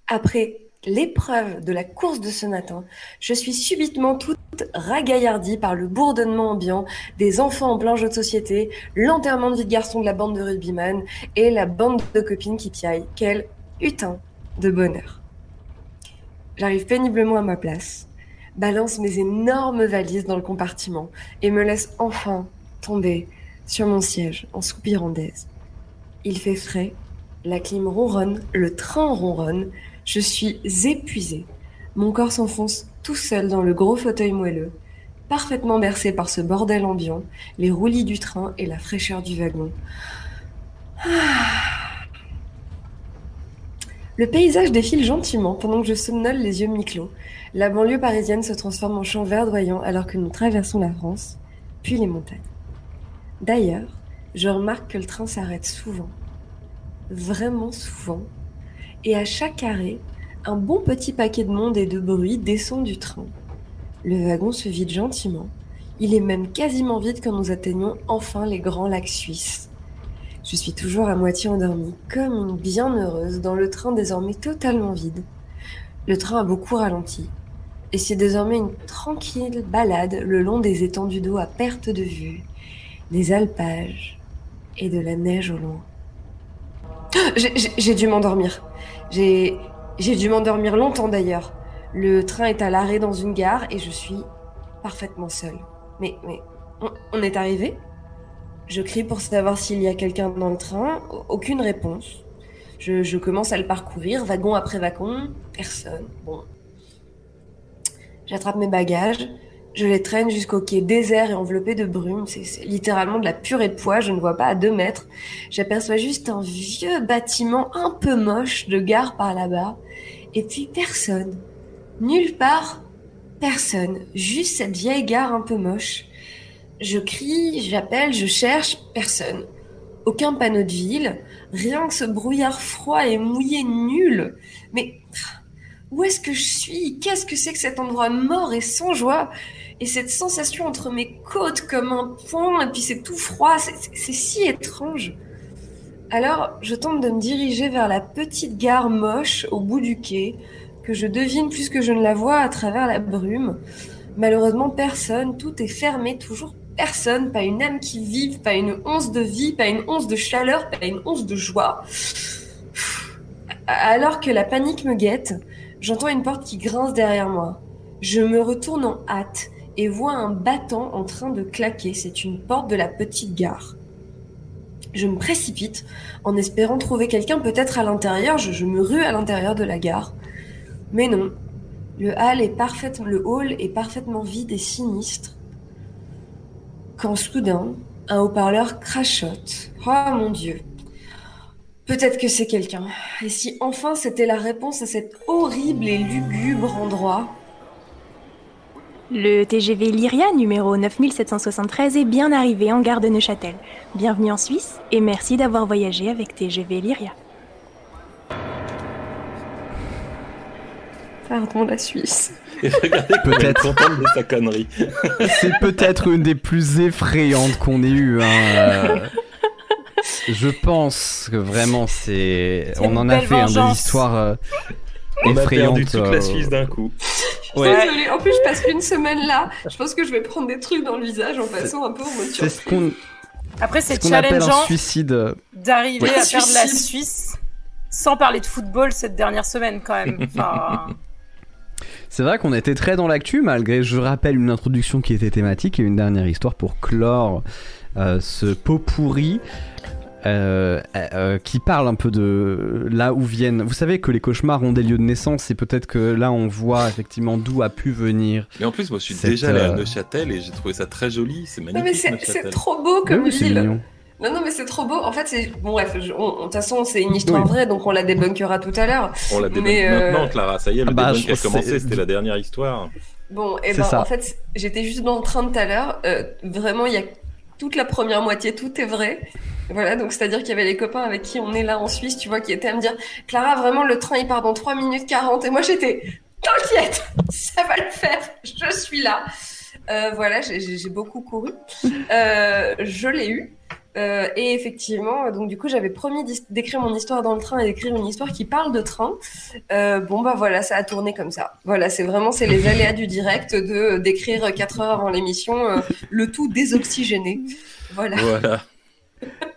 Après l'épreuve de la course de ce matin, je suis subitement toute ragaillardie par le bourdonnement ambiant des enfants en plein jeu de société, l'enterrement de vie de garçon de la bande de rugbyman et la bande de copines qui piaillent. Quel putain de bonheur. J'arrive péniblement à ma place, balance mes énormes valises dans le compartiment et me laisse enfin tomber sur mon siège en soupirant d'aise. Il fait frais, la clim ronronne, le train ronronne, je suis épuisée. Mon corps s'enfonce tout seul dans le gros fauteuil moelleux, parfaitement bercé par ce bordel ambiant, les roulis du train et la fraîcheur du wagon. Ah. Le paysage défile gentiment pendant que je somnole les yeux mi-clos. La banlieue parisienne se transforme en champ verdoyant alors que nous traversons la France, puis les montagnes. D'ailleurs, je remarque que le train s'arrête souvent, vraiment souvent, et à chaque arrêt, un bon petit paquet de monde et de bruit descend du train. Le wagon se vide gentiment. Il est même quasiment vide quand nous atteignons enfin les grands lacs suisses. Je suis toujours à moitié endormie, comme une bienheureuse, dans le train désormais totalement vide. Le train a beaucoup ralenti, et c'est désormais une tranquille balade le long des étendues d'eau à perte de vue, des alpages et de la neige au loin. J'ai dû m'endormir. J'ai dû m'endormir longtemps d'ailleurs. Le train est à l'arrêt dans une gare et je suis parfaitement seule. Mais, on, est arrivé? Je crie pour savoir s'il y a quelqu'un dans le train. Aucune réponse. Je, je, commence à le parcourir, wagon après wagon. Personne. Bon. J'attrape mes bagages. Je les traîne jusqu'au quai désert et enveloppé de brume. C'est littéralement de la purée de poids. Je ne vois pas à deux mètres. J'aperçois juste un vieux bâtiment un peu moche de gare par là-bas. Et puis personne. Nulle part, personne. Juste cette vieille gare un peu moche. Je crie, j'appelle, je cherche, personne. Aucun panneau de ville, rien que ce brouillard froid et mouillé nul. Mais où est-ce que je suis? Qu'est-ce que c'est que cet endroit mort et sans joie? Et cette sensation entre mes côtes comme un point, et puis c'est tout froid, c'est si étrange. Alors, je tente de me diriger vers la petite gare moche au bout du quai, que je devine plus que je ne la vois à travers la brume. Malheureusement, personne, tout est fermé, toujours personne, pas une âme qui vive, pas une once de vie, pas une once de chaleur, pas une once de joie. Alors que la panique me guette, j'entends une porte qui grince derrière moi. Je me retourne en hâte et vois un battant en train de claquer. C'est une porte de la petite gare. Je me précipite en espérant trouver quelqu'un peut-être à l'intérieur. Je, me rue à l'intérieur de la gare. Mais non. Le est, le hall est parfaitement vide et sinistre. Quand soudain, un haut-parleur crachote. Oh mon dieu. Peut-être que c'est quelqu'un. Et si enfin c'était la réponse à cet horrible et lugubre endroit? Le TGV Lyria numéro 9773 est bien arrivé en gare de Neuchâtel. Bienvenue en Suisse et merci d'avoir voyagé avec TGV Lyria. Pardon, la Suisse. Et regardez Peut-être. contente de sa connerie. C'est peut-être une des plus effrayantes qu'on ait eues. Hein. euh. Je pense que vraiment, c'est. C'est On en a fait hein, des histoires euh, On a effrayantes. perdu toute euh, la Suisse d'un coup. Ouais. Désolée, en plus je passe une semaine là. Je pense que je vais prendre des trucs dans le visage en passant un peu en mode C'est ce qu'on Après, ce c'est un challengeant suicide. d'arriver Ouais. à faire de la. Suisse sans parler de football cette dernière semaine quand même. Enfin, C'est vrai qu'on était très dans l'actu, malgré, je rappelle, une introduction qui était thématique et une dernière histoire pour clore euh, ce pot pourri. Euh, euh, qui parle un peu de là où viennent. Vous savez que les cauchemars ont des lieux de naissance et peut-être que là on voit effectivement d'où a pu venir. Mais en plus, moi, je suis Cette, déjà allé à euh, Neuchâtel et j'ai trouvé ça très joli. C'est Non mais magnifique, c'est trop beau comme Oui, ville. Non non mais c'est trop beau. En fait c'est bon bref. De toute façon c'est une histoire Oui. vraie donc on la débunkera tout à l'heure. On l'a débunk Mais, euh, maintenant, Clara. Ça y est, le Ah bah, débunk je- a commencé. C'était la dernière histoire. Bon et C'est ben ça. en fait j'étais juste dans le train tout à l'heure. Euh, vraiment il y a toute la première moitié tout est vrai. Voilà donc c'est à dire qu'il y avait les copains avec qui on est là en Suisse tu vois qui étaient à me dire Clara vraiment le train il part dans 3 minutes 40 et moi j'étais t'inquiète ça va le faire je suis là. Euh, voilà j'ai- beaucoup couru. Euh, je l'ai eu. Euh, et effectivement, donc du coup, j'avais promis d'écrire mon histoire dans le train et d'écrire une histoire qui parle de train. Euh, bon bah voilà, ça a tourné comme ça. Voilà, c'est vraiment c'est les aléas du direct de d'écrire 4 heures avant l'émission, euh, le tout désoxygéné. Voilà. Voilà.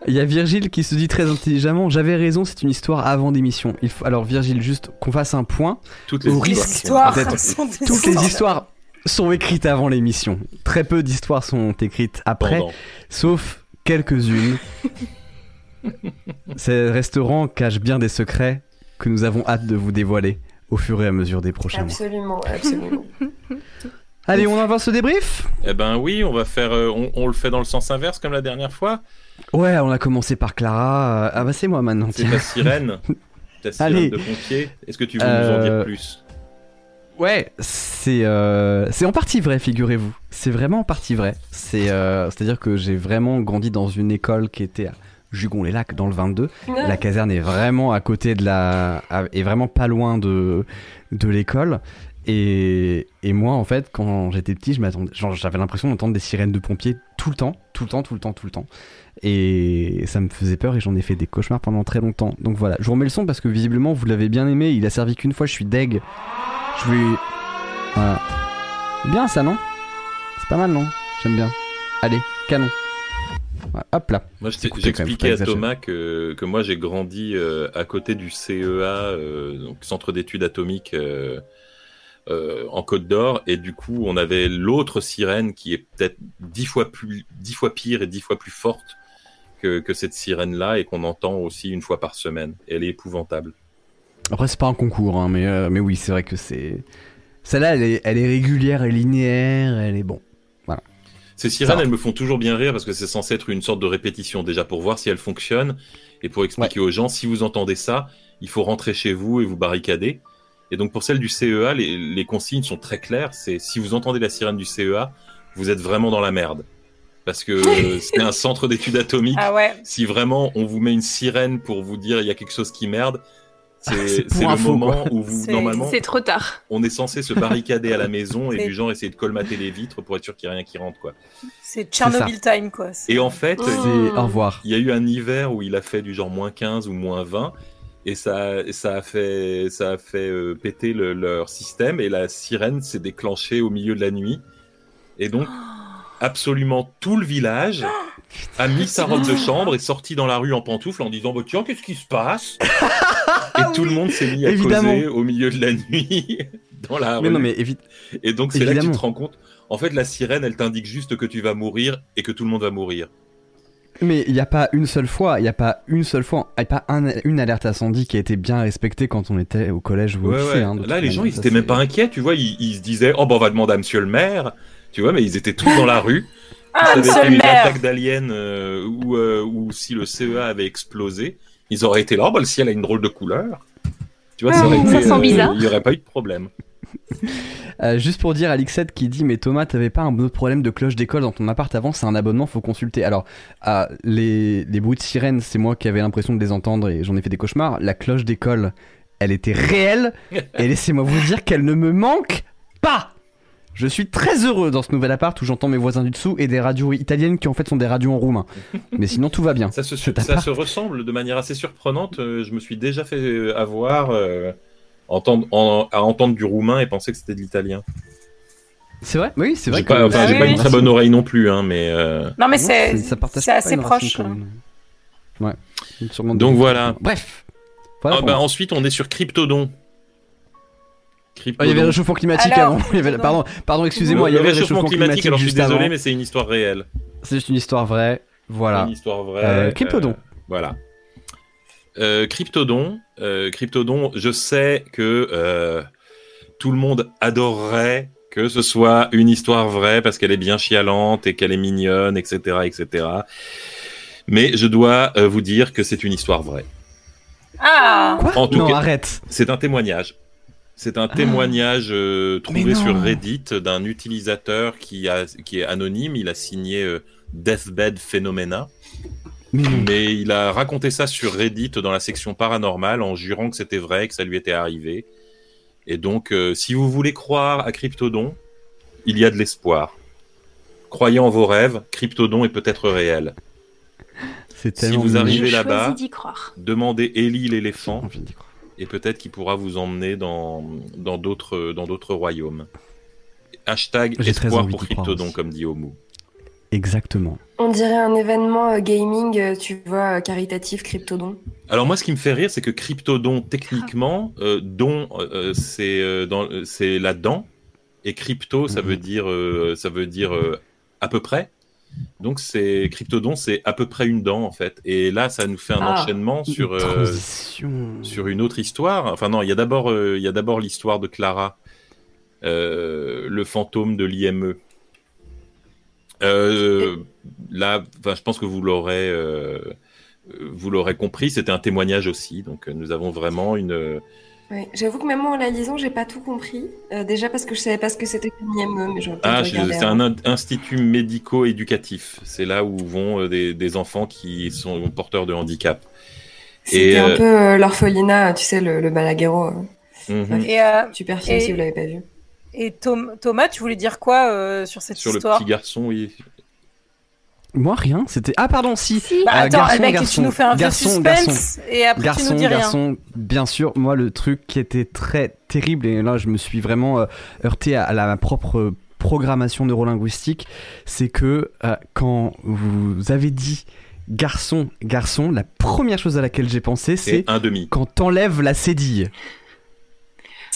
Il y a Virgile qui se dit très intelligemment J'avais raison, c'est une histoire avant d'émission. Il faut... Alors, Virgile, juste qu'on fasse un point. Toutes les histoires. risque histoires d'être- sont des Toutes les histoires sont écrites avant l'émission. Très peu d'histoires sont écrites après, Pendant. sauf quelques-unes. Ces restaurants cachent bien des secrets que nous avons hâte de vous dévoiler au fur et à mesure des prochains mois. Absolument, absolument. Allez, on avance ce débrief? Eh ben oui, on va faire. euh, on, on le fait dans le sens inverse comme la dernière fois. Ouais, on a commencé par Clara. euh, Ah bah c'est moi maintenant. C'est ta sirène. Ta sirène Allez. de pompier. Est-ce que tu veux nous en dire Euh, plus Ouais, c'est euh, c'est en partie vrai, figurez-vous. C'est vraiment en partie vrai. C'est euh, c'est-à-dire que j'ai vraiment grandi dans une école qui était à Jugon-les-Lacs dans le 22. La caserne est vraiment à côté de la est vraiment pas loin de de l'école. Et, et moi, en fait, quand j'étais petit, je m'attendais, genre, j'avais l'impression d'entendre des sirènes de pompiers tout le temps, tout le temps, tout le temps, tout le temps. Et ça me faisait peur et j'en ai fait des cauchemars pendant très longtemps. Donc voilà, je vous remets le son parce que visiblement vous l'avez bien aimé. Il a servi qu'une fois, je suis deg. Je vais. Voilà. Bien ça, non? C'est pas mal, non? J'aime bien. Allez, canon. Voilà, hop là. Moi, j'expliquais à. Thomas que, que moi, j'ai grandi euh, à côté du CEA, euh, donc Centre d'études atomiques euh, en Côte d'Or, et du coup, on avait l'autre sirène qui est peut-être dix fois plus, dix fois pire et dix fois plus forte que, que cette sirène-là, et qu'on entend aussi une fois par semaine. Elle est épouvantable. Après, c'est pas un concours, hein, mais, euh, mais oui, c'est vrai que c'est. Celle-là, elle est, elle est régulière et linéaire, elle est bon. Ces sirènes, elles me font toujours bien rire parce que c'est censé être une sorte de répétition déjà pour voir si elles fonctionnent et pour expliquer aux gens si vous entendez ça, il faut rentrer chez vous et vous barricader. Et donc pour celle du CEA, les, les consignes sont très claires. C'est si vous entendez la sirène du CEA, vous êtes vraiment dans la merde parce que c'est un centre d'études atomiques. Ah ouais. Si vraiment on vous met une sirène pour vous dire il y a quelque chose qui merde, C'est c'est le info, moment quoi. où vous normalement C'est trop tard. on est censé se barricader à la maison et du genre essayer de colmater les vitres pour être sûr qu'il n'y a rien qui rentre quoi. C'est Tchernobyl time, quoi. Et en fait, Oh. Au revoir. il y a eu un hiver où il a fait du genre moins 15 ou moins 20 et ça, ça a fait, ça a fait euh, péter le- leur système et la sirène s'est déclenchée au milieu de la nuit. Et donc, absolument tout le village a mis sa robe de chambre et sorti dans la rue en pantoufles en disant bah, Tiens, qu'est-ce qui se passe? Et tout le monde s'est mis à Évidemment. causer au milieu de la nuit dans la Mais rue. non, mais. Et donc c'est là que tu te rends compte. En fait, la sirène, elle t'indique juste que tu vas mourir et que tout le monde va mourir. Mais il n'y a pas une seule fois, il n'y a pas une seule fois, il n'y a pas un- une alerte incendie qui a été bien respectée quand on était au collège ou au Ouais, lycée. ouais. hein, Là, les gens, ils ça, étaient même pas inquiets, tu vois. Ils, ils se disaient, oh, ben, on va demander à monsieur le maire. Tu vois, mais ils étaient tous dans la rue. Ah, Ça avait monsieur été le une attaque d'aliens euh, ou, euh, ou si le CEA avait explosé, ils auraient été là, oh, bah, le ciel a une drôle de couleur. Tu vois, ça, aurait ça été, sent euh, bizarre. Il n'y aurait pas eu de problème. Euh, juste pour dire, Alixette qui dit Mais Thomas, t'avais pas un autre problème de cloche d'école dans ton appart avant C'est un abonnement, faut consulter. Alors, euh, les, les bruits de sirène, c'est moi qui avais l'impression de les entendre et j'en ai fait des cauchemars. La cloche d'école, elle était réelle et laissez-moi vous dire qu'elle ne me manque pas je suis très heureux dans ce nouvel appart où j'entends mes voisins du dessous et des radios italiennes qui en fait sont des radios en roumain. Mais sinon tout va bien. Ça se, ça ressemble de manière assez surprenante. Euh, Je me suis déjà fait euh, avoir euh, entendre, en- à entendre du roumain et penser que c'était de l'italien. C'est vrai? Oui, c'est vrai J'ai que pas, enfin, Ah j'ai oui, pas oui. une très bonne oreille non plus, hein, mais euh, Non, mais c'est ça partage c'est pas assez proche. commune. Ouais. Donc voilà. Bref. Voilà ah, bah, ensuite on est sur Cryptodon. Il y avait Cryptodon. le réchauffement climatique Alors, avant. Il y avait- Cryptodon. Pardon, pardon excusez-moi, il y le avait le réchauffement climatique, alors je suis désolé, avant. mais c'est une histoire réelle. C'est juste une histoire vraie. Voilà. Une histoire vraie. Euh, Cryptodon. voilà. Euh, Cryptodon, euh, Cryptodon, je sais que euh, tout le monde adorerait que ce soit une histoire vraie parce qu'elle est bien chialante et qu'elle est mignonne, etc., etc. Mais je dois euh, vous dire que c'est une histoire vraie. Ah Quoi? En tout Non, cas- arrête. C'est un témoignage. C'est un témoignage euh, trouvé sur Reddit d'un utilisateur qui, a, qui est anonyme. Il a signé euh, Deathbed Phenomena. Mais il a raconté ça sur Reddit dans la section paranormale en jurant que c'était vrai, que ça lui était arrivé. Et donc, euh, si vous voulez croire à Cryptodon, il y a de l'espoir. Croyez en vos rêves, Cryptodon est peut-être réel. Si vous arrivez là-bas, demandez Ellie J'ai l'éléphant envie d'y croire. Et peut-être qu'il pourra vous emmener dans dans d'autres dans d'autres royaumes. Hashtag espoir pour Cryptodon, comme dit Omu. Exactement. On dirait un événement euh, gaming, euh, tu vois, euh, caritatif, cryptodon. Alors moi, ce qui me fait rire, c'est que Cryptodon, techniquement, euh, don, euh, c'est dans- c'est la dent, et crypto, ça Mhm. veut dire euh, ça veut dire euh, à peu près. Donc c'est Cryptodon, c'est à peu près une dent en fait. Et là, ça nous fait un Ah. enchaînement sur Une euh, sur une autre histoire. Enfin non, il y a d'abord euh, il y a d'abord l'histoire de Clara, euh, le fantôme de l'IME. Là, enfin, je pense que vous l'aurez vous l'aurez compris, c'était un témoignage aussi. Donc nous avons vraiment une Ouais. J'avoue que même moi en la lisant, j'ai pas tout compris. Euh, déjà parce que je savais pas ce que c'était qu'une IME, mais peut-être ah, c'est un in- institut médico-éducatif. C'est là où vont euh, des, des enfants qui sont porteurs de handicap. C'était un euh, peu euh, l'orphelinat, tu sais, le, le Balaguero. euh, Mhm. Et, euh, Super film Et- si vous l'avez pas vu. et Tom- Thomas, tu voulais dire quoi euh, sur cette Sur le histoire petit garçon, oui. Moi rien. C'était. Ah pardon si. Si. Bah, Euh, attends, garçon, mec, garçon, tu nous fais un garçon, suspense et après tu garçon, nous dis rien. garçon, bien sûr. Moi, le truc qui était très terrible, et là, je me suis vraiment euh, heurté à, à la propre programmation neurolinguistique, c'est que euh, quand vous avez dit garçon, garçon, la première chose à laquelle j'ai pensé, c'est C'est un demi. quand t'enlèves la cédille.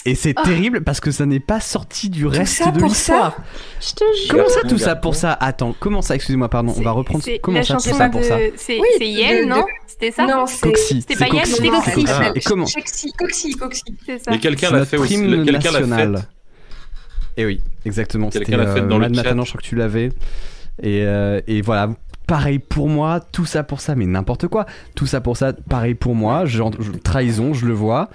Et c'est Ah. terrible parce que ça n'est pas sorti du reste ça de pour l'histoire. Je te jure. Comment ça, tout ça pour ça? Attends, comment ça Excusez-moi, pardon, on va reprendre. Comment la ça, tout chanson ça pour ça? C'est Oui, Yel, de- non? C'était ça? Non, c'est Coxy. C'était pas Coxy, c'était Coxy. Et comment? Coxy, Coxy, Coxy. C'est ça. Mais quelqu'un l'a fait aussi. Quelqu'un l'a national. fait. Et oui, exactement. Quelqu'un C'était l'a fait euh, dans le Mad chat. Maintenant, je crois que tu l'avais. Et, euh, et voilà, pareil pour moi, tout ça pour ça, mais n'importe quoi. Tout ça pour ça, pareil pour moi. Je, je- trahison, je le vois.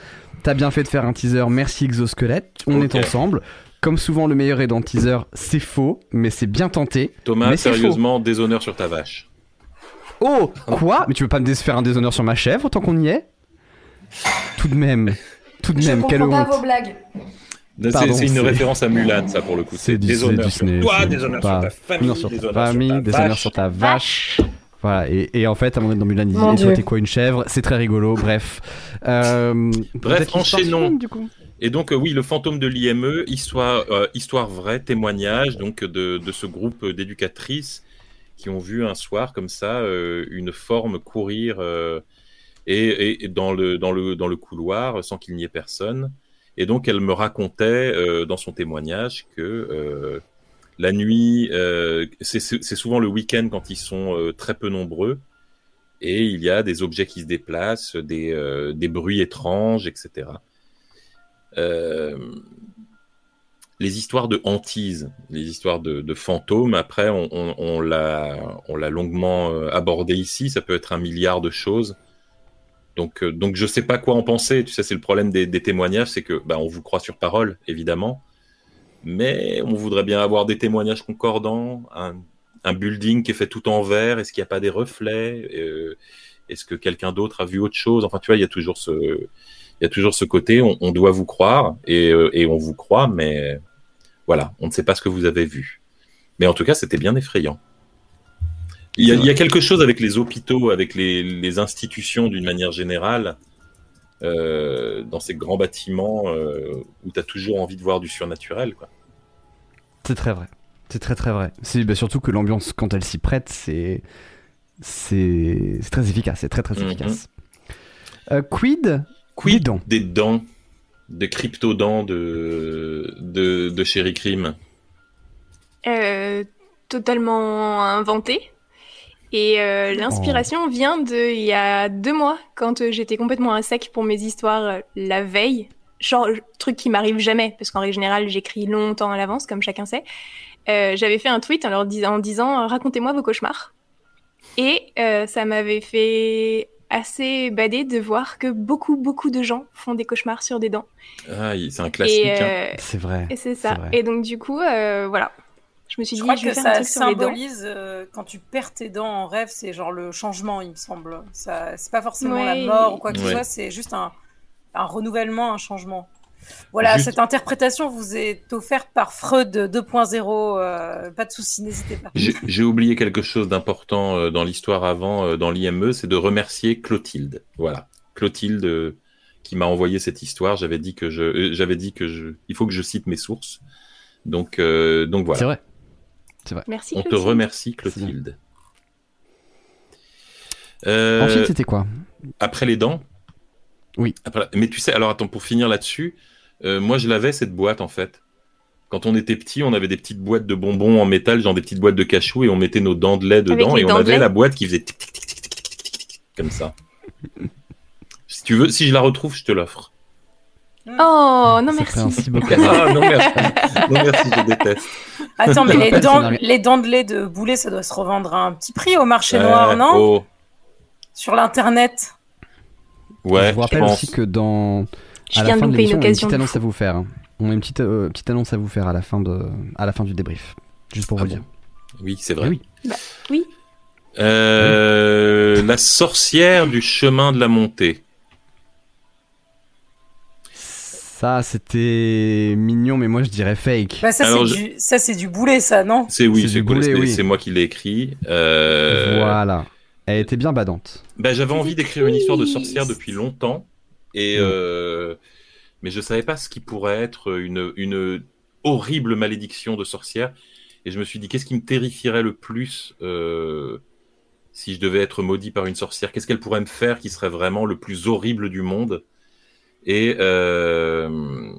T'as bien fait de faire un teaser, merci Exosquelette. On est ensemble. Comme souvent, le meilleur est dans le teaser, c'est faux, mais c'est bien tenté. Thomas, Mais sérieusement, déshonneur sur ta vache. Oh Quoi? Mais tu veux pas me faire un déshonneur sur ma chèvre tant qu'on y est? Tout de même, tout de Je même, quelle comprends pas honte. vos blagues. C'est une référence à Mulan, ça, pour le coup. C'est du- déshonneur c'est sur Disney, toi, c'est déshonneur sur ta famille, Honneur sur ta déshonneur sur ta vache. Voilà, et, et en fait, à un moment donné, dans Mulan, il dit Mon Et quoi, une chèvre? C'est très rigolo, bref. Euh, Bref, enchaînons. suivante, du coup. Et donc, euh, oui, le fantôme de l'IME, histoire, euh, histoire vraie, témoignage donc de, de ce groupe d'éducatrices qui ont vu un soir comme ça euh, une forme courir euh, et, dans, le, dans, le, dans le couloir sans qu'il n'y ait personne. Et donc elle me racontait euh, dans son témoignage que euh, la nuit, euh, c'est souvent le week-end quand ils sont très peu nombreux, et il y a des objets qui se déplacent, des, des bruits étranges, etc. les histoires de hantises, les histoires de, fantômes, après on l'a longuement abordé ici, ça peut être un milliard de choses. Donc, euh, donc je sais pas quoi en penser. Tu sais, c'est le problème des, témoignages, c'est que bah, on vous croit sur parole, évidemment, mais on voudrait bien avoir des témoignages concordants, un, building qui est fait tout en verre. Est-ce qu'il n'y a pas des reflets? Euh, Est-ce que quelqu'un d'autre a vu autre chose? Enfin, tu vois, il y a toujours ce, il y a toujours ce côté. On, doit vous croire et, euh, et on vous croit, mais voilà, on ne sait pas ce que vous avez vu. Mais en tout cas, c'était bien effrayant. Il y, a, quelque chose avec les hôpitaux, avec les, institutions d'une manière générale, euh, dans ces grands bâtiments où tu as toujours envie de voir du surnaturel. C'est très vrai. C'est très très vrai. C'est bah, surtout que l'ambiance, quand elle s'y prête, c'est c'est très efficace. C'est très très mhm. efficace. Euh, quid Quid des dents. Des dents, des crypto-dents de, de, de Sherry Cream? totalement inventé. Et euh, l'inspiration vient de il y a deux mois, quand euh, j'étais complètement à sec pour mes histoires euh, la veille. Genre, truc qui m'arrive jamais, parce qu'en règle générale, j'écris longtemps à l'avance, comme chacun sait. J'avais fait un tweet en leur disant, en disant racontez-moi vos cauchemars. Et ça m'avait fait assez bader de voir que beaucoup, beaucoup de gens font des cauchemars sur des dents. Ah, c'est un classique. Hein. C'est vrai. Et c'est ça. Et donc, du coup, voilà. Je me suis dit, je, que ça symbolise euh, quand tu perds tes dents en rêve, c'est genre le changement, il me semble. Ça, c'est pas forcément la mort ou quoi que ce soit, c'est juste un, un, renouvellement, un changement. Voilà, cette interprétation vous est offerte par Freud 2.0. Euh, pas de souci, n'hésitez pas. J'ai oublié quelque chose d'important euh, dans l'histoire avant, dans l'IME, c'est de remercier Clotilde. Voilà, Clotilde qui m'a envoyé cette histoire. J'avais dit que je, j'avais dit que je, il faut que je cite mes sources. Donc, donc voilà. C'est vrai. Merci. On te remercie, Clotilde. Euh, Ensuite, c'était quoi? Après les dents Oui. Mais tu sais, alors attends, pour finir là-dessus, euh, moi je l'avais cette boîte en fait. Quand on était petit, on avait des petites boîtes de bonbons en métal, genre des petites boîtes de cachou, et on mettait nos dents de lait dedans, et on avait la boîte qui faisait tic tic tic tic tic tic tic comme ça. si tu veux, si je la retrouve, je te l'offre. Oh non merci. ah, non merci. Non merci, je déteste. Attends, mais les dents, les dents de lait de boulet, ça doit se revendre à un petit prix au marché noir, non? oh. Sur l'internet. Ouais. Je vous rappelle aussi que dans. Je viens de louper une occasion. On a une petite annonce à vous faire. Hein. On a une petite, euh, petite annonce à vous faire à la fin, de, à la fin du débrief. Juste pour ah vous dire. Oui, c'est vrai. oui. Bah, oui. Euh, la sorcière du chemin de la montée. Ça, c'était mignon, mais moi je dirais fake. Bah, ça, c'est du... boulet, ça, non? C'est oui, c'est moi qui l'ai écrit. Euh, voilà. Elle était bien badante. Bah, J'avais envie d'écrire une histoire de sorcière depuis longtemps. Et, mm. euh, Mais je savais pas ce qui pourrait être une, une horrible malédiction de sorcière. Et je me suis dit, qu'est-ce qui me terrifierait le plus euh, si je devais être maudit par une sorcière? Qu'est-ce qu'elle pourrait me faire qui serait vraiment le plus horrible du monde? Et, euh,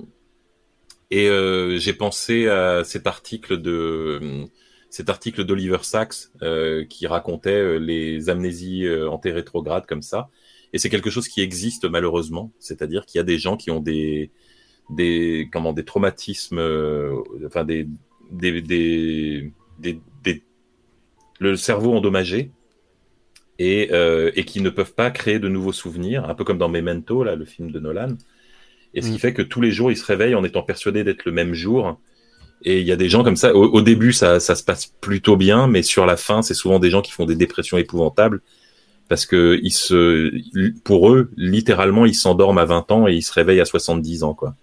et euh, j'ai pensé à cet article de cet article d'Oliver Sacks euh, qui racontait les amnésies antérétrogrades comme ça. Et c'est quelque chose qui existe malheureusement, c'est-à-dire qu'il y a des gens qui ont des des comment des traumatismes, enfin des des, des, des, le cerveau endommagé et, euh, et qui ne peuvent pas créer de nouveaux souvenirs, un peu comme dans Memento, là, le film de Nolan. Et ce qui mm. fait que tous les jours, ils se réveillent en étant persuadés d'être le même jour. Et il y a des gens comme ça. Au, début, ça, ça, se passe plutôt bien, mais sur la fin, c'est souvent des gens qui font des dépressions épouvantables parce que ils se, pour eux, littéralement, ils s'endorment à 20 ans et ils se réveillent à 70 ans, quoi.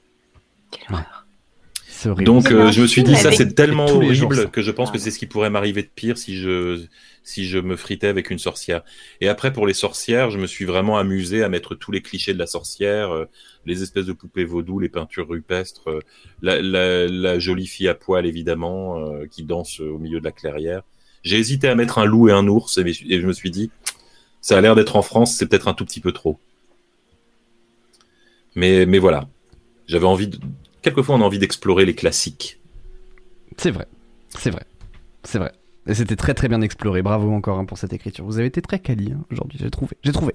Donc, euh, je me suis dit, ça, c'est tellement horrible que je pense que c'est ce qui pourrait m'arriver de pire si je, si je me fritais avec une sorcière. Et après, pour les sorcières, je me suis vraiment amusé à mettre tous les clichés de la sorcière, euh, les espèces de poupées vaudou, les peintures rupestres, euh, la, jolie fille à poil, évidemment, qui danse au milieu de la clairière. J'ai hésité à mettre un loup et un ours, et, je me suis dit, Ça a l'air d'être en France, c'est peut-être un tout petit peu trop. Mais, mais voilà. J'avais envie de. Quelquefois, on a envie d'explorer les classiques. C'est vrai. C'est vrai. C'est vrai. Et c'était très très bien exploré. Bravo encore hein, pour cette écriture. Vous avez été très quali hein, aujourd'hui. J'ai trouvé. J'ai trouvé.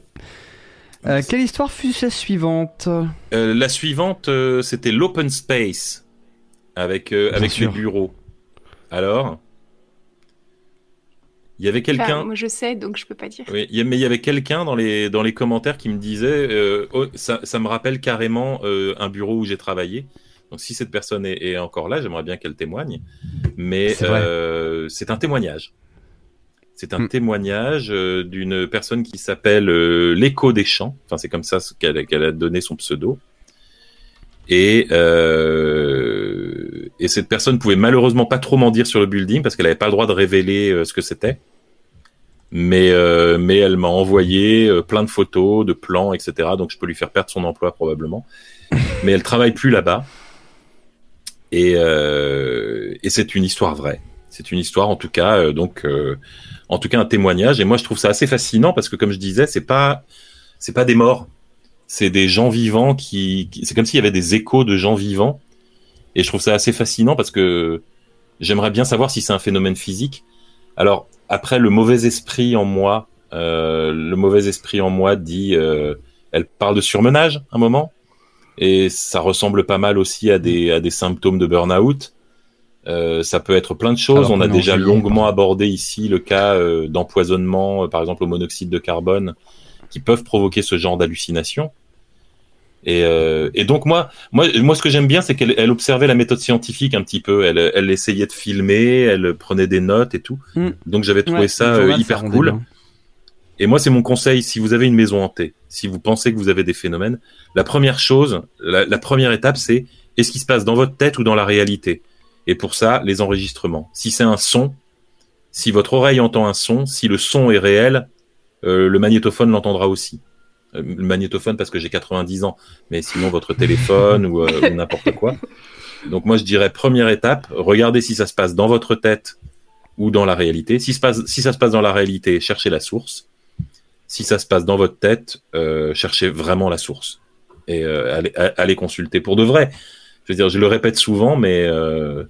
Euh, quelle histoire fut la suivante? Euh, La suivante, euh, c'était l'open space avec avec les bureaux. Alors, il y avait quelqu'un. moi, je sais, donc je peux pas dire. Oui, mais il y avait quelqu'un dans les dans les commentaires qui me disait, oh, ça, ça, me rappelle carrément un bureau où j'ai travaillé. Donc si cette personne est, encore là, j'aimerais bien qu'elle témoigne. Mais c'est euh, un témoignage. C'est un hmm. témoignage euh, d'une personne qui s'appelle euh, l'écho des champs. Enfin, c'est comme ça qu'elle a donné son pseudo. Et, et cette personne pouvait malheureusement pas trop m'en dire sur le building parce qu'elle n'avait pas le droit de révéler ce que c'était. Mais, mais elle m'a envoyé plein de photos, de plans, etc. Donc je peux lui faire perdre son emploi probablement. mais elle travaille plus là-bas. Et, euh, et c'est une histoire vraie. C'est une histoire, en tout cas, euh, donc, euh, en tout cas, un témoignage. Et moi, je trouve ça assez fascinant parce que, comme je disais, c'est pas, c'est pas des morts. C'est des gens vivants qui, c'est comme s'il y avait des échos de gens vivants. Et je trouve ça assez fascinant parce que j'aimerais bien savoir si c'est un phénomène physique. Alors, après, le mauvais esprit en moi, euh, le mauvais esprit en moi dit, elle parle de surmenage, un moment et ça ressemble pas mal aussi à des, à des symptômes de burn-out. Euh, ça peut être plein de choses. on a déjà longuement abordé ici le cas euh, d'empoisonnement, euh, par exemple au monoxyde de carbone, qui peuvent provoquer ce genre d'hallucination. Et, euh, et, donc moi, moi, moi, ce que j'aime bien, c'est qu'elle elle observait la méthode scientifique un petit peu. Elle, elle essayait de filmer, elle prenait des notes et tout. Mm. Donc j'avais trouvé ça hyper cool. Et moi, c'est mon conseil, si vous avez une maison hantée, si vous pensez que vous avez des phénomènes, la première chose, la, première étape, c'est est-ce qu'il se passe dans votre tête ou dans la réalité? Et pour ça, les enregistrements. Si c'est un son, si votre oreille entend un son, si le son est réel, euh, le magnétophone l'entendra aussi. Euh, le magnétophone parce que j'ai 90 ans, mais sinon votre téléphone ou, euh, ou n'importe quoi. Donc moi je dirais première étape, regardez si ça se passe dans votre tête ou dans la réalité. Si, ça se passe dans la réalité, cherchez la source si ça se passe dans votre tête, cherchez vraiment la source et allez, consulter pour de vrai. Je veux dire, je le répète souvent, mais euh,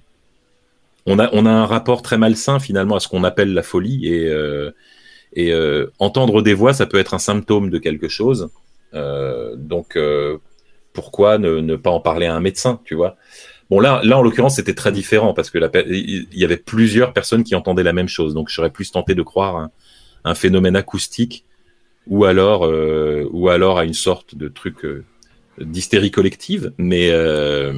on, a, on a un rapport très malsain finalement à ce qu'on appelle la folie et, et entendre des voix, ça peut être un symptôme de quelque chose. donc, pourquoi ne, pas en parler à un médecin, tu vois? Bon, là, là en l'occurrence, c'était très différent parce que il y avait plusieurs personnes qui entendaient la même chose. Donc, j'aurais plus tenté de croire un phénomène acoustique ou alors euh, ou alors à une sorte de truc euh, d'hystérie collective mais euh,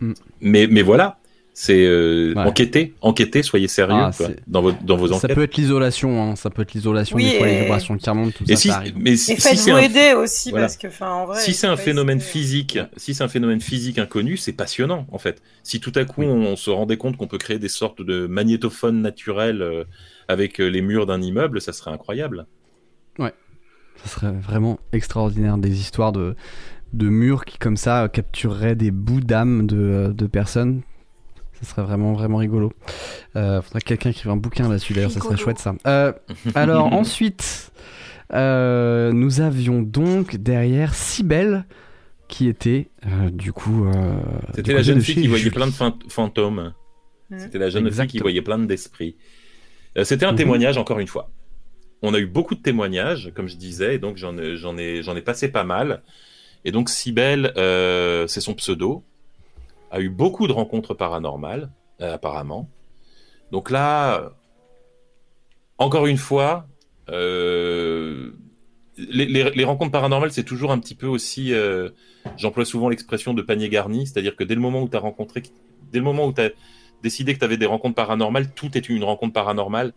mm. mais mais voilà. C'est enquêter enquêter soyez sérieux ah, dans vos dans vos enquêtes. ça peut être l'isolation hein, ça peut être l'isolation des fois les vibrations qui remontent tout et ça, si, ça mais si, faites-vous aider aussi parce que enfin en vrai si c'est un phénomène physique si c'est un phénomène physique inconnu c'est passionnant en fait. Si tout à coup on, se rendait compte qu'on peut créer des sortes de magnétophones naturels avec les murs d'un immeuble ça serait incroyable. Ouais. Ça serait vraiment extraordinaire. Des histoires de, de murs qui, comme ça, captureraient des bouts d'âme de, de personnes. Ça serait vraiment, vraiment rigolo. Euh, faudrait que quelqu'un écrive un bouquin là-dessus, d'ailleurs, ça serait chouette ça. Euh, alors, ensuite, euh, nous avions donc derrière Cybelle qui était, euh, du coup. Euh, C'était la jeune fille qui voyait plein de fantômes. C'était la jeune fille qui voyait plein d'esprits. C'était un mhm. témoignage, encore une fois on a eu beaucoup de témoignages, comme je disais, et donc j'en ai, ai, ai passé pas mal. Et donc Sibelle, euh, c'est son pseudo, a eu beaucoup de rencontres paranormales, euh, apparemment. Donc là, encore une fois, euh, les, rencontres paranormales, c'est toujours un petit peu aussi, j'emploie souvent l'expression de panier garni, c'est-à-dire que dès le moment où tu rencontré, dès le moment où tu as décidé que tu avais des rencontres paranormales, tout est une rencontre paranormale.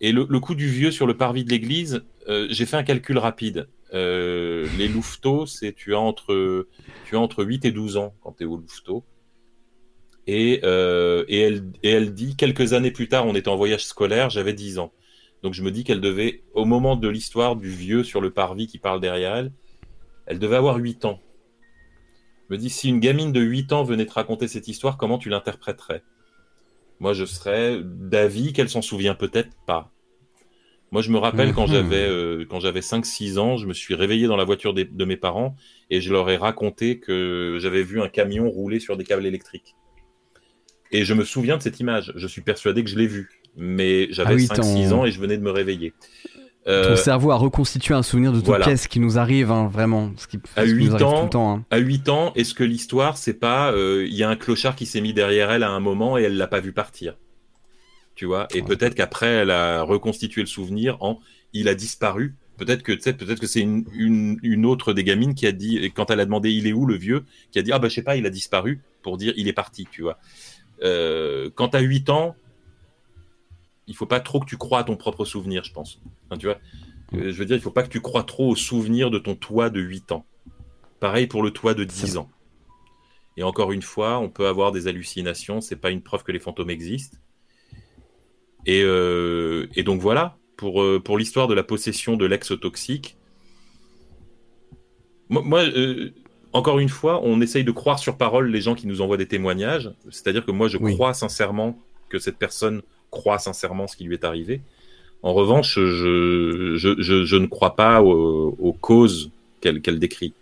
Et le, coup du vieux sur le parvis de l'église, euh, j'ai fait un calcul rapide. Euh, les louveteaux, c'est tu as entre tu as entre 8 et 12 ans quand tu es au louveteau. Et, euh, et, elle, et elle dit, quelques années plus tard, on était en voyage scolaire, j'avais 10 ans. Donc je me dis qu'elle devait, au moment de l'histoire du vieux sur le parvis qui parle derrière elle, elle devait avoir 8 ans. Je me dis, si une gamine de 8 ans venait te raconter cette histoire, comment tu l'interpréterais? Moi, je serais d'avis qu'elle s'en souvient peut-être pas. Moi, je me rappelle quand Mhm. j'avais euh, quand j'avais 5-6 ans, je me suis réveillé dans la voiture des- de mes parents et je leur ai raconté que j'avais vu un camion rouler sur des câbles électriques. Et je me souviens de cette image. Je suis persuadé que je l'ai vu. Mais j'avais Ah oui, 5-6 ton- ans et je venais de me réveiller. Ton Euh, cerveau a reconstitué un souvenir de toute voilà. pièce qui nous arrive, hein, vraiment. Ce qui, À ce qui nous huit arrive ans, tout le temps. hein. à 8 ans, est-ce que l'histoire, c'est pas euh, il y a un clochard qui s'est mis derrière elle à un moment et elle l'a pas vu partir? Tu vois? Et Ouais. peut-être qu'après, elle a reconstitué le souvenir en il a disparu. Peut-être que peut-être que c'est une, une, une autre des gamines qui a dit quand elle a demandé il est où le vieux, qui a dit ah bah je sais pas, il a disparu pour dire il est parti, tu vois. Euh, quand tu as 8 ans, il faut pas trop que tu crois à ton propre souvenir, je pense. Enfin, tu vois, Euh, je veux dire, il faut pas que tu crois trop au souvenir de ton toi de 8 ans. Pareil pour le toi de 10 C'est ans. Et encore une fois, on peut avoir des hallucinations, c'est pas une preuve que les fantômes existent. Et, euh, et donc voilà, pour, euh, pour l'histoire de la possession de l'ex toxique. Moi, moi, euh, encore une fois, on essaye de croire sur parole les gens qui nous envoient des témoignages. C'est-à-dire que moi, je Oui. crois sincèrement que cette personne croit sincèrement ce qui lui est arrivé. En revanche, je, je, je, je ne crois pas aux, aux causes qu'elle décrit.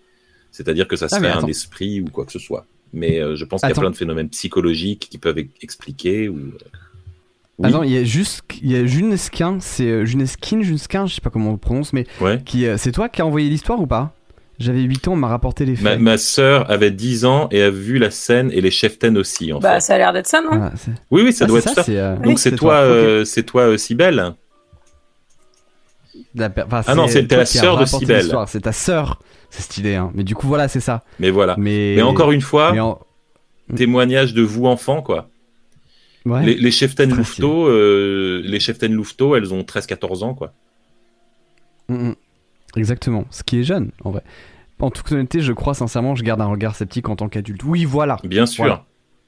C'est-à-dire que ça Ah, serait un esprit ou quoi que ce soit. Mais euh, je pense qu'il y a plein de phénomènes psychologiques qui peuvent expliquer. Ou... euh, Oui. Attends, il y a juste, il y a Junesquin, c'est euh, Juneskin, Junesquin, je sais pas comment on le prononce, mais Ouais. qui, c'est toi qui as envoyé l'histoire ou pas? J'avais 8 ans, on m'a rapporté les Ma, faits. ma sœur avait 10 ans et a vu la scène et les cheftaines aussi, en Bah, fait. ça a l'air d'être ça, non? C'est- Oui, oui, ça Ah, doit être ça. euh, Donc oui, c'est toi, euh, c'est toi, euh, Cybèle. La per- enfin, Ah non, c'est toi la sœur de Cybèle. C'est ta sœur, c'est stylé, hein. Mais du coup, voilà, c'est ça. Mais voilà. Mais, Mais encore une fois, mais en- témoignage de vous enfants, quoi. ouais. Les, les cheftaines Très Louveteau, euh, les cheftaines Louveteau, elles ont 13-14 ans, quoi. Mm, mm. Exactement, ce qui est jeune, en vrai. En toute honnêteté, je crois sincèrement, je garde un regard sceptique en tant qu'adulte. Oui, voilà, Bien sûr. Voilà.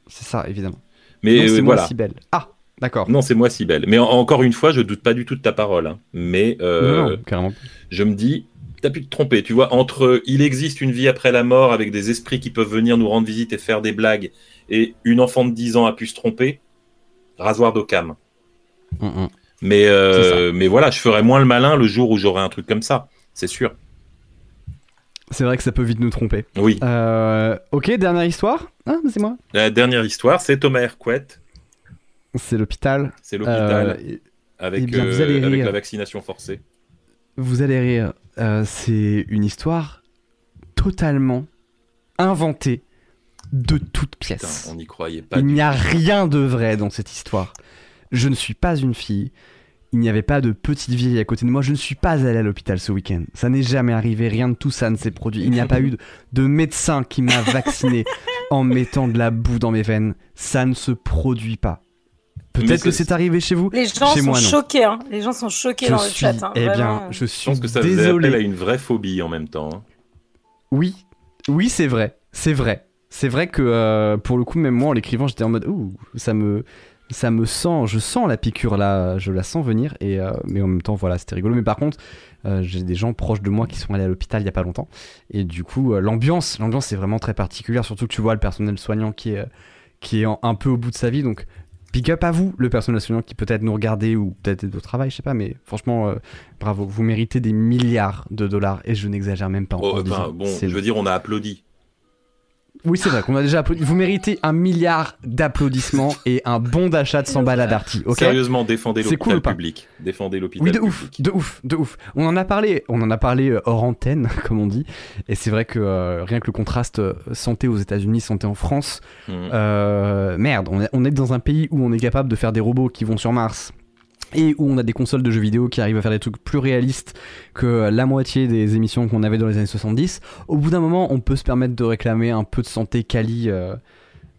c'est ça, évidemment. Mais Non, euh, c'est moi voilà. si belle. Ah, d'accord. Non, c'est moi Cybèle. Mais en- encore une fois, je doute pas du tout de ta parole. hein. Mais euh, Non, non, carrément. je me dis, t'as pu te tromper. Tu vois, entre il existe une vie après la mort avec des esprits qui peuvent venir nous rendre visite et faire des blagues, et une enfant de 10 ans a pu se tromper, rasoir d'Occam. Mm, mm. Mais, euh, mais voilà, je ferai moins le malin le jour où j'aurai un truc comme ça. C'est sûr. C'est vrai que ça peut vite nous tromper. Oui. Euh, ok, dernière histoire. Ah, c'est moi. La dernière histoire, c'est Thomas Hercouet. C'est l'hôpital. C'est l'hôpital Euh, avec, eh bien, vous euh, allez avec rire. la vaccination forcée. vous allez rire. C'est une histoire totalement inventée de toutes Putain, pièces. on n'y croyait pas. Il n'y a rien de vrai dans cette histoire. Je ne suis pas une fille. Il n'y avait pas de petite vieille à côté de moi. Je ne suis pas allé à l'hôpital ce week-end. Ça n'est jamais arrivé. Rien de tout ça ne s'est produit. Il n'y a pas eu de, de médecin qui m'a vacciné en mettant de la boue dans mes veines. Ça ne se produit pas. Peut-être que c'est- arrivé chez vous. Les gens Chez sont moi, choqués, hein. Les gens sont choqués Je dans le suis, chat. hein. eh bien, Vraiment. je Je suis pense que ça désolé. appel à une vraie phobie en même temps. hein. Oui, oui, c'est vrai, c'est vrai. C'est vrai que euh, pour le coup, même moi en l'écrivant, j'étais en mode ouh, ça me, ça me sent, je sens la piqûre là, je la sens venir. Et euh, mais en même temps, voilà, c'était rigolo. Mais par contre, euh, j'ai des gens proches de moi qui sont allés à l'hôpital il y a pas longtemps. Et du coup, euh, l'ambiance, l'ambiance est vraiment très particulière. Surtout que tu vois le personnel soignant qui est, qui est en- un peu au bout de sa vie. Donc, big up à vous, le personnel soignant qui peut-être nous regardez ou peut-être est au travail, je sais pas. Mais franchement, bravo, vous méritez des milliards de dollars. Et je n'exagère même pas. en- Oh, en enfin, disant, bon, je veux dire, on a applaudi. Oui, c'est vrai qu'on a déjà applaudi. Vous méritez un milliard d'applaudissements et un bon d'achat de 100 balles à Darty, ok? Sérieusement, défendez C'est l'hôpital cool public. Défendez l'hôpital Oui, de public. ouf, de ouf, de ouf. On en a parlé, on en a parlé euh, hors antenne, comme on dit. Et c'est vrai que euh, rien que le contraste euh, santé aux États-Unis, santé en France, euh, merde, on est, on est dans un pays où on est capable de faire des robots qui vont sur Mars. Et où on a des consoles de jeux vidéo qui arrivent à faire des trucs plus réalistes que la moitié des émissions qu'on avait dans les années 70. Au bout d'un moment, on peut se permettre de réclamer un peu de santé quali. euh,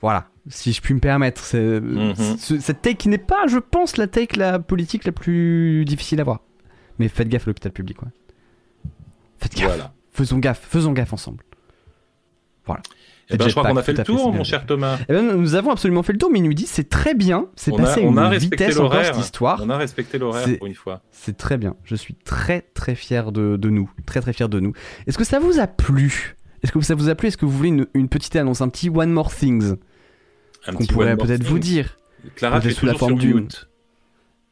voilà, si je puis me permettre. C'est, Mhm. ce- Cette take qui n'est pas, je pense, la take la politique la plus difficile à voir. Mais faites gaffe à l'hôpital public, quoi. Faites gaffe. Voilà. Faisons gaffe, faisons gaffe ensemble. Eh ben, je crois qu'on a fait le fait, tour, mon cher Thomas. Eh ben, nous avons absolument fait le tour, mais il nous dit c'est très bien, c'est passé à on une a respecté vitesse encore l'horaire. cette histoire. On a respecté l'horaire pour une fois. C'est très bien. Je suis très très fier de, de nous. Très très fier de nous. Est-ce que ça vous a plu? Est-ce que ça vous a plu? Est-ce que vous voulez une, une petite annonce, un petit One More Things? Qu'on pourrait peut-être vous thing. dire Clara, tu es peut-être sous la forme mute.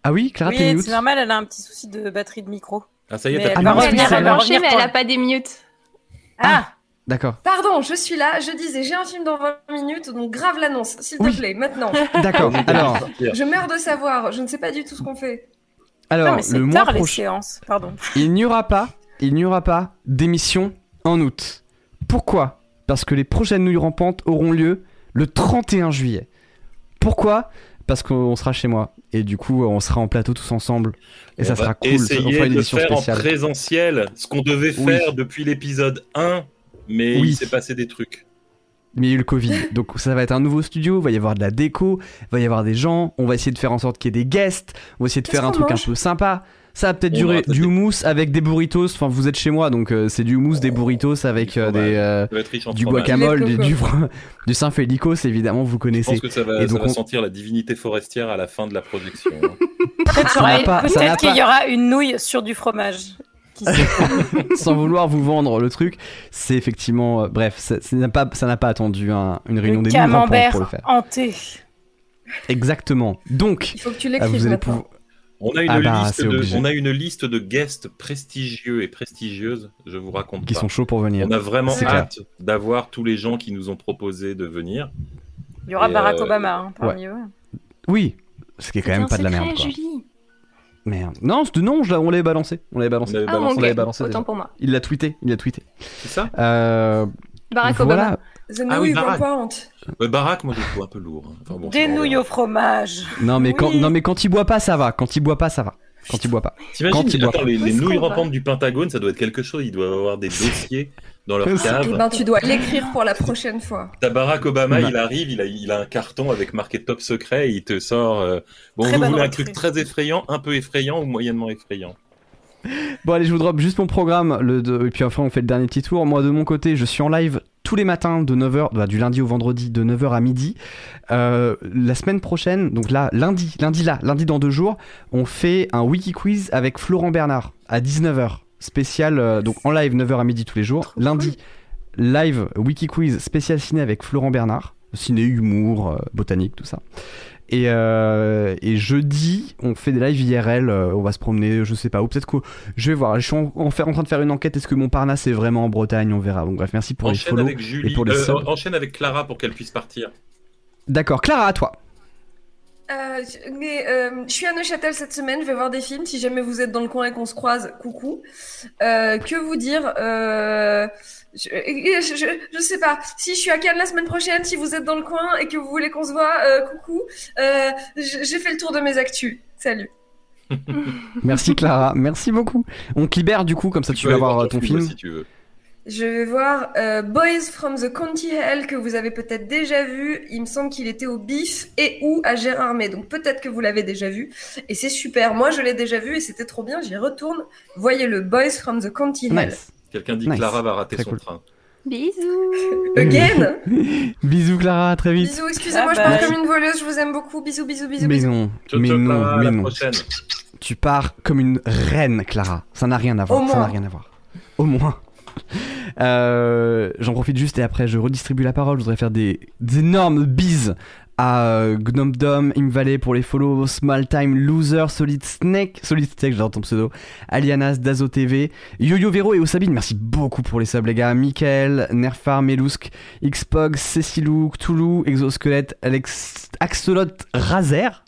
Ah oui, Clara, Oui, t'es mute c'est normal, elle a un petit souci de batterie de micro. Ah, ça y est, t'as elle va de- Elle revenir, a elle va branché, revenir mais elle a pas des mutes. Ah, D'accord. Pardon, je suis là, je disais, j'ai un film dans 20 minutes, donc grave l'annonce, s'il te Oui. plaît, maintenant. D'accord. Alors. Je meurs de savoir, je ne sais pas du tout ce qu'on fait. alors non, mais c'est le mois prochain, séances. Pardon. il n'y aura pas, il n'y aura pas d'émission en août. Pourquoi? Parce que les prochaines nouilles rampantes auront lieu le 31 juillet. Pourquoi? Parce qu'on sera chez moi et du coup on sera en plateau tous ensemble et On ça va sera cool. On fera une de édition faire spéciale. en présentiel ce qu'on devait Oui. faire depuis l'épisode 1, mais Oui. il s'est passé des trucs. Mais il y a eu le Covid. Donc ça va être un nouveau studio, il va y avoir de la déco, il va y avoir des gens, on va essayer de faire en sorte qu'il y ait des guests, on va essayer de faire un truc un peu sympa. Ça va peut-être durer du houmous avec des burritos, enfin vous êtes chez moi donc euh, c'est du houmous, des burritos avec Du euh, des, euh, Ça va du guacamole, Du du, du, Saint-Félicos évidemment vous Je connaissez. pense que ça va, Et ça donc va on- sentir la divinité forestière à la fin de la projection. hein. Peut-être Ça qu'il ça y aura une nouille sur du fromage. Qui Sans vouloir vous vendre le truc, c'est effectivement... euh, bref, ça n'a pas, ça n'a pas attendu un- une réunion le des nouilles rampantes camembert pour le faire. hanté. Exactement. Donc, Il faut que tu ah, l'écrives vous allez maintenant. pouvoir... On a, une Ah bah, liste de, on a une liste de guests prestigieux et prestigieuses, je vous raconte qui pas. sont chauds pour venir. On a vraiment hâte d'avoir tous les gens qui nous ont proposé de venir. Il y aura Et, Barack euh, Obama hein, parmi eux. Oui, ce qui est quand même pas de la merde quoi. Julie. Merde. Non, non, on l'avait balancé. On l'avait balancé. On avait Ah, balancé. on ok. l'avait balancé Autant déjà. pour moi. Il l'a tweeté, il l'a tweeté. C'est ça Euh, Barack voilà. Obama. The Ah oui, Barack. Ouais, Barack, moi je le trouve un peu lourd. hein. Enfin, bon, Des nouilles au fromage. Non mais quand non mais quand il boit pas ça va. Quand il boit pas ça va. Quand il boit pas. T'imagines, il les, les nouilles rampantes du Pentagone, ça doit être quelque chose. Ils doivent avoir des dossiers dans leur C'est- Eh cave. ben, tu dois l'écrire pour la prochaine fois. T'as Barack Obama, il arrive, il a, il a un carton avec marqué top secret et il te sort. euh, bon, Très vous voulez un truc très effrayant, un peu effrayant ou moyennement effrayant? Bon allez, je vous drop juste mon programme le de- et puis enfin on fait le dernier petit tour. Moi de mon côté, je suis en live tous les matins de 9h bah, du lundi au vendredi de 9h à midi. Euh, la semaine prochaine, donc là lundi, lundi là, lundi dans deux jours, on fait un wiki quiz avec Florent Bernard à 19h. Spécial euh, donc en live 9h à midi tous les jours. Lundi live wiki quiz spécial ciné avec Florent Bernard, ciné humour, euh, botanique tout ça. Et, euh, et jeudi, on fait des lives IRL, euh, on va se promener, je sais pas où, peut-être que je vais voir, je suis en, en faire- en train de faire une enquête, est-ce que Montparnasse est vraiment en Bretagne, on verra. Donc bref, merci pour les Enchaîne follow. avec Julie, et pour les euh, enchaîne avec Clara pour qu'elle puisse partir. D'accord, Clara, à toi. Euh, je- mais euh, je suis à Neuchâtel cette semaine, je vais voir des films. Si jamais vous êtes dans le coin et qu'on se croise, coucou. Euh, que vous dire euh, je, je, je, je sais pas. Si je suis à Cannes la semaine prochaine, si vous êtes dans le coin et que vous voulez qu'on se voit, euh, coucou. Euh, J'ai fait le tour de mes actus. Salut. Merci Clara, merci beaucoup. On te libère du coup, comme ça tu, peux vas voir ton film. si tu veux. Je vais voir euh, Boys from the County Hell que vous avez peut-être déjà vu. Il me semble qu'il était au BIF et ou à Gérardmer. Donc peut-être que vous l'avez déjà vu. Et c'est super. Moi, je l'ai déjà vu et c'était trop bien. J'y retourne. Voyez le Boys from the County Hell. Nice. Quelqu'un dit Nice. Clara va rater Très son cool. train. Bisous. Again Bisous Clara, à très vite. Bisous, excusez-moi, je parle bye. comme une voleuse. Je vous aime beaucoup. Bisous, bisous, bisous, mais bisous. non, mais non, Clara, mais la non. prochaine. Tu pars comme une reine, Clara. Ça n'a rien à voir. Au ça n'a rien à voir. Au moins. Euh, J'en profite juste et après je redistribue la parole. Je voudrais faire des, énormes bises à euh, Gnome Dom, pour les follow, Small Time Loser, Solid Snake, Solid Snake, j'adore ton pseudo, Alianas, Dazo TV, Yo-Yo Vero et Osabine, merci beaucoup pour les subs les gars, Mikael, Nerfar, Melusk, Xpog, Cecilou, Cthulhu, Exosquelette, Alex, Axolot, Razer,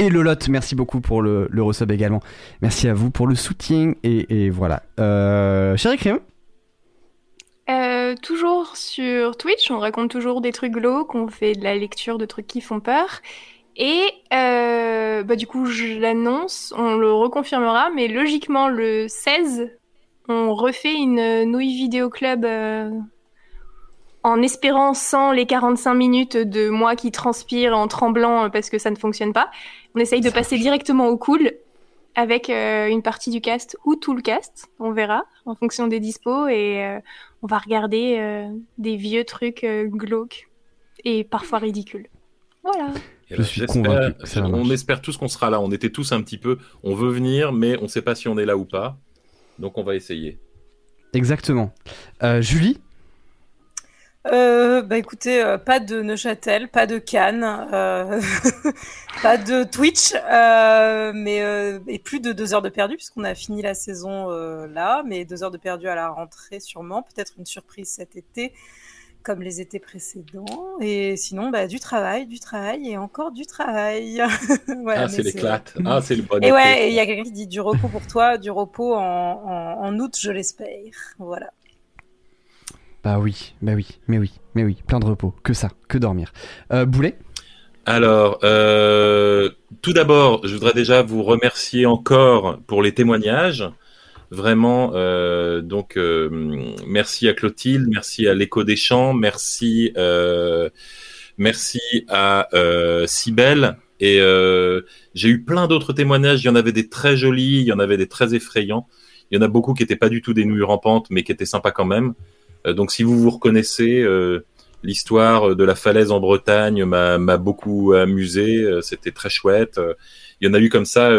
et le lot, merci beaucoup pour le, le resub également. Merci à vous pour le soutien. Et, voilà. Euh, Chéri Euh, toujours sur Twitch, on raconte toujours des trucs glauques, on fait de la lecture de trucs qui font peur. Et euh, bah, du coup, je l'annonce, on le reconfirmera, mais logiquement, le 16, on refait une nouille vidéo club euh, en espérant sans les 45 minutes de moi qui transpire en tremblant parce que ça ne fonctionne pas. On essaye de passer directement au cool avec euh, une partie du cast ou tout le cast, on verra en fonction des dispos et euh, on va regarder euh, des vieux trucs euh, glauques et parfois ridicules. Voilà. Je là, suis j'espère- convaincu que ça va on espère tous qu'on sera là. On était tous un petit peu. On veut venir, mais on sait pas si on est là ou pas. Donc on va essayer. Exactement. Euh, Julie euh, bah écoutez, euh, pas de Neuchâtel, pas de Cannes, euh, pas de Twitch, mais et plus de deux heures de perdu puisqu'on a fini la saison là, mais deux heures de perdu à la rentrée sûrement, peut-être une surprise cet été comme les étés précédents. Et sinon, bah, du travail, du travail et encore du travail. ah, c'est l'éclate. Ah, c'est le bon Et ouais, il y a quelqu'un qui dit du repos pour toi, du repos en, en août, je l'espère. Voilà. Bah oui, bah oui, mais oui, mais oui, plein de repos, que ça, que dormir. Euh, Boulet? Alors, euh, tout d'abord, je voudrais déjà vous remercier encore pour les témoignages. Vraiment, euh, donc merci à Clotilde, merci à l'écho des champs, merci, merci à Sibelle. Et j'ai eu plein d'autres témoignages. Il y en avait des très jolis, il y en avait des très effrayants. Il y en a beaucoup qui n'étaient pas du tout des nouilles rampantes, mais qui étaient sympas quand même. Euh, donc si vous vous reconnaissez, euh, l'histoire de la falaise en Bretagne m'a beaucoup amusé. Euh, c'était très chouette. Il y en a eu comme ça,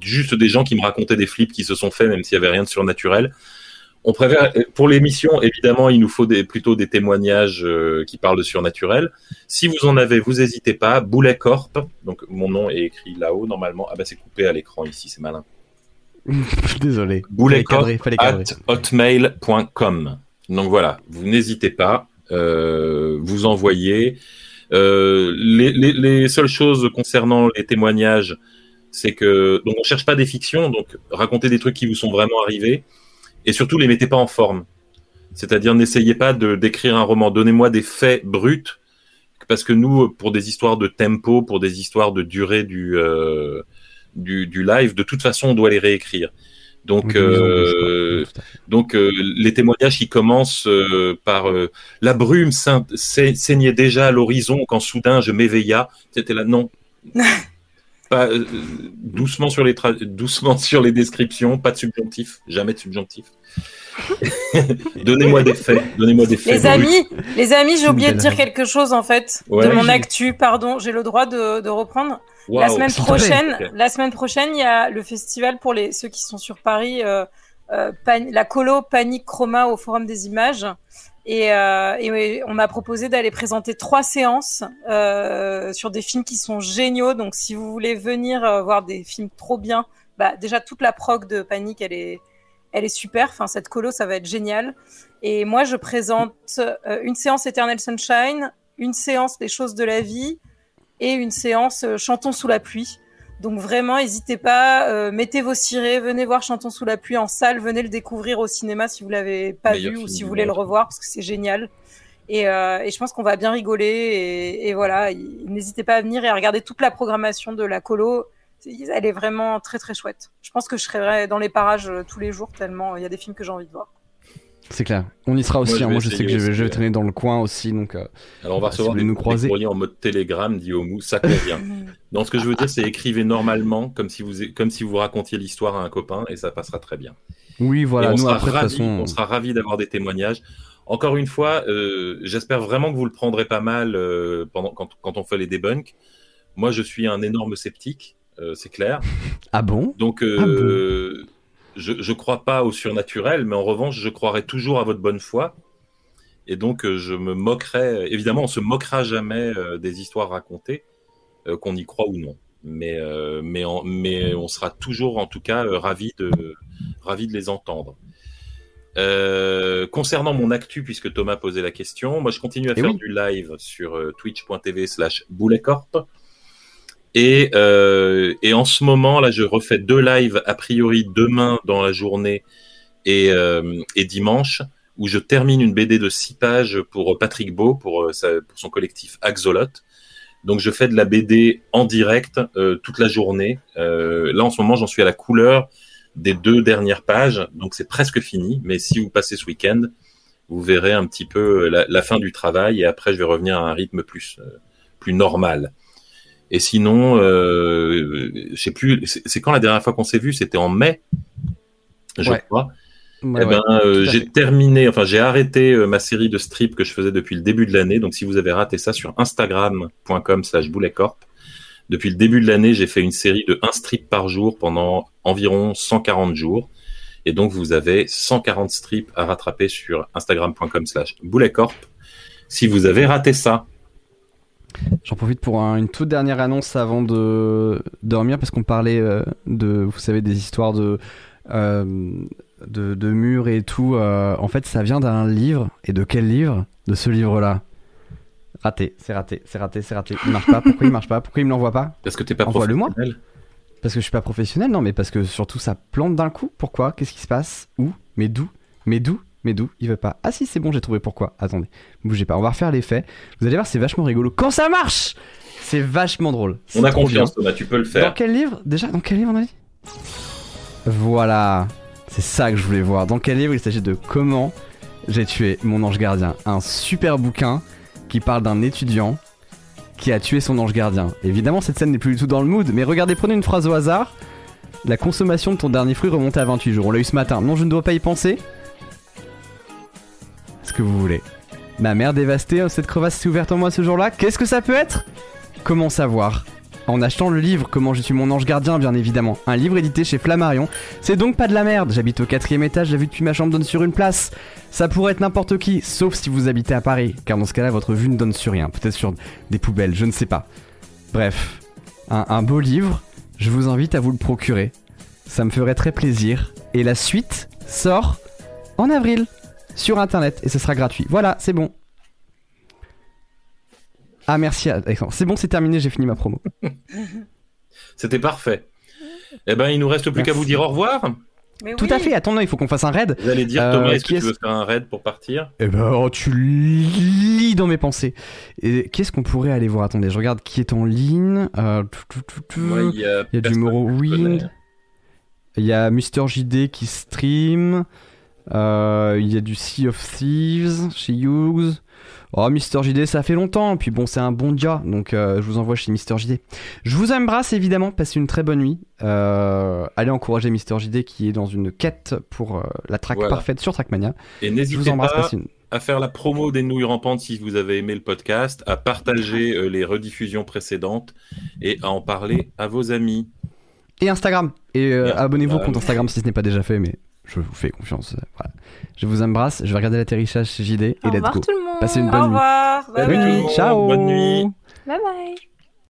juste des gens qui me racontaient des flips qui se sont faits, même s'il y avait rien de surnaturel. On préfère, pour l'émission, évidemment, il nous faut des, plutôt des témoignages qui parlent de surnaturel. Si vous en avez, vous n'hésitez pas. Boulet Corp, donc mon nom est écrit là-haut normalement. Ah bah c'est coupé à l'écran ici, c'est malin. Désolé. Bouletcorp at hotmail.com. Donc voilà, vous n'hésitez pas, euh, vous envoyez. Euh, les, les, les, seules choses concernant les témoignages, c'est que donc on cherche pas des fictions, donc racontez des trucs qui vous sont vraiment arrivés, et surtout les mettez pas en forme. C'est-à-dire n'essayez pas de d'écrire un roman. Donnez-moi des faits bruts, parce que nous, pour des histoires de tempo, pour des histoires de durée du euh, du live, de toute façon, on doit les réécrire. Donc, euh, donc euh, les témoignages qui commencent euh, par la brume saignait déjà à l'horizon quand soudain je m'éveilla. C'était là, non. pas, doucement sur les doucement sur les descriptions, pas de subjonctif, jamais de subjonctif. donnez-moi des faits, donnez-moi des faits. Les amis, les amis, j'ai oublié de dire quelque chose en fait de mon actu. Pardon, j'ai le droit de, de reprendre? La semaine prochaine, la semaine prochaine, il y a le festival pour les ceux qui sont sur Paris, euh, euh, la colo Panique Chroma au Forum des Images. Et, euh, et on m'a proposé d'aller présenter trois séances euh, sur des films qui sont géniaux. Donc, si vous voulez venir euh, voir des films trop bien, bah, déjà toute la prog de Panique, elle est, elle est super. Enfin, cette colo, ça va être génial. Et moi, je présente euh, une séance Eternal Sunshine, une séance des choses de la vie, et une séance euh, Chantons sous la pluie. Donc vraiment, n'hésitez pas, euh, mettez vos cirés, venez voir Chantons sous la pluie en salle, venez le découvrir au cinéma si vous l'avez pas vu ou si vous voulez le revoir parce que c'est génial. Et, euh, et, je pense qu'on va bien rigoler et, et voilà, n'hésitez pas à venir et à regarder toute la programmation de la colo. Elle est vraiment très très chouette. Je pense que je serai dans les parages euh, tous les jours tellement il y a des films que j'ai envie de voir. C'est clair. On y sera aussi. Moi, je, hein. sais que je vais, traîner dans le coin aussi. Donc, euh, Alors, on va recevoir des, nous croiser. courriers en mode télégramme, dit Omu. Ça convient. donc, ce que je veux dire, c'est écrivez normalement, comme si vous, comme si vous racontiez l'histoire à un copain, et ça passera très bien. Oui, voilà. on, nous, sera après, ravis, façon... on sera ravis d'avoir des témoignages. Encore une fois, euh, j'espère vraiment que vous le prendrez pas mal euh, pendant quand, quand, on fait les debunks. Moi, je suis un énorme sceptique, euh, c'est clair. Ah bon? Donc, euh, ah bon? Je ne crois pas au surnaturel, mais en revanche, je croirai toujours à votre bonne foi. Et donc, euh, je me moquerai. Évidemment, on se moquera jamais euh, des histoires racontées, euh, qu'on y croit ou non. Mais, mais, en, mais on sera toujours, en tout cas, ravis de, ravis de les entendre. concernant mon actu, puisque Thomas posait la question, moi je continue à Eh faire oui. du live sur twitch.tv slash bouletcorp. Et, euh, et en ce moment, là, je refais deux lives a priori demain dans la journée et, euh, et dimanche, où je termine une BD de six pages pour Patrick Beau, pour, euh, sa- pour son collectif Axolot. Donc, je fais de la BD en direct euh, toute la journée. Euh, là, en ce moment, j'en suis à la couleur des deux dernières pages, donc c'est presque fini. Mais si vous passez ce week-end, vous verrez un petit peu la, la fin du travail et après, je vais revenir à un rythme plus, euh, plus normal. Et sinon, euh, je sais plus, c'est quand la dernière fois qu'on s'est vu? C'était en mai, je Ouais. crois. Ouais, eh ben, ouais, euh, j'ai terminé, enfin, j'ai arrêté euh, ma série de strips que je faisais depuis le début de l'année. Donc, si vous avez raté ça sur instagram.com slash bouletcorp, depuis le début de l'année, j'ai fait une série de un strip par jour pendant environ 140 jours. Et donc, vous avez 140 strips à rattraper sur instagram.com slash bouletcorp. si vous avez raté ça. J'en profite pour une toute dernière annonce avant de dormir parce qu'on parlait euh, de, vous savez, des histoires de, euh, de, murs et tout. Euh, en fait, ça vient d'un livre. Et de quel livre? De ce livre-là. Raté, c'est raté, c'est raté, c'est raté. Il marche pas. Pourquoi il marche pas? Pourquoi il me l'envoie pas? Parce que t'es pas professionnel. moi Parce que je suis pas professionnel, non, mais parce que surtout ça plante d'un coup. Pourquoi? Qu'est-ce qui se passe? Où? Mais d'où? Mais d'où? Mais d'où Il veut pas. Ah si, c'est bon, j'ai trouvé pourquoi. Attendez, bougez pas. On va refaire l'effet. Vous allez voir, c'est vachement rigolo. Quand ça marche C'est vachement drôle. On a confiance, Thomas, tu peux le faire. Dans quel livre? Déjà, dans quel livre on a dit Voilà. C'est ça que je voulais voir. Dans quel livre il s'agit de comment j'ai tué mon ange gardien? Un super bouquin qui parle d'un étudiant qui a tué son ange gardien. Évidemment, cette scène n'est plus du tout dans le mood, mais regardez, prenez une phrase au hasard. La consommation de ton dernier fruit remonte à 28 jours. On l'a eu ce matin. Non, je ne dois pas y penser que vous voulez. Ma mère dévastée, cette crevasse s'est ouverte en moi ce jour-là. Qu'est-ce que ça peut être? Comment savoir? En achetant le livre Comment je suis mon ange gardien, bien évidemment. Un livre édité chez Flammarion. C'est donc pas de la merde. J'habite au quatrième étage, la vue depuis ma chambre donne sur une place. Ça pourrait être n'importe qui, sauf si vous habitez à Paris, car dans ce cas-là, votre vue ne donne sur rien. Peut-être sur des poubelles, je ne sais pas. Bref, un beau livre. Je vous invite à vous le procurer. Ça me ferait très plaisir. Et la suite sort en avril sur internet et ce sera gratuit. Voilà, c'est bon. Ah merci Alexandre. C'est bon, c'est terminé, j'ai fini ma promo. C'était parfait. Eh ben, il nous reste plus qu'à vous dire au revoir. Tout à fait. Attends, il faut qu'on fasse un raid. Vous allez dire Thomas, euh, est-ce que tu veux faire un raid pour partir? Eh ben, oh, tu lis dans mes pensées. Et qu'est-ce qu'on pourrait aller voir? Attendez, je regarde qui est en ligne. Euh, il y a, y a du Morrowind. Il y a Mister JD qui stream. Euh, il y a du Sea of Thieves chez Hughes. Oh, Mister JD, ça fait longtemps. Puis bon, c'est un bon dia. Donc, euh, je vous envoie chez Mister JD. Je vous embrasse évidemment. Passez une très bonne nuit. Euh, allez encourager Mister JD qui est dans une quête pour la track parfaite sur Trackmania. Et n'hésitez pas à faire la promo des nouilles rampantes si vous avez aimé le podcast, à partager les rediffusions précédentes et à en parler à vos amis. Et Instagram. Et abonnez-vous au compte Instagram si ce n'est pas déjà fait. Mais je vous fais confiance. Je vous embrasse, je vais regarder l'atterrissage chez JD et let's go. Tout le monde. Passez une bonne Au revoir. nuit. Ciao. Bonne nuit. Bye bye.